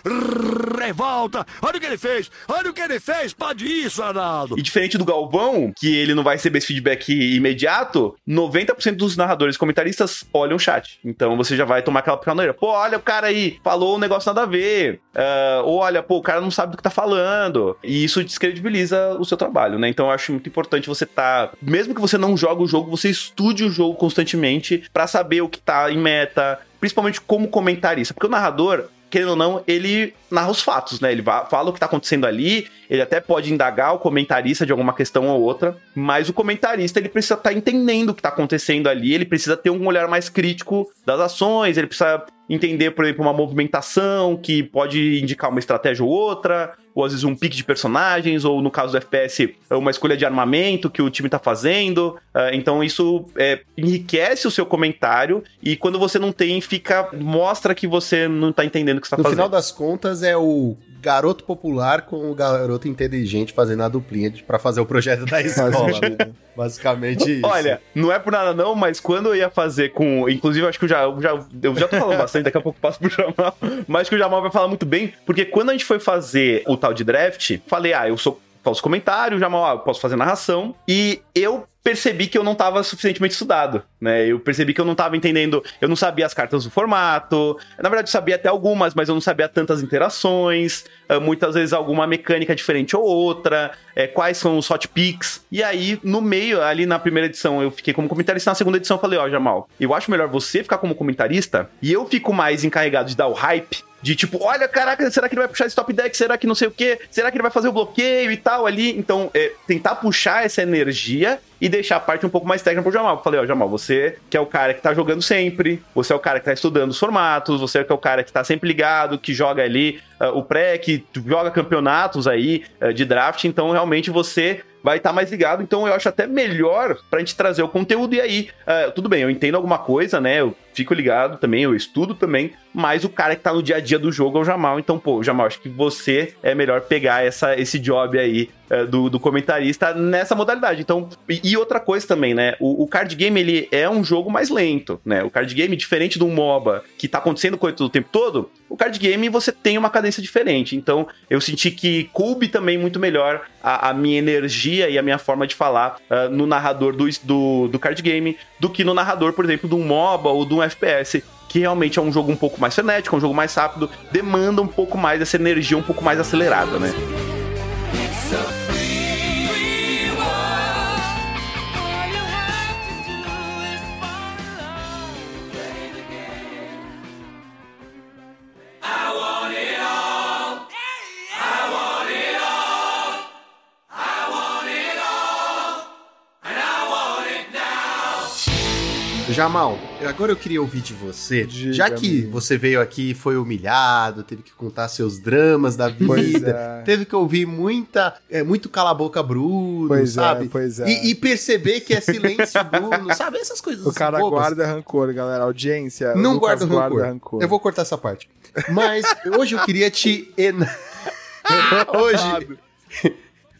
Revolta, olha o que ele fez, olha o que ele fez, pode isso, Arnaldo. E diferente do Galvão, que ele não vai receber esse feedback imediato, 90% dos narradores comentaristas olham o chat. Então você já vai tomar aquela picaneira. Pô, olha o cara aí, falou um negócio nada a ver. Uh, ou olha, pô, o cara não sabe do que tá falando. E isso descredibiliza o seu trabalho, né? Então eu acho muito importante você tá. Mesmo que você não jogue o jogo, você estude o jogo constantemente para saber o que tá em meta, principalmente como comentarista. Porque o narrador, querendo ou não, ele narra os fatos, né? Ele fala o que tá acontecendo ali, ele até pode indagar o comentarista de alguma questão ou outra, mas o comentarista ele precisa estar tá entendendo o que tá acontecendo ali, ele precisa ter um olhar mais crítico das ações, ele precisa entender, por exemplo, uma movimentação que pode indicar uma estratégia ou outra, ou às vezes um pique de personagens, ou no caso do FPS, uma escolha de armamento que o time tá fazendo. Uh, então isso é, enriquece o seu comentário e quando você não tem, fica. mostra que você não tá entendendo o que tá no fazendo. No final das contas, é o garoto popular com o garoto inteligente fazendo a duplinha para fazer o projeto da escola. né? Basicamente isso. Olha, não é por nada não, mas quando eu ia fazer com. Inclusive, acho que eu já, eu já, eu já tô falando bastante, daqui a pouco passo pro Jamal. Mas que o Jamal vai falar muito bem, porque quando a gente foi fazer o tal de draft, falei, ah, eu sou faço comentário, Jamal, ah, eu posso fazer narração. E eu percebi que eu não estava suficientemente estudado, né? Eu percebi que eu não estava entendendo, eu não sabia as cartas do formato. Na verdade, eu sabia até algumas, mas eu não sabia tantas interações, ah, muitas vezes alguma mecânica diferente ou outra, é, quais são os hot picks. E aí, no meio, ali na primeira edição, eu fiquei como comentarista, na segunda edição eu falei, ó, oh, Jamal, eu acho melhor você ficar como comentarista e eu fico mais encarregado de dar o hype de tipo, olha, caraca, será que ele vai puxar esse top deck? Será que não sei o quê? Será que ele vai fazer o bloqueio e tal ali? Então, é, tentar puxar essa energia e deixar a parte um pouco mais técnica pro Jamal. Eu falei, ó, oh, Jamal, você que é o cara que tá jogando sempre, você é o cara que tá estudando os formatos, você é o cara que tá sempre ligado, que joga ali o pré, que joga campeonatos aí uh, de draft, então realmente você vai estar tá mais ligado. Então eu acho até melhor pra gente trazer o conteúdo. E aí, uh, tudo bem, eu entendo alguma coisa, né? Eu fico ligado também, eu estudo também, mas o cara que tá no dia a dia do jogo é o Jamal. Então, pô, Jamal, acho que você é melhor pegar essa, esse job aí uh, do, do comentarista nessa modalidade. Então, e, e outra coisa também, né? O, o, card game, ele é um jogo mais lento, né? O card game, diferente do MOBA, que tá acontecendo coisa o tempo todo, o card game você tem uma cadência diferente. Então, eu senti que coube também muito melhor a, a minha energia e a minha forma de falar uh, no narrador do, do, do card game do que no narrador, por exemplo, de um MOBA ou de um FPS que realmente é um jogo um pouco mais frenético, é um jogo mais rápido, demanda um pouco mais dessa energia um pouco mais acelerada, né? Jamal, agora eu queria ouvir de você, Diga, já que você veio aqui e foi humilhado, teve que contar seus dramas da vida, é. teve que ouvir muita, é, muito cala-boca Bruno, Pois sabe? é, pois é. E, e perceber que é silêncio Bruno, sabe? Essas coisas O cara bobas. guarda rancor, galera. Audiência. Não Lucas guarda rancor. Eu vou cortar essa parte. Mas hoje eu queria te. ena- hoje.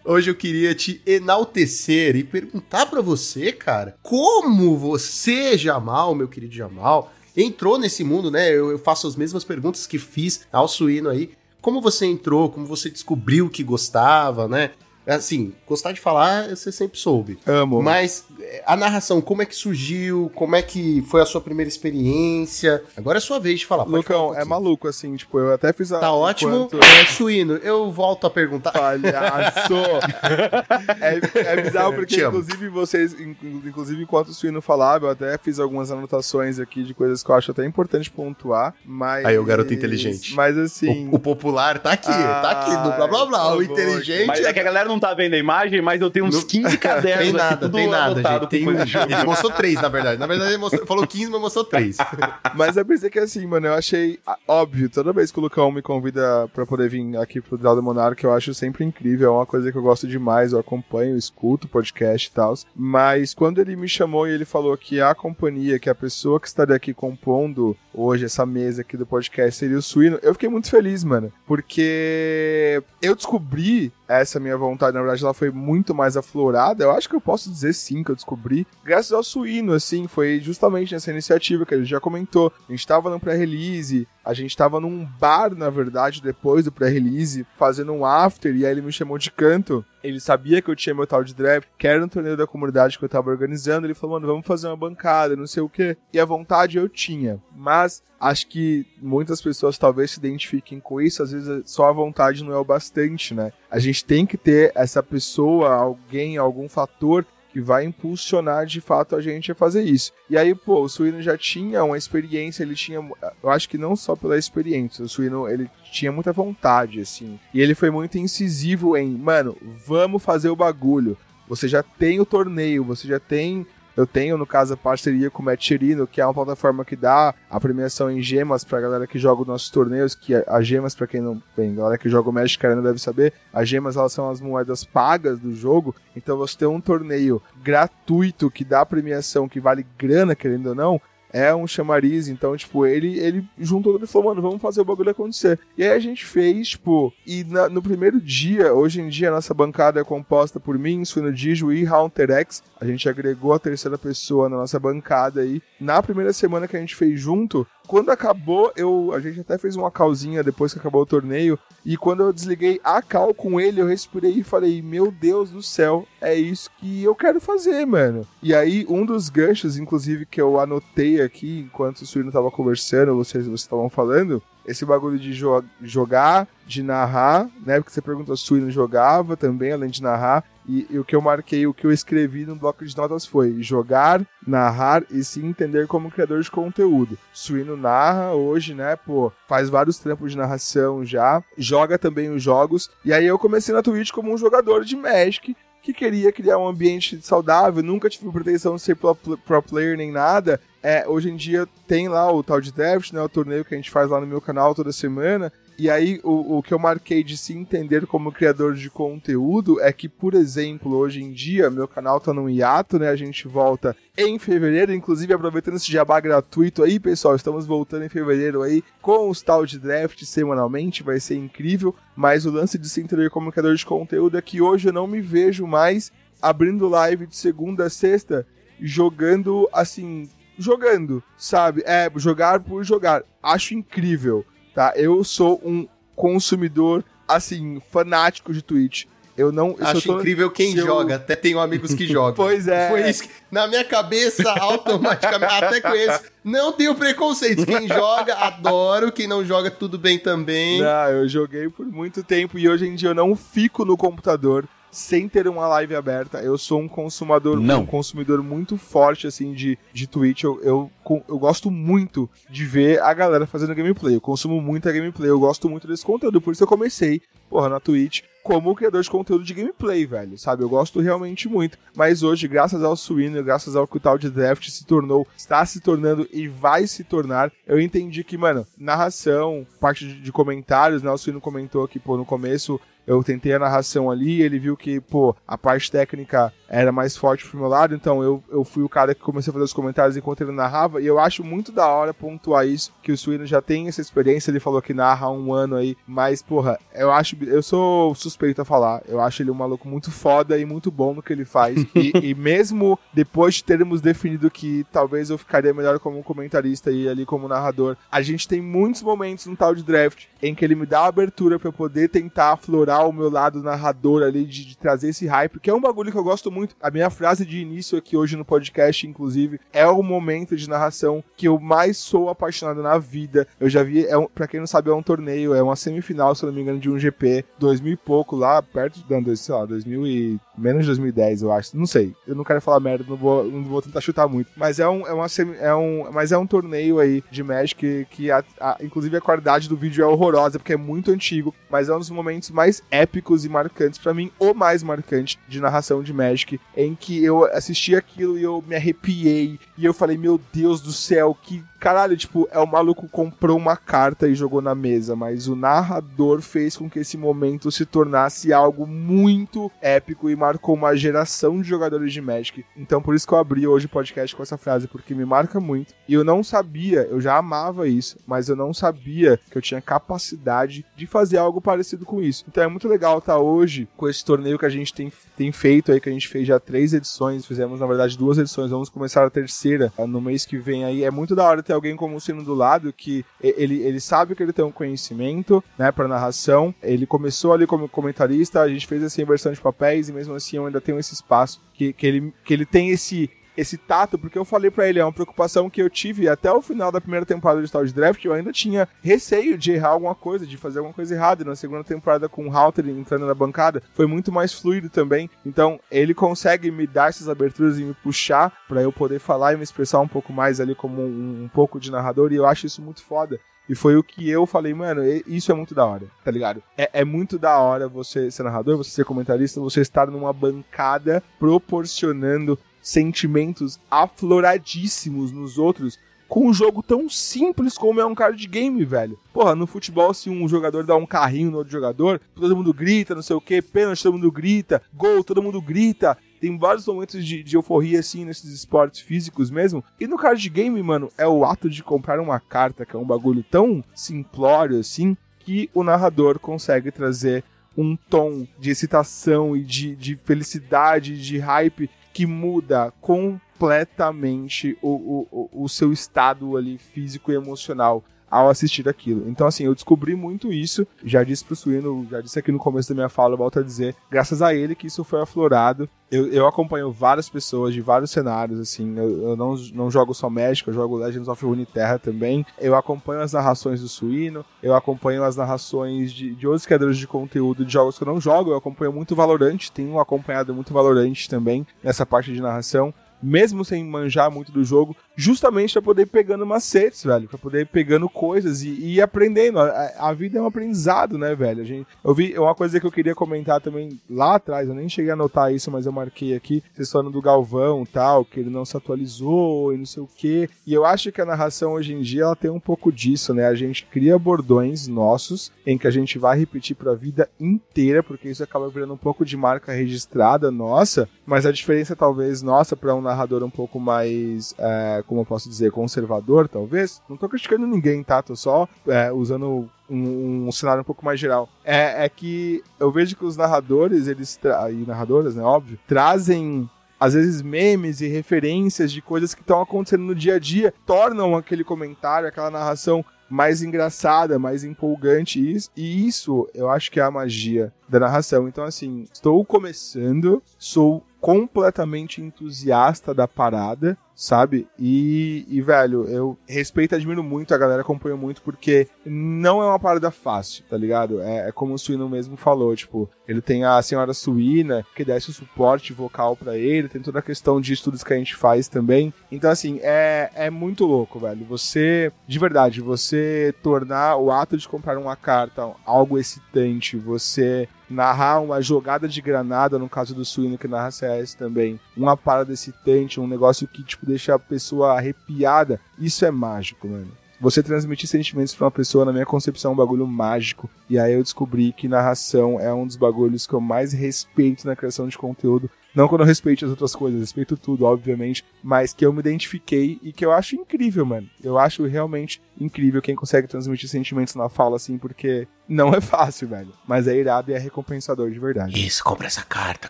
Hoje eu queria te enaltecer e perguntar pra você, cara, como você, Jamal, meu querido Jamal, entrou nesse mundo, né? Eu, eu faço as mesmas perguntas que fiz ao Suíno aí. Como você entrou, como você descobriu que gostava, né? Assim, gostar de falar, você sempre soube. Amo. Mas a narração, como é que surgiu? Como é que foi a sua primeira experiência? Agora é sua vez de falar. pode falar um Lucão, é maluco, assim, tipo, eu até fiz a. Tá ótimo. enquanto- É, suíno, eu volto a perguntar. Palhaço! é, é bizarro porque, inclusive, vocês, inclu- inclusive, enquanto o Suíno falava, eu até fiz algumas anotações aqui de coisas que eu acho até importante pontuar, mas... Aí, o garoto inteligente. Mas, assim... O, o popular tá aqui, tá aqui, no blá blá blá. Ai, O inteligente. Mas é que a galera não tá vendo a imagem, mas eu tenho uns Não- 15 cadernos Tem aqui, nada, tudo tem nada, anotado gente. com ele mostrou três, na verdade. Na verdade, ele mostrou- falou 15, mas mostrou três. Mas eu pensei que assim, mano, eu achei óbvio, toda vez que o Lucão me convida pra poder vir aqui pro Draw do Monarca, eu acho sempre incrível, é uma coisa que eu gosto demais, eu acompanho, eu escuto o podcast e tal. Mas quando ele me chamou e ele falou que a companhia, que a pessoa que estaria aqui compondo hoje essa mesa aqui do podcast seria o Suíno, eu fiquei muito feliz, mano, porque eu descobri essa minha vontade, na verdade, ela foi muito mais aflorada. Eu acho que eu posso dizer sim que eu descobri, graças ao Suíno, assim, foi justamente nessa iniciativa que gente já comentou. A gente tava no pré-release, a gente tava num bar, na verdade, depois do pré-release, fazendo um after, e aí ele me chamou de canto. Ele sabia que eu tinha meu tal de draft, que era um torneio da comunidade que eu tava organizando. Ele falou, mano, vamos fazer uma bancada, não sei o quê. E a vontade eu tinha. Mas acho que muitas pessoas talvez se identifiquem com isso. Às vezes só a vontade não é o bastante, né? A gente tem que ter essa pessoa, alguém, algum fator que vai impulsionar de fato a gente a fazer isso. E aí, pô, o Suíno já tinha uma experiência, ele tinha, eu acho que não só pela experiência, o Suíno, ele tinha muita vontade, assim. E ele foi muito incisivo em, mano, vamos fazer o bagulho. Você já tem o torneio, você já tem eu tenho, no caso, a parceria com o Matt que é uma plataforma que dá a premiação em gemas pra galera que joga os nossos torneios, que as gemas, pra quem não... Bem, galera que joga o Magic Arena deve saber, as gemas, elas são as moedas pagas do jogo, então você tem um torneio gratuito que dá premiação, que vale grana, querendo ou não, é um chamariz, então, tipo, ele, ele juntou e falou, mano, vamos fazer o bagulho acontecer. E aí a gente fez, tipo, e na- no primeiro dia, hoje em dia, a nossa bancada é composta por mim, Suino Dijo e Haunter X. A gente agregou a terceira pessoa na nossa bancada aí. Na primeira semana que a gente fez junto, quando acabou, eu, a gente até fez uma calzinha depois que acabou o torneio. E quando eu desliguei a cal com ele, eu respirei e falei: Meu Deus do céu, é isso que eu quero fazer, mano. E aí, um dos ganchos, inclusive, que eu anotei aqui enquanto o Suíno tava conversando, vocês estavam falando, esse bagulho de jo- jogar, de narrar, né? Porque você perguntou se o Suíno jogava também, além de narrar. E, e o que eu marquei, o que eu escrevi no bloco de notas foi jogar, narrar e se entender como criador de conteúdo. Suíno narra hoje, né, pô, faz vários trampos de narração já, joga também os jogos. E aí eu comecei na Twitch como um jogador de Magic que queria criar um ambiente saudável, nunca tive pretensão de ser pro, pro player nem nada. É, hoje em dia tem lá o tal de draft, né, o torneio que a gente faz lá no meu canal toda semana. E aí, o, o que eu marquei de se entender como criador de conteúdo é que, por exemplo, hoje em dia, meu canal tá num hiato, né? A gente volta em fevereiro, inclusive aproveitando esse jabá gratuito aí, pessoal, estamos voltando em fevereiro aí com os tal de draft semanalmente, vai ser incrível. Mas o lance de se entender como criador de conteúdo é que hoje eu não me vejo mais abrindo live de segunda a sexta jogando assim. Jogando, sabe? É, jogar por jogar. Acho incrível tá? Eu sou um consumidor, assim, fanático de Twitch. Eu não. Acho eu tô- incrível quem eu- joga. Até tenho amigos que jogam. Pois é. Foi isso que, na minha cabeça, automaticamente, até conheço. Não tenho preconceito. Quem joga, adoro. Quem não joga, tudo bem também. Não, eu joguei por muito tempo e hoje em dia eu não fico no computador sem ter uma live aberta. Eu sou um consumador, Não. um consumidor muito forte assim de, de Twitch. Eu, eu, eu gosto muito de ver a galera fazendo gameplay. Eu consumo muita gameplay. Eu gosto muito desse conteúdo. Por isso eu comecei porra, na Twitch, como criador de conteúdo de gameplay, velho, sabe? Eu gosto realmente muito. Mas hoje, graças ao Suíno, graças ao que o tal de draft se tornou, está se tornando e vai se tornar, eu entendi que, mano, narração, parte de, de comentários, né? O Suíno comentou que, pô, no começo eu tentei a narração ali, ele viu que, pô, a parte técnica era mais forte pro meu lado, então eu, eu fui o cara que comecei a fazer os comentários enquanto ele narrava, e eu acho muito da hora pontuar isso, que o Suíno já tem essa experiência, ele falou que narra há um ano aí, mas, porra, eu acho, eu sou suspeito a falar, eu acho ele um maluco muito foda e muito bom no que ele faz, e, e, mesmo depois de termos definido que talvez eu ficaria melhor como comentarista e ali como narrador, a gente tem muitos momentos no tal de draft em que ele me dá a abertura para poder tentar aflorar o meu lado narrador ali, de, de trazer esse hype, que é um bagulho que eu gosto muito. A minha frase de início aqui hoje no podcast, inclusive, é o momento de narração que eu mais sou apaixonado na vida. Eu já vi, é um, pra quem não sabe, é um torneio, é uma semifinal, se eu não me engano, de um GP, 2000 e pouco, lá perto, de, sei lá, 2000 e menos de 2010, eu acho. Não sei. Eu não quero falar merda, não vou, não vou tentar chutar muito. Mas é um, é uma semi, é um, mas é um torneio aí de Magic que, que a, a, inclusive a qualidade do vídeo é horrorosa porque é muito antigo, mas é um dos momentos mais épicos e marcantes para mim, o mais marcante de narração de Magic, em que eu assisti aquilo e eu me arrepiei e eu falei, meu Deus do céu, que caralho, tipo, é o maluco comprou uma carta e jogou na mesa, mas o narrador fez com que esse momento se tornasse algo muito épico e marcou uma geração de jogadores de Magic. Então por isso que eu abri hoje o podcast com essa frase, porque me marca muito. E eu não sabia, eu já amava isso, mas eu não sabia que eu tinha capacidade de fazer algo parecido com isso. Então é muito legal estar hoje com esse torneio que a gente tem, tem feito aí, que a gente fez já três edições, fizemos na verdade duas edições, vamos começar a terceira no mês que vem aí. É muito da hora ter alguém como o Sino do lado que ele, ele sabe que ele tem um conhecimento, né, para narração. Ele começou ali como comentarista, a gente fez essa inversão de papéis e mesmo assim eu ainda tenho esse espaço que, que, ele, que ele tem esse esse tato, porque eu falei para ele, é uma preocupação que eu tive até o final da primeira temporada de Star Draft, eu ainda tinha receio de errar alguma coisa, de fazer alguma coisa errada. E na segunda temporada com o Halter entrando na bancada, foi muito mais fluido também. Então, ele consegue me dar essas aberturas e me puxar para eu poder falar e me expressar um pouco mais ali como um, um pouco de narrador, e eu acho isso muito foda. E foi o que eu falei, mano, isso é muito da hora, tá ligado? É, é, muito da hora você ser narrador, você ser comentarista, você estar numa bancada proporcionando sentimentos afloradíssimos nos outros com um jogo tão simples como é um card game, velho. Porra, no futebol, se um jogador dá um carrinho no outro jogador, todo mundo grita, não sei o que, pênalti, todo mundo grita, gol, todo mundo grita. Tem vários momentos de, de, euforia, assim, nesses esportes físicos mesmo. E no card game, mano, é o ato de comprar uma carta, que é um bagulho tão simplório, assim, que o narrador consegue trazer um tom de excitação e de, de felicidade, de hype que muda completamente o, o, o seu estado ali físico e emocional ao assistir aquilo. Então, assim, eu descobri muito isso. Já disse pro Suíno, já disse aqui no começo da minha fala, eu volto a dizer, graças a ele que isso foi aflorado. Eu, eu acompanho várias pessoas de vários cenários, assim. Eu, eu não, não jogo só México, eu jogo Legends of Runeterra também. Eu acompanho as narrações do Suíno, eu acompanho as narrações de, de outros criadores de conteúdo de jogos que eu não jogo. Eu acompanho muito Valorant, tenho acompanhado muito Valorant também nessa parte de narração mesmo sem manjar muito do jogo, justamente para poder ir pegando macetes, velho, para poder ir pegando coisas e, e ir aprendendo. A, a, vida é um aprendizado, né, velho? A gente, eu vi uma coisa que eu queria comentar também lá atrás, eu nem cheguei a anotar isso, mas eu marquei aqui, vocês falando do Galvão tal, que ele não se atualizou e não sei o quê. E eu acho que a narração hoje em dia ela tem um pouco disso, né? A gente cria bordões nossos em que a gente vai repetir para a vida inteira, porque isso acaba virando um pouco de marca registrada nossa, mas a diferença talvez nossa para um narrador um pouco mais é, como eu posso dizer, conservador, talvez. Não tô criticando ninguém, tá? Tô só é, usando um, um, cenário um pouco mais geral. É, é que eu vejo que os narradores, eles e narradoras, né, óbvio, trazem às vezes memes e referências de coisas que estão acontecendo no dia a dia, tornam aquele comentário, aquela narração mais engraçada, mais empolgante. E isso eu acho que é a magia da narração. Então, assim, estou começando, sou completamente entusiasta da parada sabe? E, e, velho, eu respeito e admiro muito, a galera acompanha muito, porque não é uma parada fácil, tá ligado? É, é como o Suíno mesmo falou, tipo, ele tem a senhora Suína, que desce o suporte vocal para ele, tem toda a questão de estudos que a gente faz também. Então, assim, é, é muito louco, velho. Você, de verdade, você tornar o ato de comprar uma carta algo excitante, você narrar uma jogada de granada, no caso do Suíno que narra CS também, uma parada excitante, um negócio que, tipo, deixa a pessoa arrepiada, isso é mágico, mano. Você transmitir sentimentos pra uma pessoa, na minha concepção, é um bagulho mágico. E aí eu descobri que narração é um dos bagulhos que eu mais respeito na criação de conteúdo. Não quando eu respeito as outras coisas, respeito tudo, obviamente, mas que eu me identifiquei e que eu acho incrível, mano. Eu acho realmente incrível quem consegue transmitir sentimentos na fala assim, porque não é fácil, velho. Mas é irado e é recompensador de verdade. Isso, compra essa carta,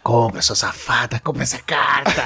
compra, sua safada, compra essa carta.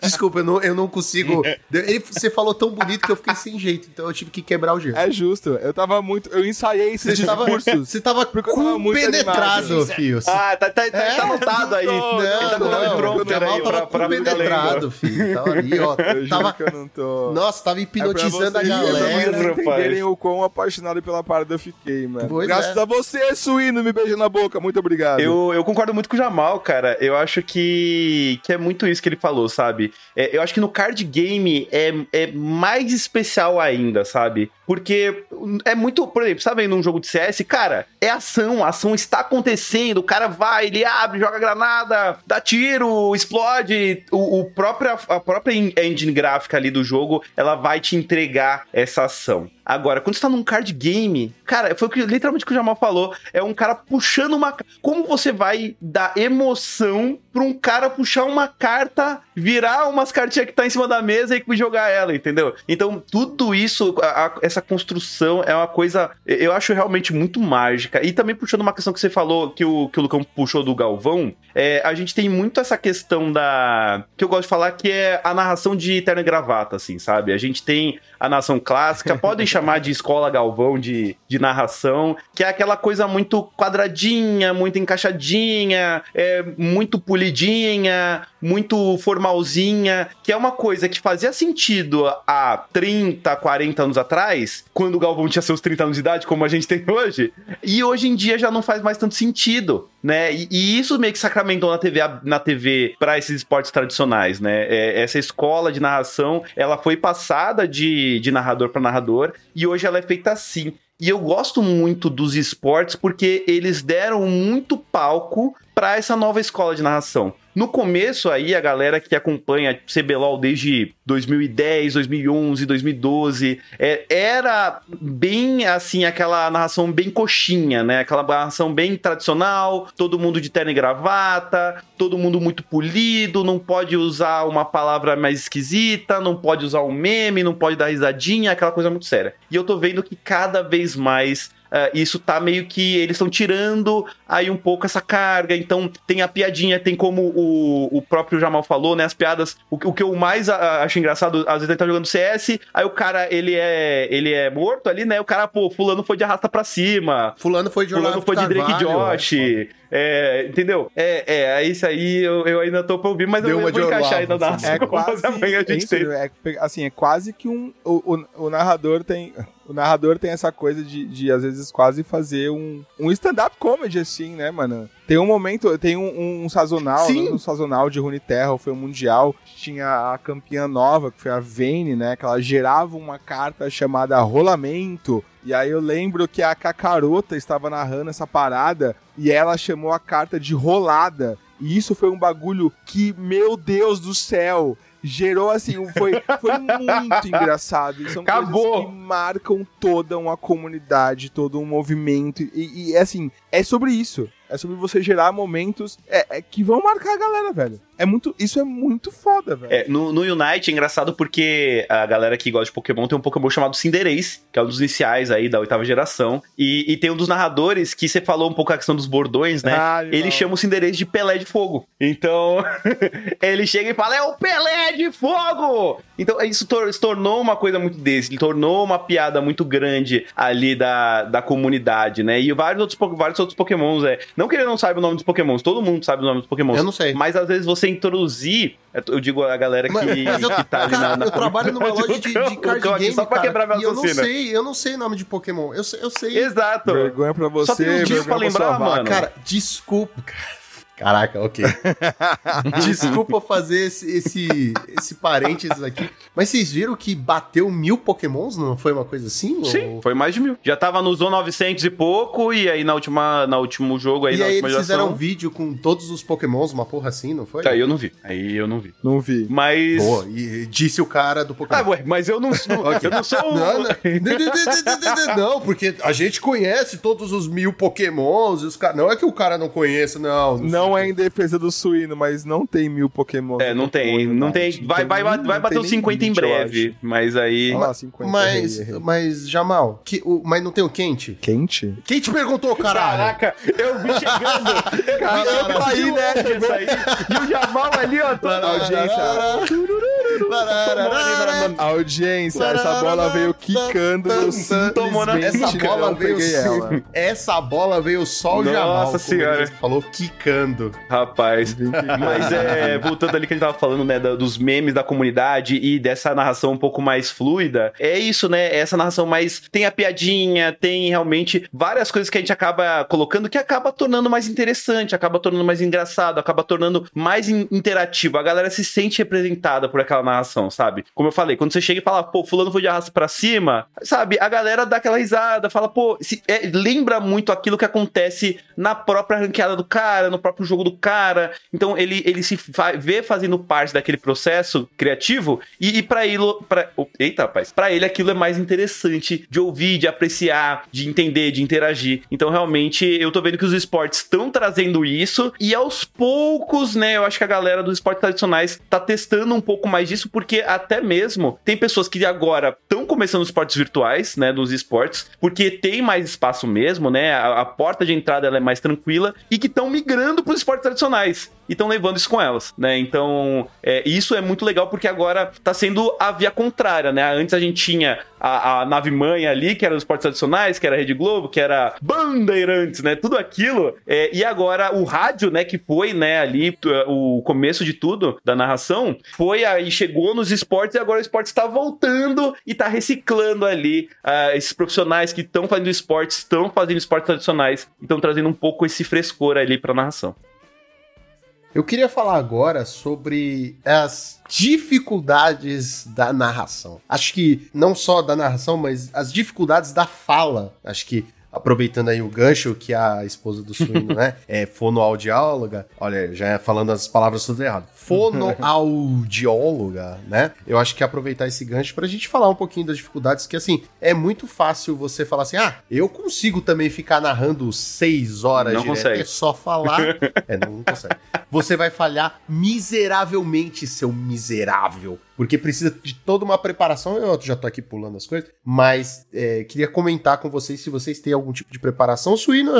Desculpa, eu não, eu não consigo. Ele, você falou tão bonito que eu fiquei sem jeito, então eu tive que quebrar o gelo. É justo, eu tava muito. Eu ensaiei esses Você tava, discursos. você tava eu tava muito compenetrado, filho. Ah, tá, tá, tá, É? tá anotado aí. Não, Ele tá Não, não, o Jamal aí tava pra, pra compenetrado, lendo. filho. Tava ali, ó. Eu juro Tava, que eu não tô. nossa, tava É hipnotizando pra a vocês- é pra vocês rapaz. entenderem o quão apaixonado pela parada eu fiquei, mano. Pois Graças é. a você, Suíno, me beija na boca. Muito obrigado. Eu, eu concordo muito com o Jamal, cara. Eu acho que, que é muito isso que ele falou, sabe? É, eu acho que no card game é, é mais especial ainda, sabe? Porque é muito, por exemplo, sabe num jogo de CS, cara, é ação, a ação está acontecendo, o cara vai, ele abre, joga granada, dá tiro, explode. O, o próprio, a própria engine gráfica ali do jogo, ela vai te entregar essa ação. Agora, quando você tá num card game, cara, foi o que, literalmente o que o Jamal falou. É um cara puxando uma. Como você vai dar emoção pra um cara puxar uma carta, virar umas cartinhas que tá em cima da mesa e jogar ela, entendeu? Então, tudo isso, a- a- essa construção é uma coisa. Eu acho realmente muito mágica. E também puxando uma questão que você falou, que o, que o Lucão puxou do Galvão, é, a gente tem muito essa questão da. que eu gosto de falar, que é a narração de terno e gravata, assim, sabe? A gente tem a narração clássica, podem chamar de escola Galvão de, de narração, que é aquela coisa muito quadradinha, muito encaixadinha, é, muito polidinha, muito formalzinha, que é uma coisa que fazia sentido há 30, 40 anos atrás, quando o Galvão tinha seus 30 anos de idade, como a gente tem hoje, e hoje em dia já não faz mais tanto sentido, né? E, e isso meio que sacramentou na TV, na TV para esses esportes tradicionais, né? É, essa escola de narração, ela foi passada de, de narrador para narrador e hoje ela é feita assim. E eu gosto muito dos esportes porque eles deram muito palco para essa nova escola de narração. No começo aí, a galera que acompanha CBLOL desde 2010, 2011, 2012, é, era bem assim, aquela narração bem coxinha, né? Aquela narração bem tradicional, todo mundo de terno e gravata, todo mundo muito polido, não pode usar uma palavra mais esquisita, não pode usar um meme, não pode dar risadinha, aquela coisa muito séria. E eu tô vendo que cada vez mais isso tá meio que eles estão tirando aí um pouco essa carga. Então tem a piadinha, tem como o, o próprio Jamal falou, né? As piadas. O, que- o que eu mais ah, acho engraçado, às vezes ele tá jogando CS, aí o cara ele é ele é morto ali, né? O cara, pô, fulano foi de arrasta pra cima. Fulano foi de Fulano foi de Drake Carvalho, Josh. É, entendeu? É, é, é isso aí eu, eu ainda tô pra ouvir, mas Deu eu, vou encaixar Olavo, ainda na assim. É quase. amanhã a gente isso, tem. é, assim, é quase que um. O, o, o narrador tem. O narrador tem essa coisa de, de às vezes, quase fazer um, um stand-up comedy, assim, né, mano? Tem um momento, tem um, um sazonal, Sim. um sazonal de Runeterra, foi um mundial, tinha a campeã nova, que foi a Vayne, né, que ela gerava uma carta chamada Rolamento, e aí eu lembro que a Cacarota estava narrando essa parada, e ela chamou a carta de Rolada, e isso foi um bagulho que, meu Deus do céu, gerou assim, foi, foi muito engraçado. E São Acabou. coisas que marcam toda uma comunidade, todo um movimento. E, e, assim, é sobre isso. É sobre você gerar momentos é, é, que vão marcar a galera, velho. É muito, isso é muito foda, velho. É, no, no Unite é engraçado porque a galera que gosta de Pokémon tem um Pokémon chamado Cinderace, que é um dos iniciais aí da oitava geração. E, e tem um dos narradores que você falou um pouco a questão dos bordões, né? Ah, ele chama o Cinderace de Pelé de Fogo. Então, ele chega e fala: É o Pelé de Fogo! Então, isso tor- se tornou uma coisa muito desse, ele tornou uma piada muito grande ali da, da comunidade, né? E vários outros, vários outros Pokémons, é. Não que ele não saiba o nome dos pokémons, todo mundo sabe o nome dos pokémons. Eu não sei. Mas às vezes você introduzir, eu digo a galera que, Mas eu, que tá ali cara, na, na- eu trabalho numa loja de, de card game, só pra cara, quebrar minha e eu não sei, eu não sei o nome de Pokémon. Eu sei, eu sei. Exato. Vergonha pra você, Só tem um dia vergonha pra lembrar, vaca. mano. Cara, desculpa. cara. Caraca, ok. Desculpa fazer esse, esse, esse parênteses aqui. Mas vocês viram que bateu mil pokémons? Não foi uma coisa assim? Sim, Ou- foi mais de mil. Já tava no Zone 900 e pouco, e aí na última, na último jogo aí, E na aí última eles fizeram um geração... vídeo com todos os pokémons, uma porra assim, não foi? Aí eu não vi. Aí eu não vi. Não vi. Mas... Boa, e disse o cara do Pokémon. Ah, ué, mas eu não sou... Ok. Eu não sou... um- Não, não, não, não, porque a gente conhece todos os mil pokémons e os caras. Não é que o cara não conheça, não. Não é em defesa do suíno, mas não tem mil Pokémon. É, não tem, não tem. Vai, vai, vai, vai bater os 50 em breve, mas aí. Olha lá, 50. Mas, errei, errei. mas, Jamal, que, o, mas não tem o quente? Quente? Quem te perguntou, caralho? Caraca, eu vi chegando. Eu, Caralho, eu caí nessa aí. E o Jamal ali, ó. Tá, Audiência, essa bola veio quicando no Tomou na- simplesmente Essa bola veio. Essa bola veio só o Nossa Jamal. como senhora. Falou quicando. Rapaz. Mas é, voltando ali que a gente tava falando, né, dos memes da comunidade e dessa narração um pouco mais fluida, é isso, né? É Essa narração mais. Tem a piadinha, tem realmente várias coisas que a gente acaba colocando que acaba tornando mais interessante, acaba tornando mais engraçado, acaba tornando mais in- interativo. A galera se sente representada por aquela narração, sabe? Como eu falei, quando você chega e fala, pô, fulano foi de arrasto pra cima, sabe? A galera dá aquela risada, fala, pô, se- é, lembra muito aquilo que acontece na própria ranqueada do cara, no próprio jogo do cara. Então ele, ele se fa- vê fazendo parte daquele processo criativo e, e para ele, pra, oh, eita, rapaz, para ele aquilo é mais interessante de ouvir, de apreciar, de entender, de interagir. Então realmente eu tô vendo que os esportes estão trazendo isso e aos poucos, né, eu acho que a galera dos esportes tradicionais tá testando um pouco mais disso porque até mesmo tem pessoas que agora estão começando os esportes virtuais, né, dos esportes, porque tem mais espaço mesmo, né, a, a porta de entrada é mais tranquila e que estão migrando para os esportes tradicionais e estão levando isso com elas, né? Então, é, isso é muito legal porque agora tá sendo a via contrária, né? Antes a gente tinha a, a nave mãe ali, que era os esportes tradicionais, que era a Rede Globo, que era Bandeirantes, né? Tudo aquilo. é, e agora o rádio, né? Que foi, né? Ali o começo de tudo da narração, foi aí, chegou nos esportes e agora o esporte está voltando e tá reciclando ali ah, esses profissionais que estão fazendo esportes, estão fazendo esportes tradicionais, estão trazendo um pouco esse frescor ali pra narração. Eu queria falar agora sobre as dificuldades da narração. Acho que não só da narração, mas as dificuldades da fala. Acho que aproveitando aí o gancho que a esposa do suíno, né, é fonoaudióloga. Olha, já falando as palavras todas erradas. Fonoaudióloga, né? Eu acho que aproveitar esse gancho pra gente falar um pouquinho das dificuldades, que assim, é muito fácil você falar assim: "Ah, eu consigo também ficar narrando seis horas Não direto, consegue. é só falar". é, não consegue. Você vai falhar miseravelmente, seu miserável. Porque precisa de toda uma preparação. Eu já tô aqui pulando as coisas. Mas é, queria comentar com vocês se vocês têm algum tipo de preparação. O suíno,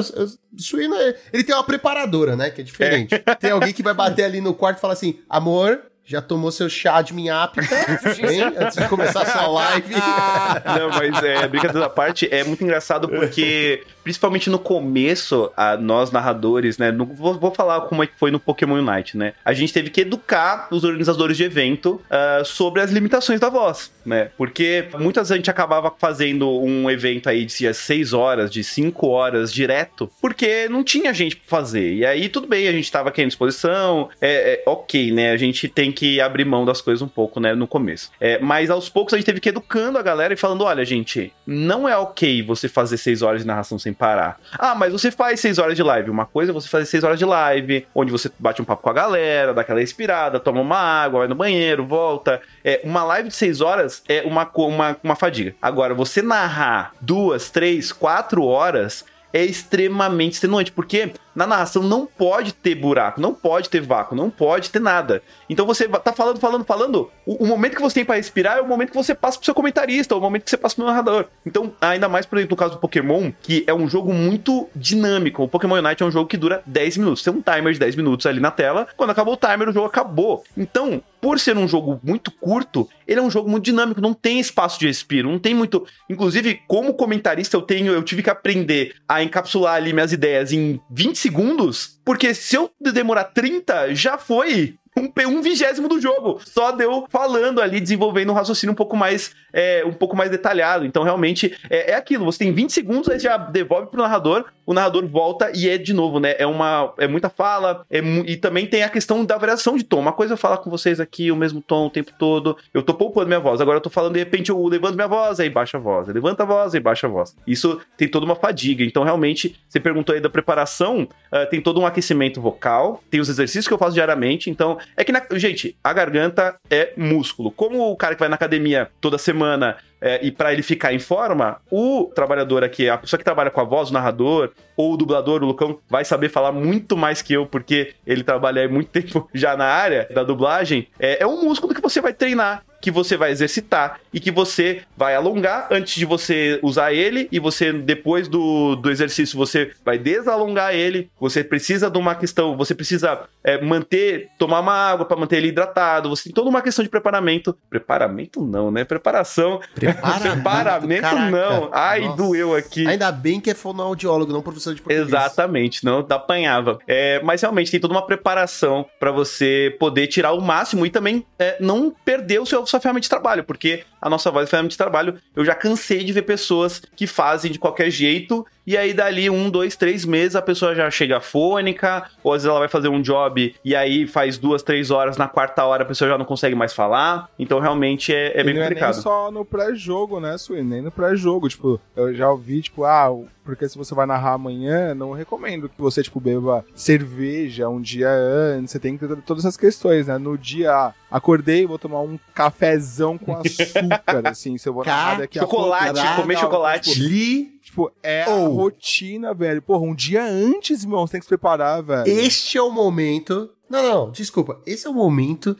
suíno é- ele tem uma preparadora, né? Que é diferente. Tem alguém que vai bater ali no quarto e falar assim: amor. Já tomou seu chá de minhapta? Hein? Antes de começar a sua live. Não, mas é, brincadeira da parte, é muito engraçado porque, principalmente no começo, a, nós narradores, né? no- vou, vou falar como é que foi no Pokémon Unite, né? A gente teve que educar os organizadores de evento ah, sobre as limitações da voz, né? Porque muitas vezes a gente acabava fazendo um evento aí de 6 horas, de 5 horas direto, porque não tinha gente pra fazer. E aí, tudo bem, a gente tava aqui à disposição, é, é ok, né? A gente tem que abrir mão das coisas um pouco, né, no começo. É, mas aos poucos a gente teve que educando a galera e falando: olha, gente, não é ok você fazer seis horas de narração sem parar. Ah, mas você faz seis horas de live. Uma coisa é você fazer seis horas de live, onde você bate um papo com a galera, dá aquela respirada, toma uma água, vai no banheiro, volta. É, uma live de seis horas é uma, uma, uma fadiga. Agora, você narrar duas, três, quatro horas é extremamente extenuante, porque na narração não pode ter buraco, não pode ter vácuo, não pode ter nada. Então você tá falando, falando, falando. O, o momento que você tem pra respirar é o momento que você passa pro seu comentarista, é o momento que você passa pro narrador. Então, ainda mais, por exemplo, no caso do Pokémon, que é um jogo muito dinâmico. O Pokémon Unite é um jogo que dura 10 minutos. Tem um timer de 10 minutos ali na tela. Quando acabou o timer, o jogo acabou. Então, por ser um jogo muito curto, ele é um jogo muito dinâmico, não tem espaço de respiro, não tem muito. Inclusive, como comentarista, eu tenho, eu tive que aprender a encapsular ali minhas ideias em 20 segundos, porque se eu demorar 30, já foi um, um vigésimo do jogo. Só deu falando ali, desenvolvendo um raciocínio um pouco mais, é, um pouco mais detalhado. Então, realmente, é, é aquilo. Você tem 20 segundos, aí já devolve pro narrador, o narrador volta e é de novo, né? É uma é muita fala, é e também tem a questão da variação de tom. Uma coisa é falar com vocês aqui o mesmo tom o tempo todo. Eu tô poupando minha voz. Agora eu tô falando, de repente, eu levanto minha voz, aí baixa a voz. Eu levanto a voz, aí baixa a voz. Isso tem toda uma fadiga. Então, realmente, você perguntou aí da preparação, uh, tem todo um aquecimento vocal, tem os exercícios que eu faço diariamente. Então, é que, na... gente, a garganta é músculo. Como o cara que vai na academia toda semana é, e para ele ficar em forma, o trabalhador aqui, a pessoa que trabalha com a voz, o narrador ou o dublador, o Lucão, vai saber falar muito mais que eu, porque ele trabalha há muito tempo já na área da dublagem. É, é um músculo que você vai treinar que você vai exercitar e que você vai alongar antes de você usar ele e você depois do, do exercício você vai desalongar ele. Você precisa de uma questão, você precisa é, manter, tomar uma água para manter ele hidratado. Você tem toda uma questão de preparamento. Preparamento não, né? Preparação. Preparamento, Preparamento caraca. não. Ai, Nossa. doeu aqui. Ainda bem que é fonoaudiólogo, não professor de português. Exatamente, não apanhava. É, mas realmente tem toda uma preparação para você poder tirar o máximo e também é, não perder o seu, sua ferramenta de trabalho, porque a nossa voz é ferramenta de trabalho. Eu já cansei de ver pessoas que fazem de qualquer jeito e aí dali um, dois, três meses a pessoa já chega fônica, ou às vezes ela vai fazer um job e aí faz duas, três horas, na quarta hora a pessoa já não consegue mais falar. Então realmente é, é E bem não complicado. é nem só no pré-jogo, né, Suíno? Nem no pré-jogo. Tipo, eu já ouvi, tipo, ah, porque se você vai narrar amanhã, não recomendo que você, tipo, beba cerveja um dia antes. Você tem que ter todas essas questões, né? No dia, ah, acordei, vou tomar um cafezão com açúcar, assim, se eu vou narrar daqui a pouco. Chocolate, comer não, chocolate. tipo, Li, Tipo, é a rotina, velho. Porra, um dia antes, irmão, você tem que se preparar, velho. este é o momento. Não, não, desculpa. Esse é o momento.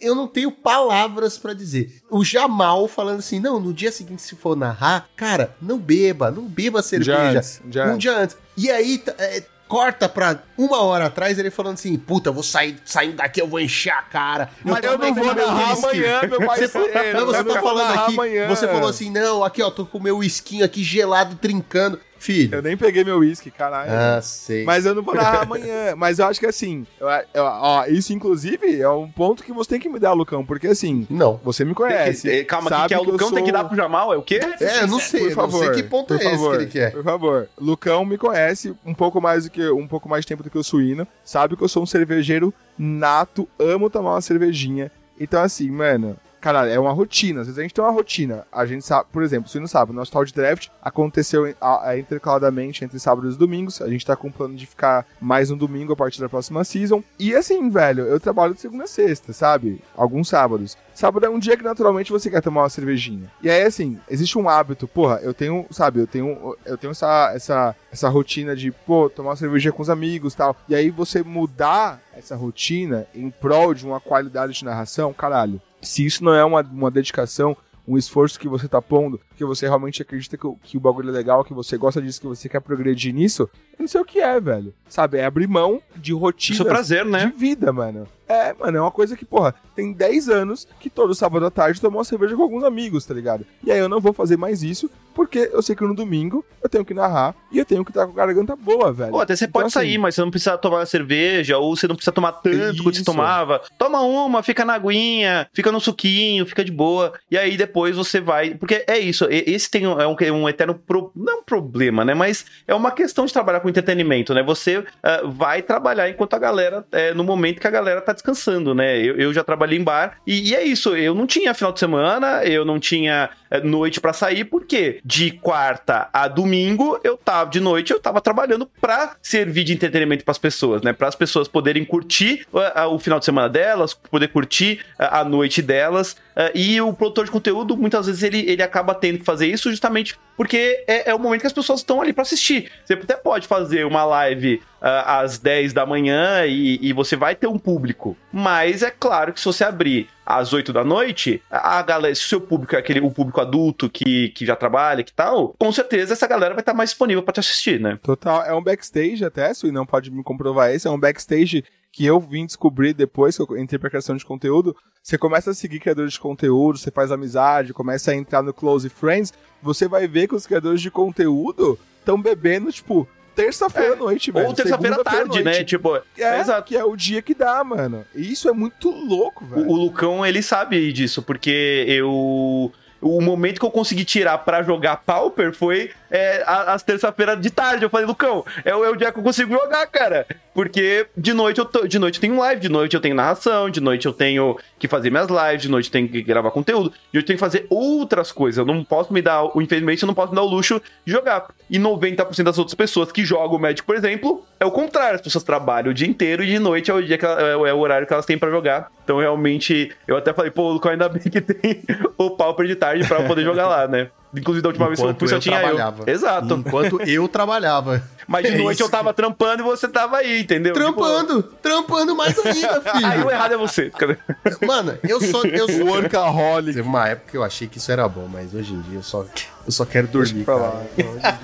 Eu não tenho palavras pra dizer. O Jamal falando assim: não, no dia seguinte, se for narrar, cara, não beba, não beba Um dia cerveja. antes, um dia um antes. dia antes. E aí, é, corta pra uma hora atrás, ele falando assim: puta, eu vou sair, saindo daqui, eu vou encher a cara. Mas eu não vou narrar whisky." amanhã, meu Você, parceiro. mas você Eu não tá falando aqui, amanhã. você falou assim, não, aqui ó, tô com o meu whiskinho aqui gelado, trincando. Filho, Eu nem peguei meu uísque, caralho. ah, sei. Mas eu não vou narrar amanhã. Mas eu acho que assim, eu- eu- ó, isso inclusive é um ponto que você tem que me dar, Lucão, porque assim, Não. você me Tem conhece. que- eh, calma, sabe que, que é o Lucão tem que sou- dar pro Jamal? É o quê? É, eu não sei, Por favor, não sei que ponto por é esse favor, que ele quer. Por favor. Lucão me conhece um pouco mais do que um pouco mais de tempo do que o Suíno. Sabe que eu sou um cervejeiro nato, amo tomar uma cervejinha. Então, assim, mano, caralho, é uma rotina. Às vezes a gente tem uma rotina. A gente sabe, por exemplo, o Suíno sabe, o nosso tal de draft aconteceu a- intercaladamente entre sábados e domingos. A gente tá com um plano de ficar mais um domingo a partir da próxima season. E assim, velho, eu trabalho de segunda a sexta, sabe? Alguns sábados. Sábado é um dia que naturalmente você quer tomar uma cervejinha. E aí, assim, existe um hábito, porra, eu tenho, sabe, eu tenho, eu tenho essa, essa, essa rotina de, pô, tomar uma cerveja com os amigos tal. E aí você mudar essa rotina em prol de uma qualidade de narração, caralho. Se isso não é uma, uma dedicação, um esforço que você tá pondo, que você realmente acredita que, que o bagulho é legal, que você gosta disso, que você quer progredir nisso, eu não sei o que é, velho. Sabe, é abrir mão de rotina Isso é prazer, de né? vida, mano. É, mano, é uma coisa que, porra, tem 10 anos que todo sábado à tarde eu tomo uma cerveja com alguns amigos, tá ligado? E aí eu não vou fazer mais isso, porque eu sei que no domingo eu tenho que narrar e eu tenho que estar com a garganta boa, velho. Pô, até você Então, pode sair, assim, mas você não precisa tomar cerveja, ou você não precisa tomar tanto quanto você Isso. tomava. Toma uma, fica na aguinha, fica no suquinho, fica de boa. E aí depois você vai. Porque é isso, esse tem um, é um, um eterno. Pro, não é um problema, né? Mas é uma questão de trabalhar com entretenimento, né? Você ah, vai trabalhar enquanto a galera. é, no momento que a galera tá descansando, né? Eu, eu já trabalhei em bar, e, e é isso. Eu não tinha final de semana, eu não tinha é, noite pra sair, porque de quarta a domingo eu tava de noite, eu tava trabalhando pra servir de entretenimento pras pessoas, né? Para as pessoas poderem curtir ah, ah, o final de semana delas, poder curtir a noite delas. Ah, e o produtor de conteúdo, muitas vezes, ele, ele acaba tendo que fazer isso justamente porque é, é o momento que as pessoas estão ali pra assistir. Você até pode fazer uma live ah, às 10 da manhã e, e você vai ter um público. Mas é claro que se você abrir às 8 da noite, a galera, se o seu público é aquele o público adulto que, que já trabalha, que tal, com certeza essa galera vai estar mais disponível pra te assistir, né? Total, é um backstage até, se não pode me comprovar isso, é um backstage que eu vim descobrir depois que eu entrei pra criação de conteúdo. Você começa a seguir criadores de conteúdo, você faz amizade, começa a entrar no Close Friends, você vai ver que os criadores de conteúdo estão bebendo, tipo, terça-feira à noite, velho. Ou terça-feira à tarde, né? Tipo, É, exato. que é o dia que dá, mano. E isso é muito louco, velho. O, o Lucão, ele sabe disso, porque eu. O momento que eu consegui tirar pra jogar Pauper foi é, às terça-feira de tarde. Eu falei, Lucão, é, é o dia que eu consigo jogar, cara. Porque de noite, eu tô- de noite eu tenho live, de noite eu tenho narração, de noite eu tenho que fazer minhas lives, de noite eu tenho que gravar conteúdo, de noite eu tenho que fazer outras coisas. Eu não posso me dar, infelizmente, eu não posso me dar o luxo de jogar. E 90% das outras pessoas que jogam o Magic, por exemplo, é o contrário. As pessoas trabalham o dia inteiro e de noite é o dia que ela- é, é o horário que elas têm pra jogar. Então, realmente, eu até falei, pô, Lucão, ainda bem que tem o Pauper de tarde pra eu poder jogar lá, né? Inclusive, da última vez que eu Enquanto fui, só eu tinha trabalhava. eu. Exato. Enquanto eu trabalhava. Mas de É noite isso. eu tava trampando e você tava aí, entendeu? Trampando, trampando mais ainda, Tipo, aí o filho. errado é você. Cadê? Mano, eu só. Eu só... Workaholic. Teve uma época que eu achei que isso era bom, mas hoje em dia eu só, eu só quero dormir. pra cara. lá.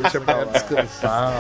Deixa pra lá. descansar.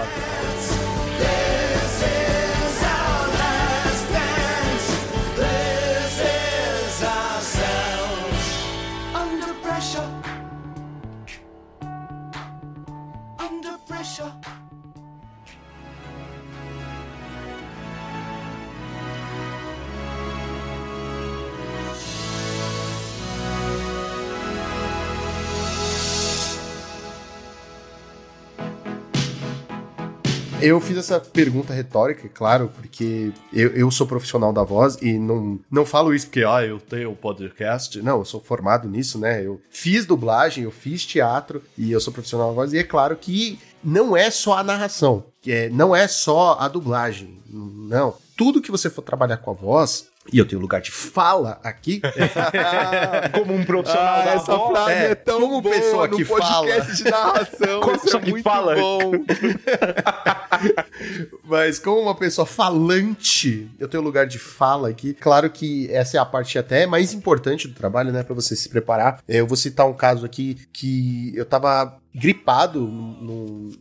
Eu fiz essa pergunta retórica, claro, porque eu, eu sou profissional da voz e não, não falo isso porque, ah, eu tenho podcast. Não, eu sou formado nisso, né? Eu fiz dublagem, eu fiz teatro e eu sou profissional da voz. E é claro que não é só a narração, é, não é só a dublagem. Não. Tudo que você for trabalhar com a voz, e eu tenho lugar de fala aqui, Como um profissional Ah, da essa voz. frase é, é, tão como boa pessoa que podcast de narração. Como isso pessoa é que muito fala. bom. Mas como uma pessoa falante, eu tenho lugar de fala aqui. Claro que essa é a parte até mais importante do trabalho, né? Pra você se preparar. É, Eu vou citar um caso aqui que eu tava gripado,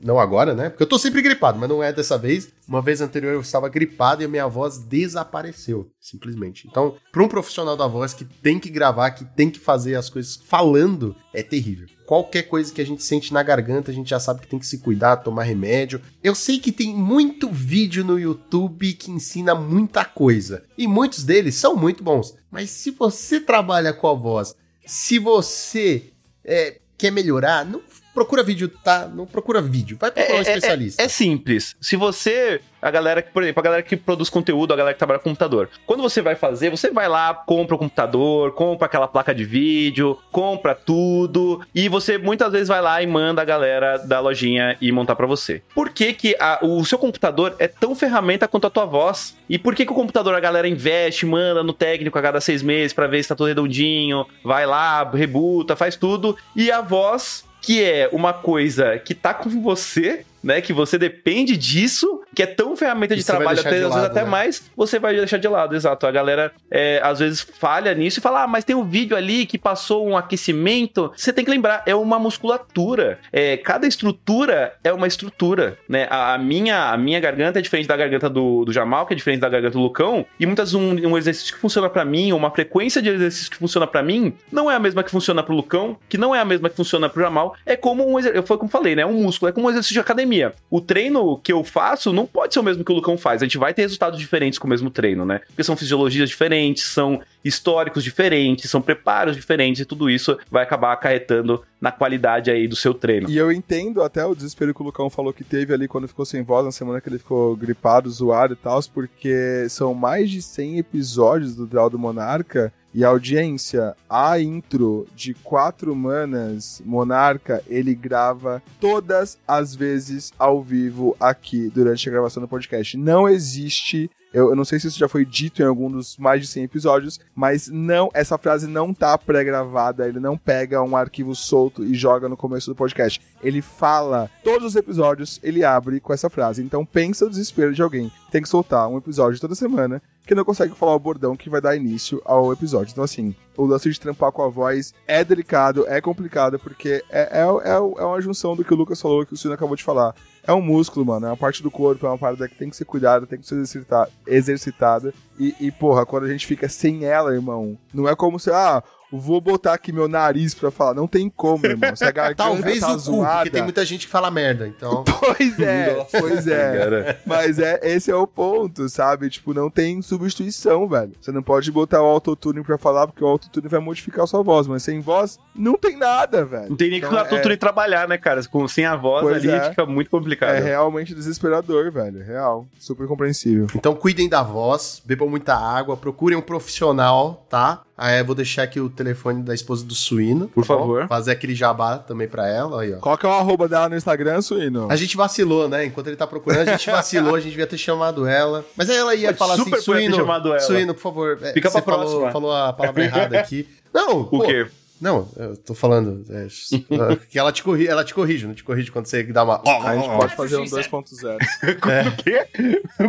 não agora, né? Porque eu tô sempre gripado, mas não é dessa vez. Uma vez anterior eu estava gripado e a minha voz desapareceu, simplesmente. Então, para um profissional da voz que tem que gravar, que tem que fazer as coisas falando, é terrível. Qualquer coisa que a gente sente na garganta, a gente já sabe que tem que se cuidar, tomar remédio. Eu sei que tem muito vídeo no YouTube que ensina muita coisa. E muitos deles são muito bons. Mas se você trabalha com a voz, se você é, quer melhorar, não procura vídeo, tá? Não procura vídeo. Vai procurar um especialista. É, simples. Se você. A galera que, por exemplo, a galera que produz conteúdo, a galera que trabalha com computador. Quando você vai fazer, você vai lá, compra o computador, compra aquela placa de vídeo, compra tudo. E você muitas vezes vai lá e manda a galera da lojinha ir montar pra você. Por que, que a- o seu computador é tão ferramenta quanto a tua voz? E por que, que o computador a galera investe, manda no técnico a cada seis meses pra ver se tá tudo redondinho, vai lá, rebuta, faz tudo. E a voz que é uma coisa que tá com você, né? Que você depende disso, que é tão ferramenta de vai trabalho, até, de às vezes lado, até né? mais, você vai deixar de lado, exato. A galera é, às vezes falha nisso e fala: ah, mas tem um vídeo ali que passou um aquecimento. Você tem que lembrar, é uma musculatura. É, cada estrutura é uma estrutura, né? A, a minha, a minha garganta é diferente da garganta do, do Jamal, que é diferente da garganta do Lucão, e muitas um, um exercício que funciona pra mim, uma frequência de exercício que funciona pra mim, não é a mesma que funciona pro Lucão, que não é a mesma que funciona pro Jamal. É como um exercício, foi como falei, né? Um músculo, é como um exercício de academia. O treino que eu faço não pode ser o mesmo que o Lucão faz. A gente vai ter resultados diferentes com o mesmo treino, né? Porque são fisiologias diferentes, são históricos diferentes, são preparos diferentes, e tudo isso vai acabar acarretando na qualidade aí do seu treino. E eu entendo até o desespero que o Lucão falou que teve ali quando ficou sem voz, na semana que ele ficou gripado, zoado e tal, porque são mais de 100 episódios do Draw do Monarca e audiência, a intro de quatro manas Monarca, ele grava todas as vezes ao vivo aqui durante a gravação do podcast. Não existe eu, eu não sei se isso já foi dito em algum dos mais de 100 episódios, mas não, essa frase não tá pré-gravada, ele não pega um arquivo solto e joga no começo do podcast. Ele fala todos os episódios, ele abre com essa frase. Então pensa o desespero de alguém tem que soltar um episódio toda semana que não consegue falar o bordão que vai dar início ao episódio. Então, assim, o lance de trampar com a voz é delicado, é complicado, porque é, é, é, é uma junção do que o Lucas falou e que o Cino acabou de falar. É um músculo, mano. É uma parte do corpo, é uma parada que tem que ser cuidada, tem que ser exercita- exercitada. E, e, porra, quando a gente fica sem ela, irmão, não é como se, ah, vou botar aqui meu nariz pra falar. Não tem como, irmão. Se a garganta Talvez tá o cu, zoada... porque tem muita gente que fala merda, então... Pois é, pois é. Cara. Mas é, esse é o ponto, sabe? Tipo, não tem substituição, velho. Você não pode botar o autotune pra falar, porque o autotune vai modificar a sua voz. Mas sem voz, não tem nada, velho. Não tem nem que Então, o autotune trabalhar, né, cara? Com, sem a voz Pois ali é. fica muito complicado. É realmente desesperador, velho. Real. Super compreensível. Então cuidem da voz, bebam muita água, procurem um profissional, tá? Aí eu vou deixar aqui o telefone da esposa do Suíno. Por tá favor. Fazer aquele jabá também pra ela, aí, ó. Qual que é o arroba dela no Instagram, Suíno? A gente vacilou, né? Enquanto ele tá procurando, a gente vacilou, a gente devia ter chamado ela. Mas aí ela ia Mas falar super assim, podia ter Suíno, chamado ela. Suíno, por favor. é, Fica você pra falou, próxima. falou a palavra errada aqui. Não, O pô, quê? Não, eu tô falando é, que ela te, corri, ela te corrige, não te corrige quando você dá uma... A gente pode fazer um 2.0. Quando o quê?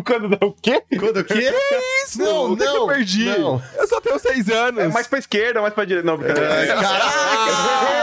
Quando dá o quê? Quando o quê? Isso, Não, é que eu não, perdi. não. Eu só tenho seis anos. É mais pra esquerda, mais pra direita. Não, brincadeira. É, Caraca!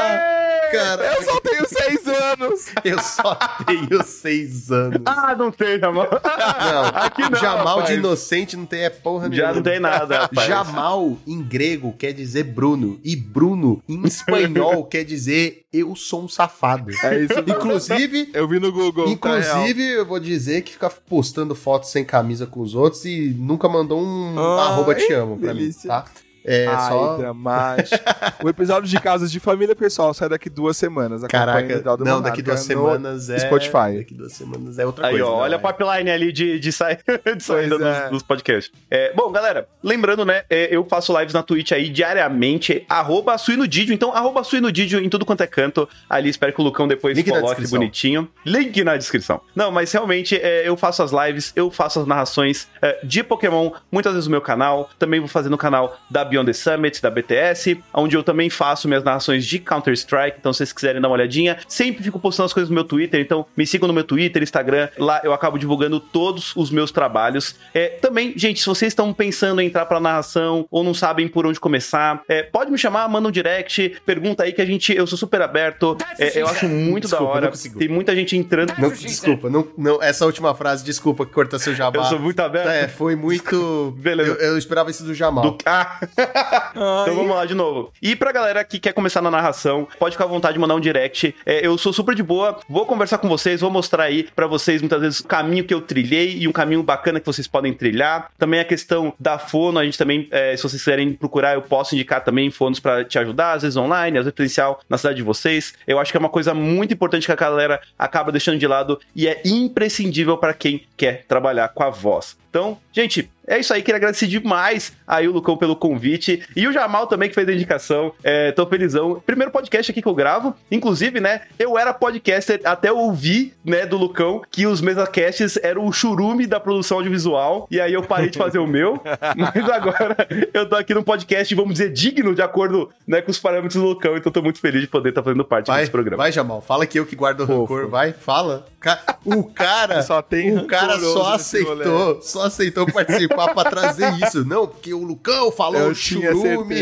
Cara, Eu só tenho seis anos. eu só tenho seis anos. Ah, não tem, Jamal. Não, Aqui não, Jamal rapaz. de inocente não tem é porra nenhuma. Já não tem nada, rapaz. Jamal em grego quer dizer Bruno. E Bruno em espanhol quer dizer eu sou um safado. É isso. Inclusive, Eu vi no Google. tá inclusive eu vou dizer que fica postando fotos sem camisa com os outros e nunca mandou um Ai, arroba te amo pra delícia. mim, tá? É Ai, só. dramático. o episódio de Casas de Família, pessoal, sai daqui duas semanas. Caraca, não, Monarca daqui duas semanas é. Spotify. Daqui duas semanas é outra Aí, coisa. ó, olha é. a pipeline ali de, de, sa... de saída Pois é. dos, dos podcasts. É, bom, galera, lembrando, né, é, eu faço lives na Twitch aí diariamente, arroba suinodidio, então arroba suinodidio em tudo quanto é canto. Ali, espero que o Lucão depois Link coloque bonitinho. Link na descrição. Não, mas realmente, é, eu faço as lives, eu faço as narrações é, de Pokémon, muitas vezes no meu canal, também vou fazer no canal da Beyond the Summit, da BTS, onde eu também faço minhas narrações de Counter-Strike, então se vocês quiserem dar uma olhadinha, sempre fico postando as coisas no meu Twitter, então me sigam no meu Twitter, Instagram, lá eu acabo divulgando todos os meus trabalhos. É, também, gente, se vocês estão pensando em entrar pra narração ou não sabem por onde começar, é, pode me chamar, manda um direct, pergunta aí que a gente, eu sou super aberto, é, eu acho muito Desculpa, da hora, tem muita gente entrando. Não, desculpa, não, não, essa última frase, desculpa que corta seu jabá. Eu sou muito aberto. É, foi muito. Beleza. Eu, eu esperava isso do Jamal. Do... Ah. então vamos lá de novo. E pra galera que quer começar na narração, pode ficar à vontade de mandar um direct. É, eu sou super de boa, vou conversar com vocês, vou mostrar aí pra vocês muitas vezes o caminho que eu trilhei e um caminho bacana que vocês podem trilhar. Também a questão da fono, a gente também, é, se vocês quiserem procurar, eu posso indicar também fonos pra te ajudar, às vezes online, às vezes presencial na cidade de vocês. Eu acho que é uma coisa muito importante que a galera acaba deixando de lado e é imprescindível pra quem quer trabalhar com a voz. Então, gente, é isso aí. Queria agradecer demais aí o Lucão pelo convite. E o Jamal também, que fez a indicação. É, tô felizão. Primeiro podcast aqui que eu gravo. Inclusive, né? Eu era podcaster até eu ouvir, né, do Lucão, que os mesacasts eram o churume da produção audiovisual. E aí eu parei de fazer o meu. Mas agora eu tô aqui num podcast, vamos dizer, digno, de acordo né, com os parâmetros do Lucão. Então tô muito feliz de poder estar fazendo parte Vai, desse programa. vai, Jamal. Fala que eu que guardo o rancor. Vai, fala. Ca- O cara. Só tem o cara só aceitou, só aceitou participar pra trazer isso. Não, porque o Lucão falou Eu churume.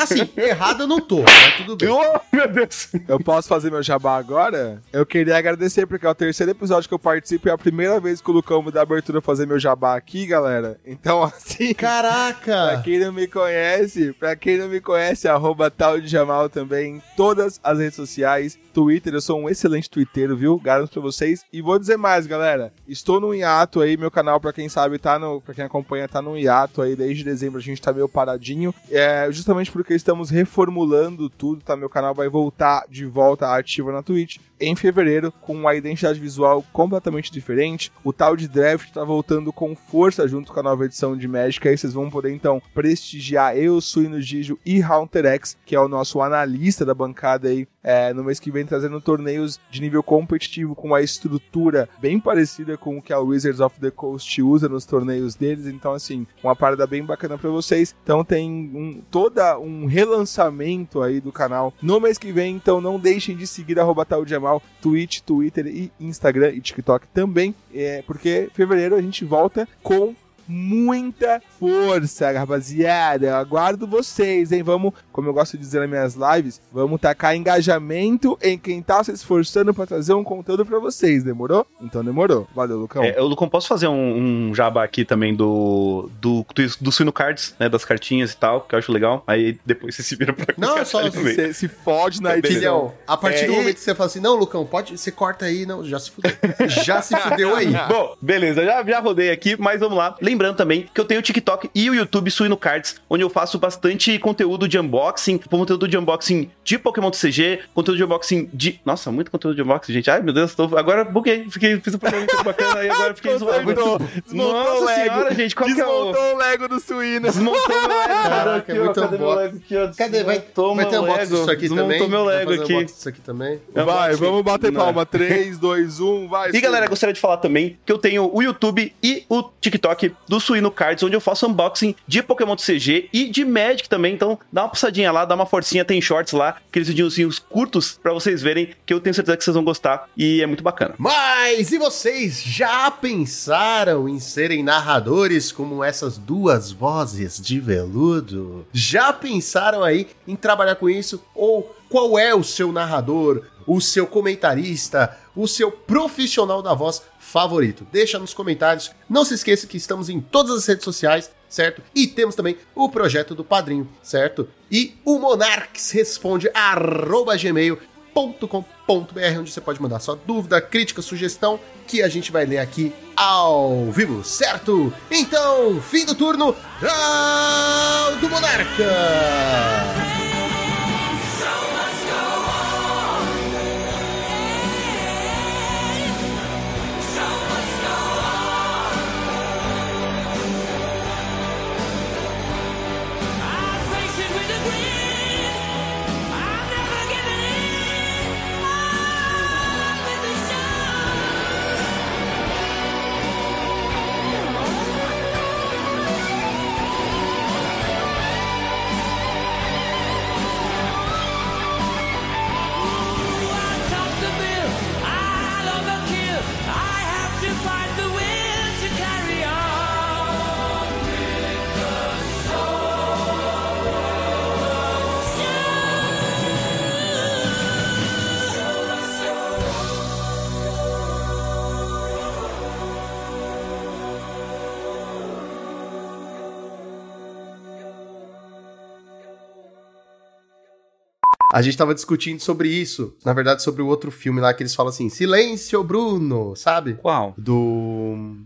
Assim, errado eu não tô, mas tudo bem. Oh, meu Deus! Eu posso fazer meu jabá agora? Eu queria agradecer, porque é o terceiro episódio que eu participo e é a primeira vez que o Lucão me dá abertura fazer meu jabá aqui, galera. Então, assim. Pra Caraca! quem não me conhece, pra quem não me conhece, arroba tal de Jamal também em todas as redes sociais. Twitter, eu sou um excelente twitteiro, viu? Garanto pra vocês. E vou dizer mais, galera. Estou no hiato aí, meu canal, pra quem sabe, tá no. Pra quem acompanha, tá no hiato aí. Desde dezembro a gente tá meio paradinho. É justamente porque estamos reformulando tudo, tá? Meu canal vai voltar de volta ativo na Twitch em fevereiro, com uma identidade visual completamente diferente. O tal de draft tá voltando com força junto com a nova edição de Magic. Aí vocês vão poder então prestigiar eu, Suíno Gijo e Haunter X, que é o nosso analista da bancada aí, é, no mês que vem trazendo torneios de nível competitivo com uma estrutura bem parecida com o que a Wizards of the Coast usa nos torneios deles. Então, assim, uma parada bem bacana pra vocês. Então tem um, toda um relançamento aí do canal no mês que vem. Então não deixem de seguir arroba Jamal, Twitch, Twitter e Instagram e TikTok também. É, porque fevereiro a gente volta com muita força, rapaziada. Eu aguardo vocês, hein? Vamos, como eu gosto de dizer nas minhas lives, vamos tacar engajamento em quem tá se esforçando pra trazer um conteúdo pra vocês, demorou? Então demorou. Valeu, Lucão. É, eu, Lucão, posso fazer um, um jabá aqui também do, do, do, do Suino Cards, né? Das cartinhas e tal, que eu acho legal. Aí depois você se vira pra Não, é só. Você se fode na edição. Filhão, a partir É, do e- momento que você fala assim, não, Lucão, pode, você corta aí, não, já se fudeu. já se fudeu aí. Bom, beleza, já, já rodei aqui, mas vamos lá. Lembrando também que eu tenho o TikTok e o YouTube Suino Cards, onde eu faço bastante conteúdo de unboxing, conteúdo de unboxing de Pokémon TCG, conteúdo de unboxing de. Nossa, muito conteúdo de unboxing, gente. Ai, meu Deus, tô... agora buguei. Fiquei, fiz um programa muito bacana e agora fiquei zoado. Desmontou, desmontou Nossa o Lego. senhora, gente, qual que é o. Desmontou o Lego do suíno. Desmontou meu Lego. Caraca, aqui, é ó, muito cadê meu. Lego aqui, ó? Cadê? Vai, Desmontou vai ter Lego. disso aqui Desmontou também? meu Vai Lego aqui. disso aqui também? Vai, vamos bater Não. palma. 3, 2, 1, vai. E Suíno. galera, gostaria de falar também que eu tenho o YouTube e o TikTok do Suíno Cards, onde eu faço unboxing de Pokémon CG e de Magic também. Então dá uma passadinha lá, dá uma forcinha, tem shorts lá, aqueles videozinhos curtos pra vocês verem, que eu tenho certeza que vocês vão gostar e é muito bacana. Mas e vocês já pensaram em serem narradores como essas duas vozes de veludo? Já pensaram aí em trabalhar com isso? Ou qual é o seu narrador, o seu comentarista, o seu profissional da voz favorito? Deixa nos comentários. Não se esqueça que estamos em todas as redes sociais, certo? E temos também o projeto do Padrinho, certo? E o Monarques responde arroba gmail.com.br, onde você pode mandar sua dúvida, crítica, sugestão, que a gente vai ler aqui ao vivo, certo? Então, fim do turno do Monarca! A gente tava discutindo sobre isso, na verdade sobre o outro filme lá que eles falam assim, silêncio Bruno, sabe? Qual? Do...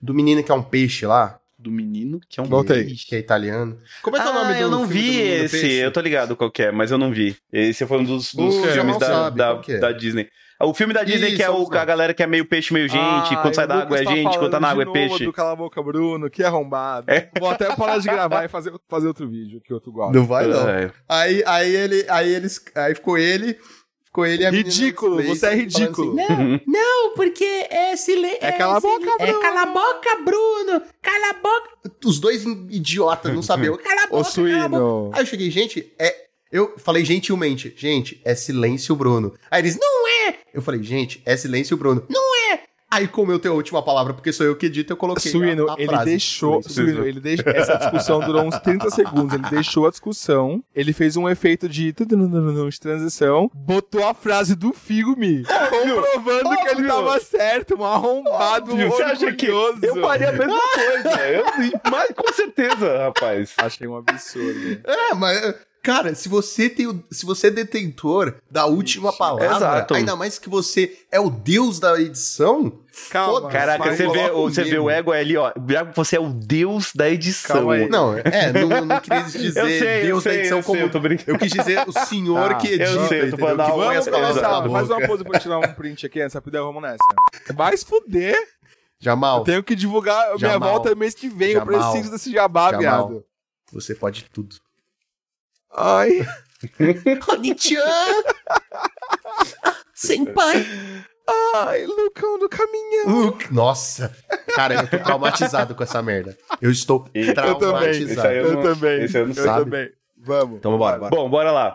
Do menino que é um peixe lá, Do menino que é um Voltei. peixe. que é italiano. Como é que é o nome ah, do eu não vi esse. peixe? Eu tô ligado qual que é, mas eu não vi. Esse foi um dos, dos O filmes da, sabe, da, é? da Disney. O filme da Disney Isso, que é o, a galera que é meio peixe, meio gente. quando sai da água é gente, quando tá na água é peixe. Do Cala a Boca Bruno, que arrombado. É. Vou até parar de gravar e fazer, fazer outro vídeo que outro gosta. Não vai não. É. Aí, aí ele, aí eles, aí ficou ele, ficou ele e a Ridículo, Space você é falando ridículo. assim, não, não, porque é silêncio. É cala a boca, Bruno. cala a boca, Bruno. Cala a boca. Os dois idiotas não sabiam. Cala a boca. Ô, cala a boca. Suíno. Aí eu cheguei, gente, é. Eu falei gentilmente, gente, é silêncio, Bruno. Aí eles, não é! Eu falei, gente, é silêncio, Bruno. Não é! Aí, como eu tenho a última palavra, porque sou eu que edito, eu coloquei. Suíno, a, a ele frase. deixou. Suíno, ele deixou. Essa discussão durou uns 30 segundos. Ele deixou a discussão. Ele fez um efeito de, de transição. Botou a frase do filme. comprovando que ele tava certo. Um arrombado Óbvio, Você acha que eu faria a mesma coisa? Eu, mas com certeza, rapaz. Achei um absurdo. É, mas. Cara, se você tem o, se você é detentor da última palavra, Exato. ainda mais que você é o deus da edição, Calma. Caraca, você vê, você vê o ego ali, ó. Você é o deus da edição. Calma aí. Não, é, não, não quis dizer Eu sei, eu deus da sei, edição eu como. sei, eu tô brincando. eu quis dizer o senhor Tá, que edita, eu sei, eu tô falando que da põe as palavras Faz uma pose pra eu tirar um print aqui antes, rapidão, vamos nessa. Vai se fuder. Eu Jamal, tenho que divulgar minha Jamal. volta mês que vem. Eu Jamal. preciso desse jabá, Jamal. viado. você pode tudo. Ai. Konnichiwa! Senpai! Ai, Lucão do caminhão. Luke, nossa! Cara, eu tô traumatizado com essa merda. Eu estou Eu também. traumatizado. Esse eu Eu não- também. eu não eu sabe. também. Vamos. Então bora, bora. Bom, bora lá.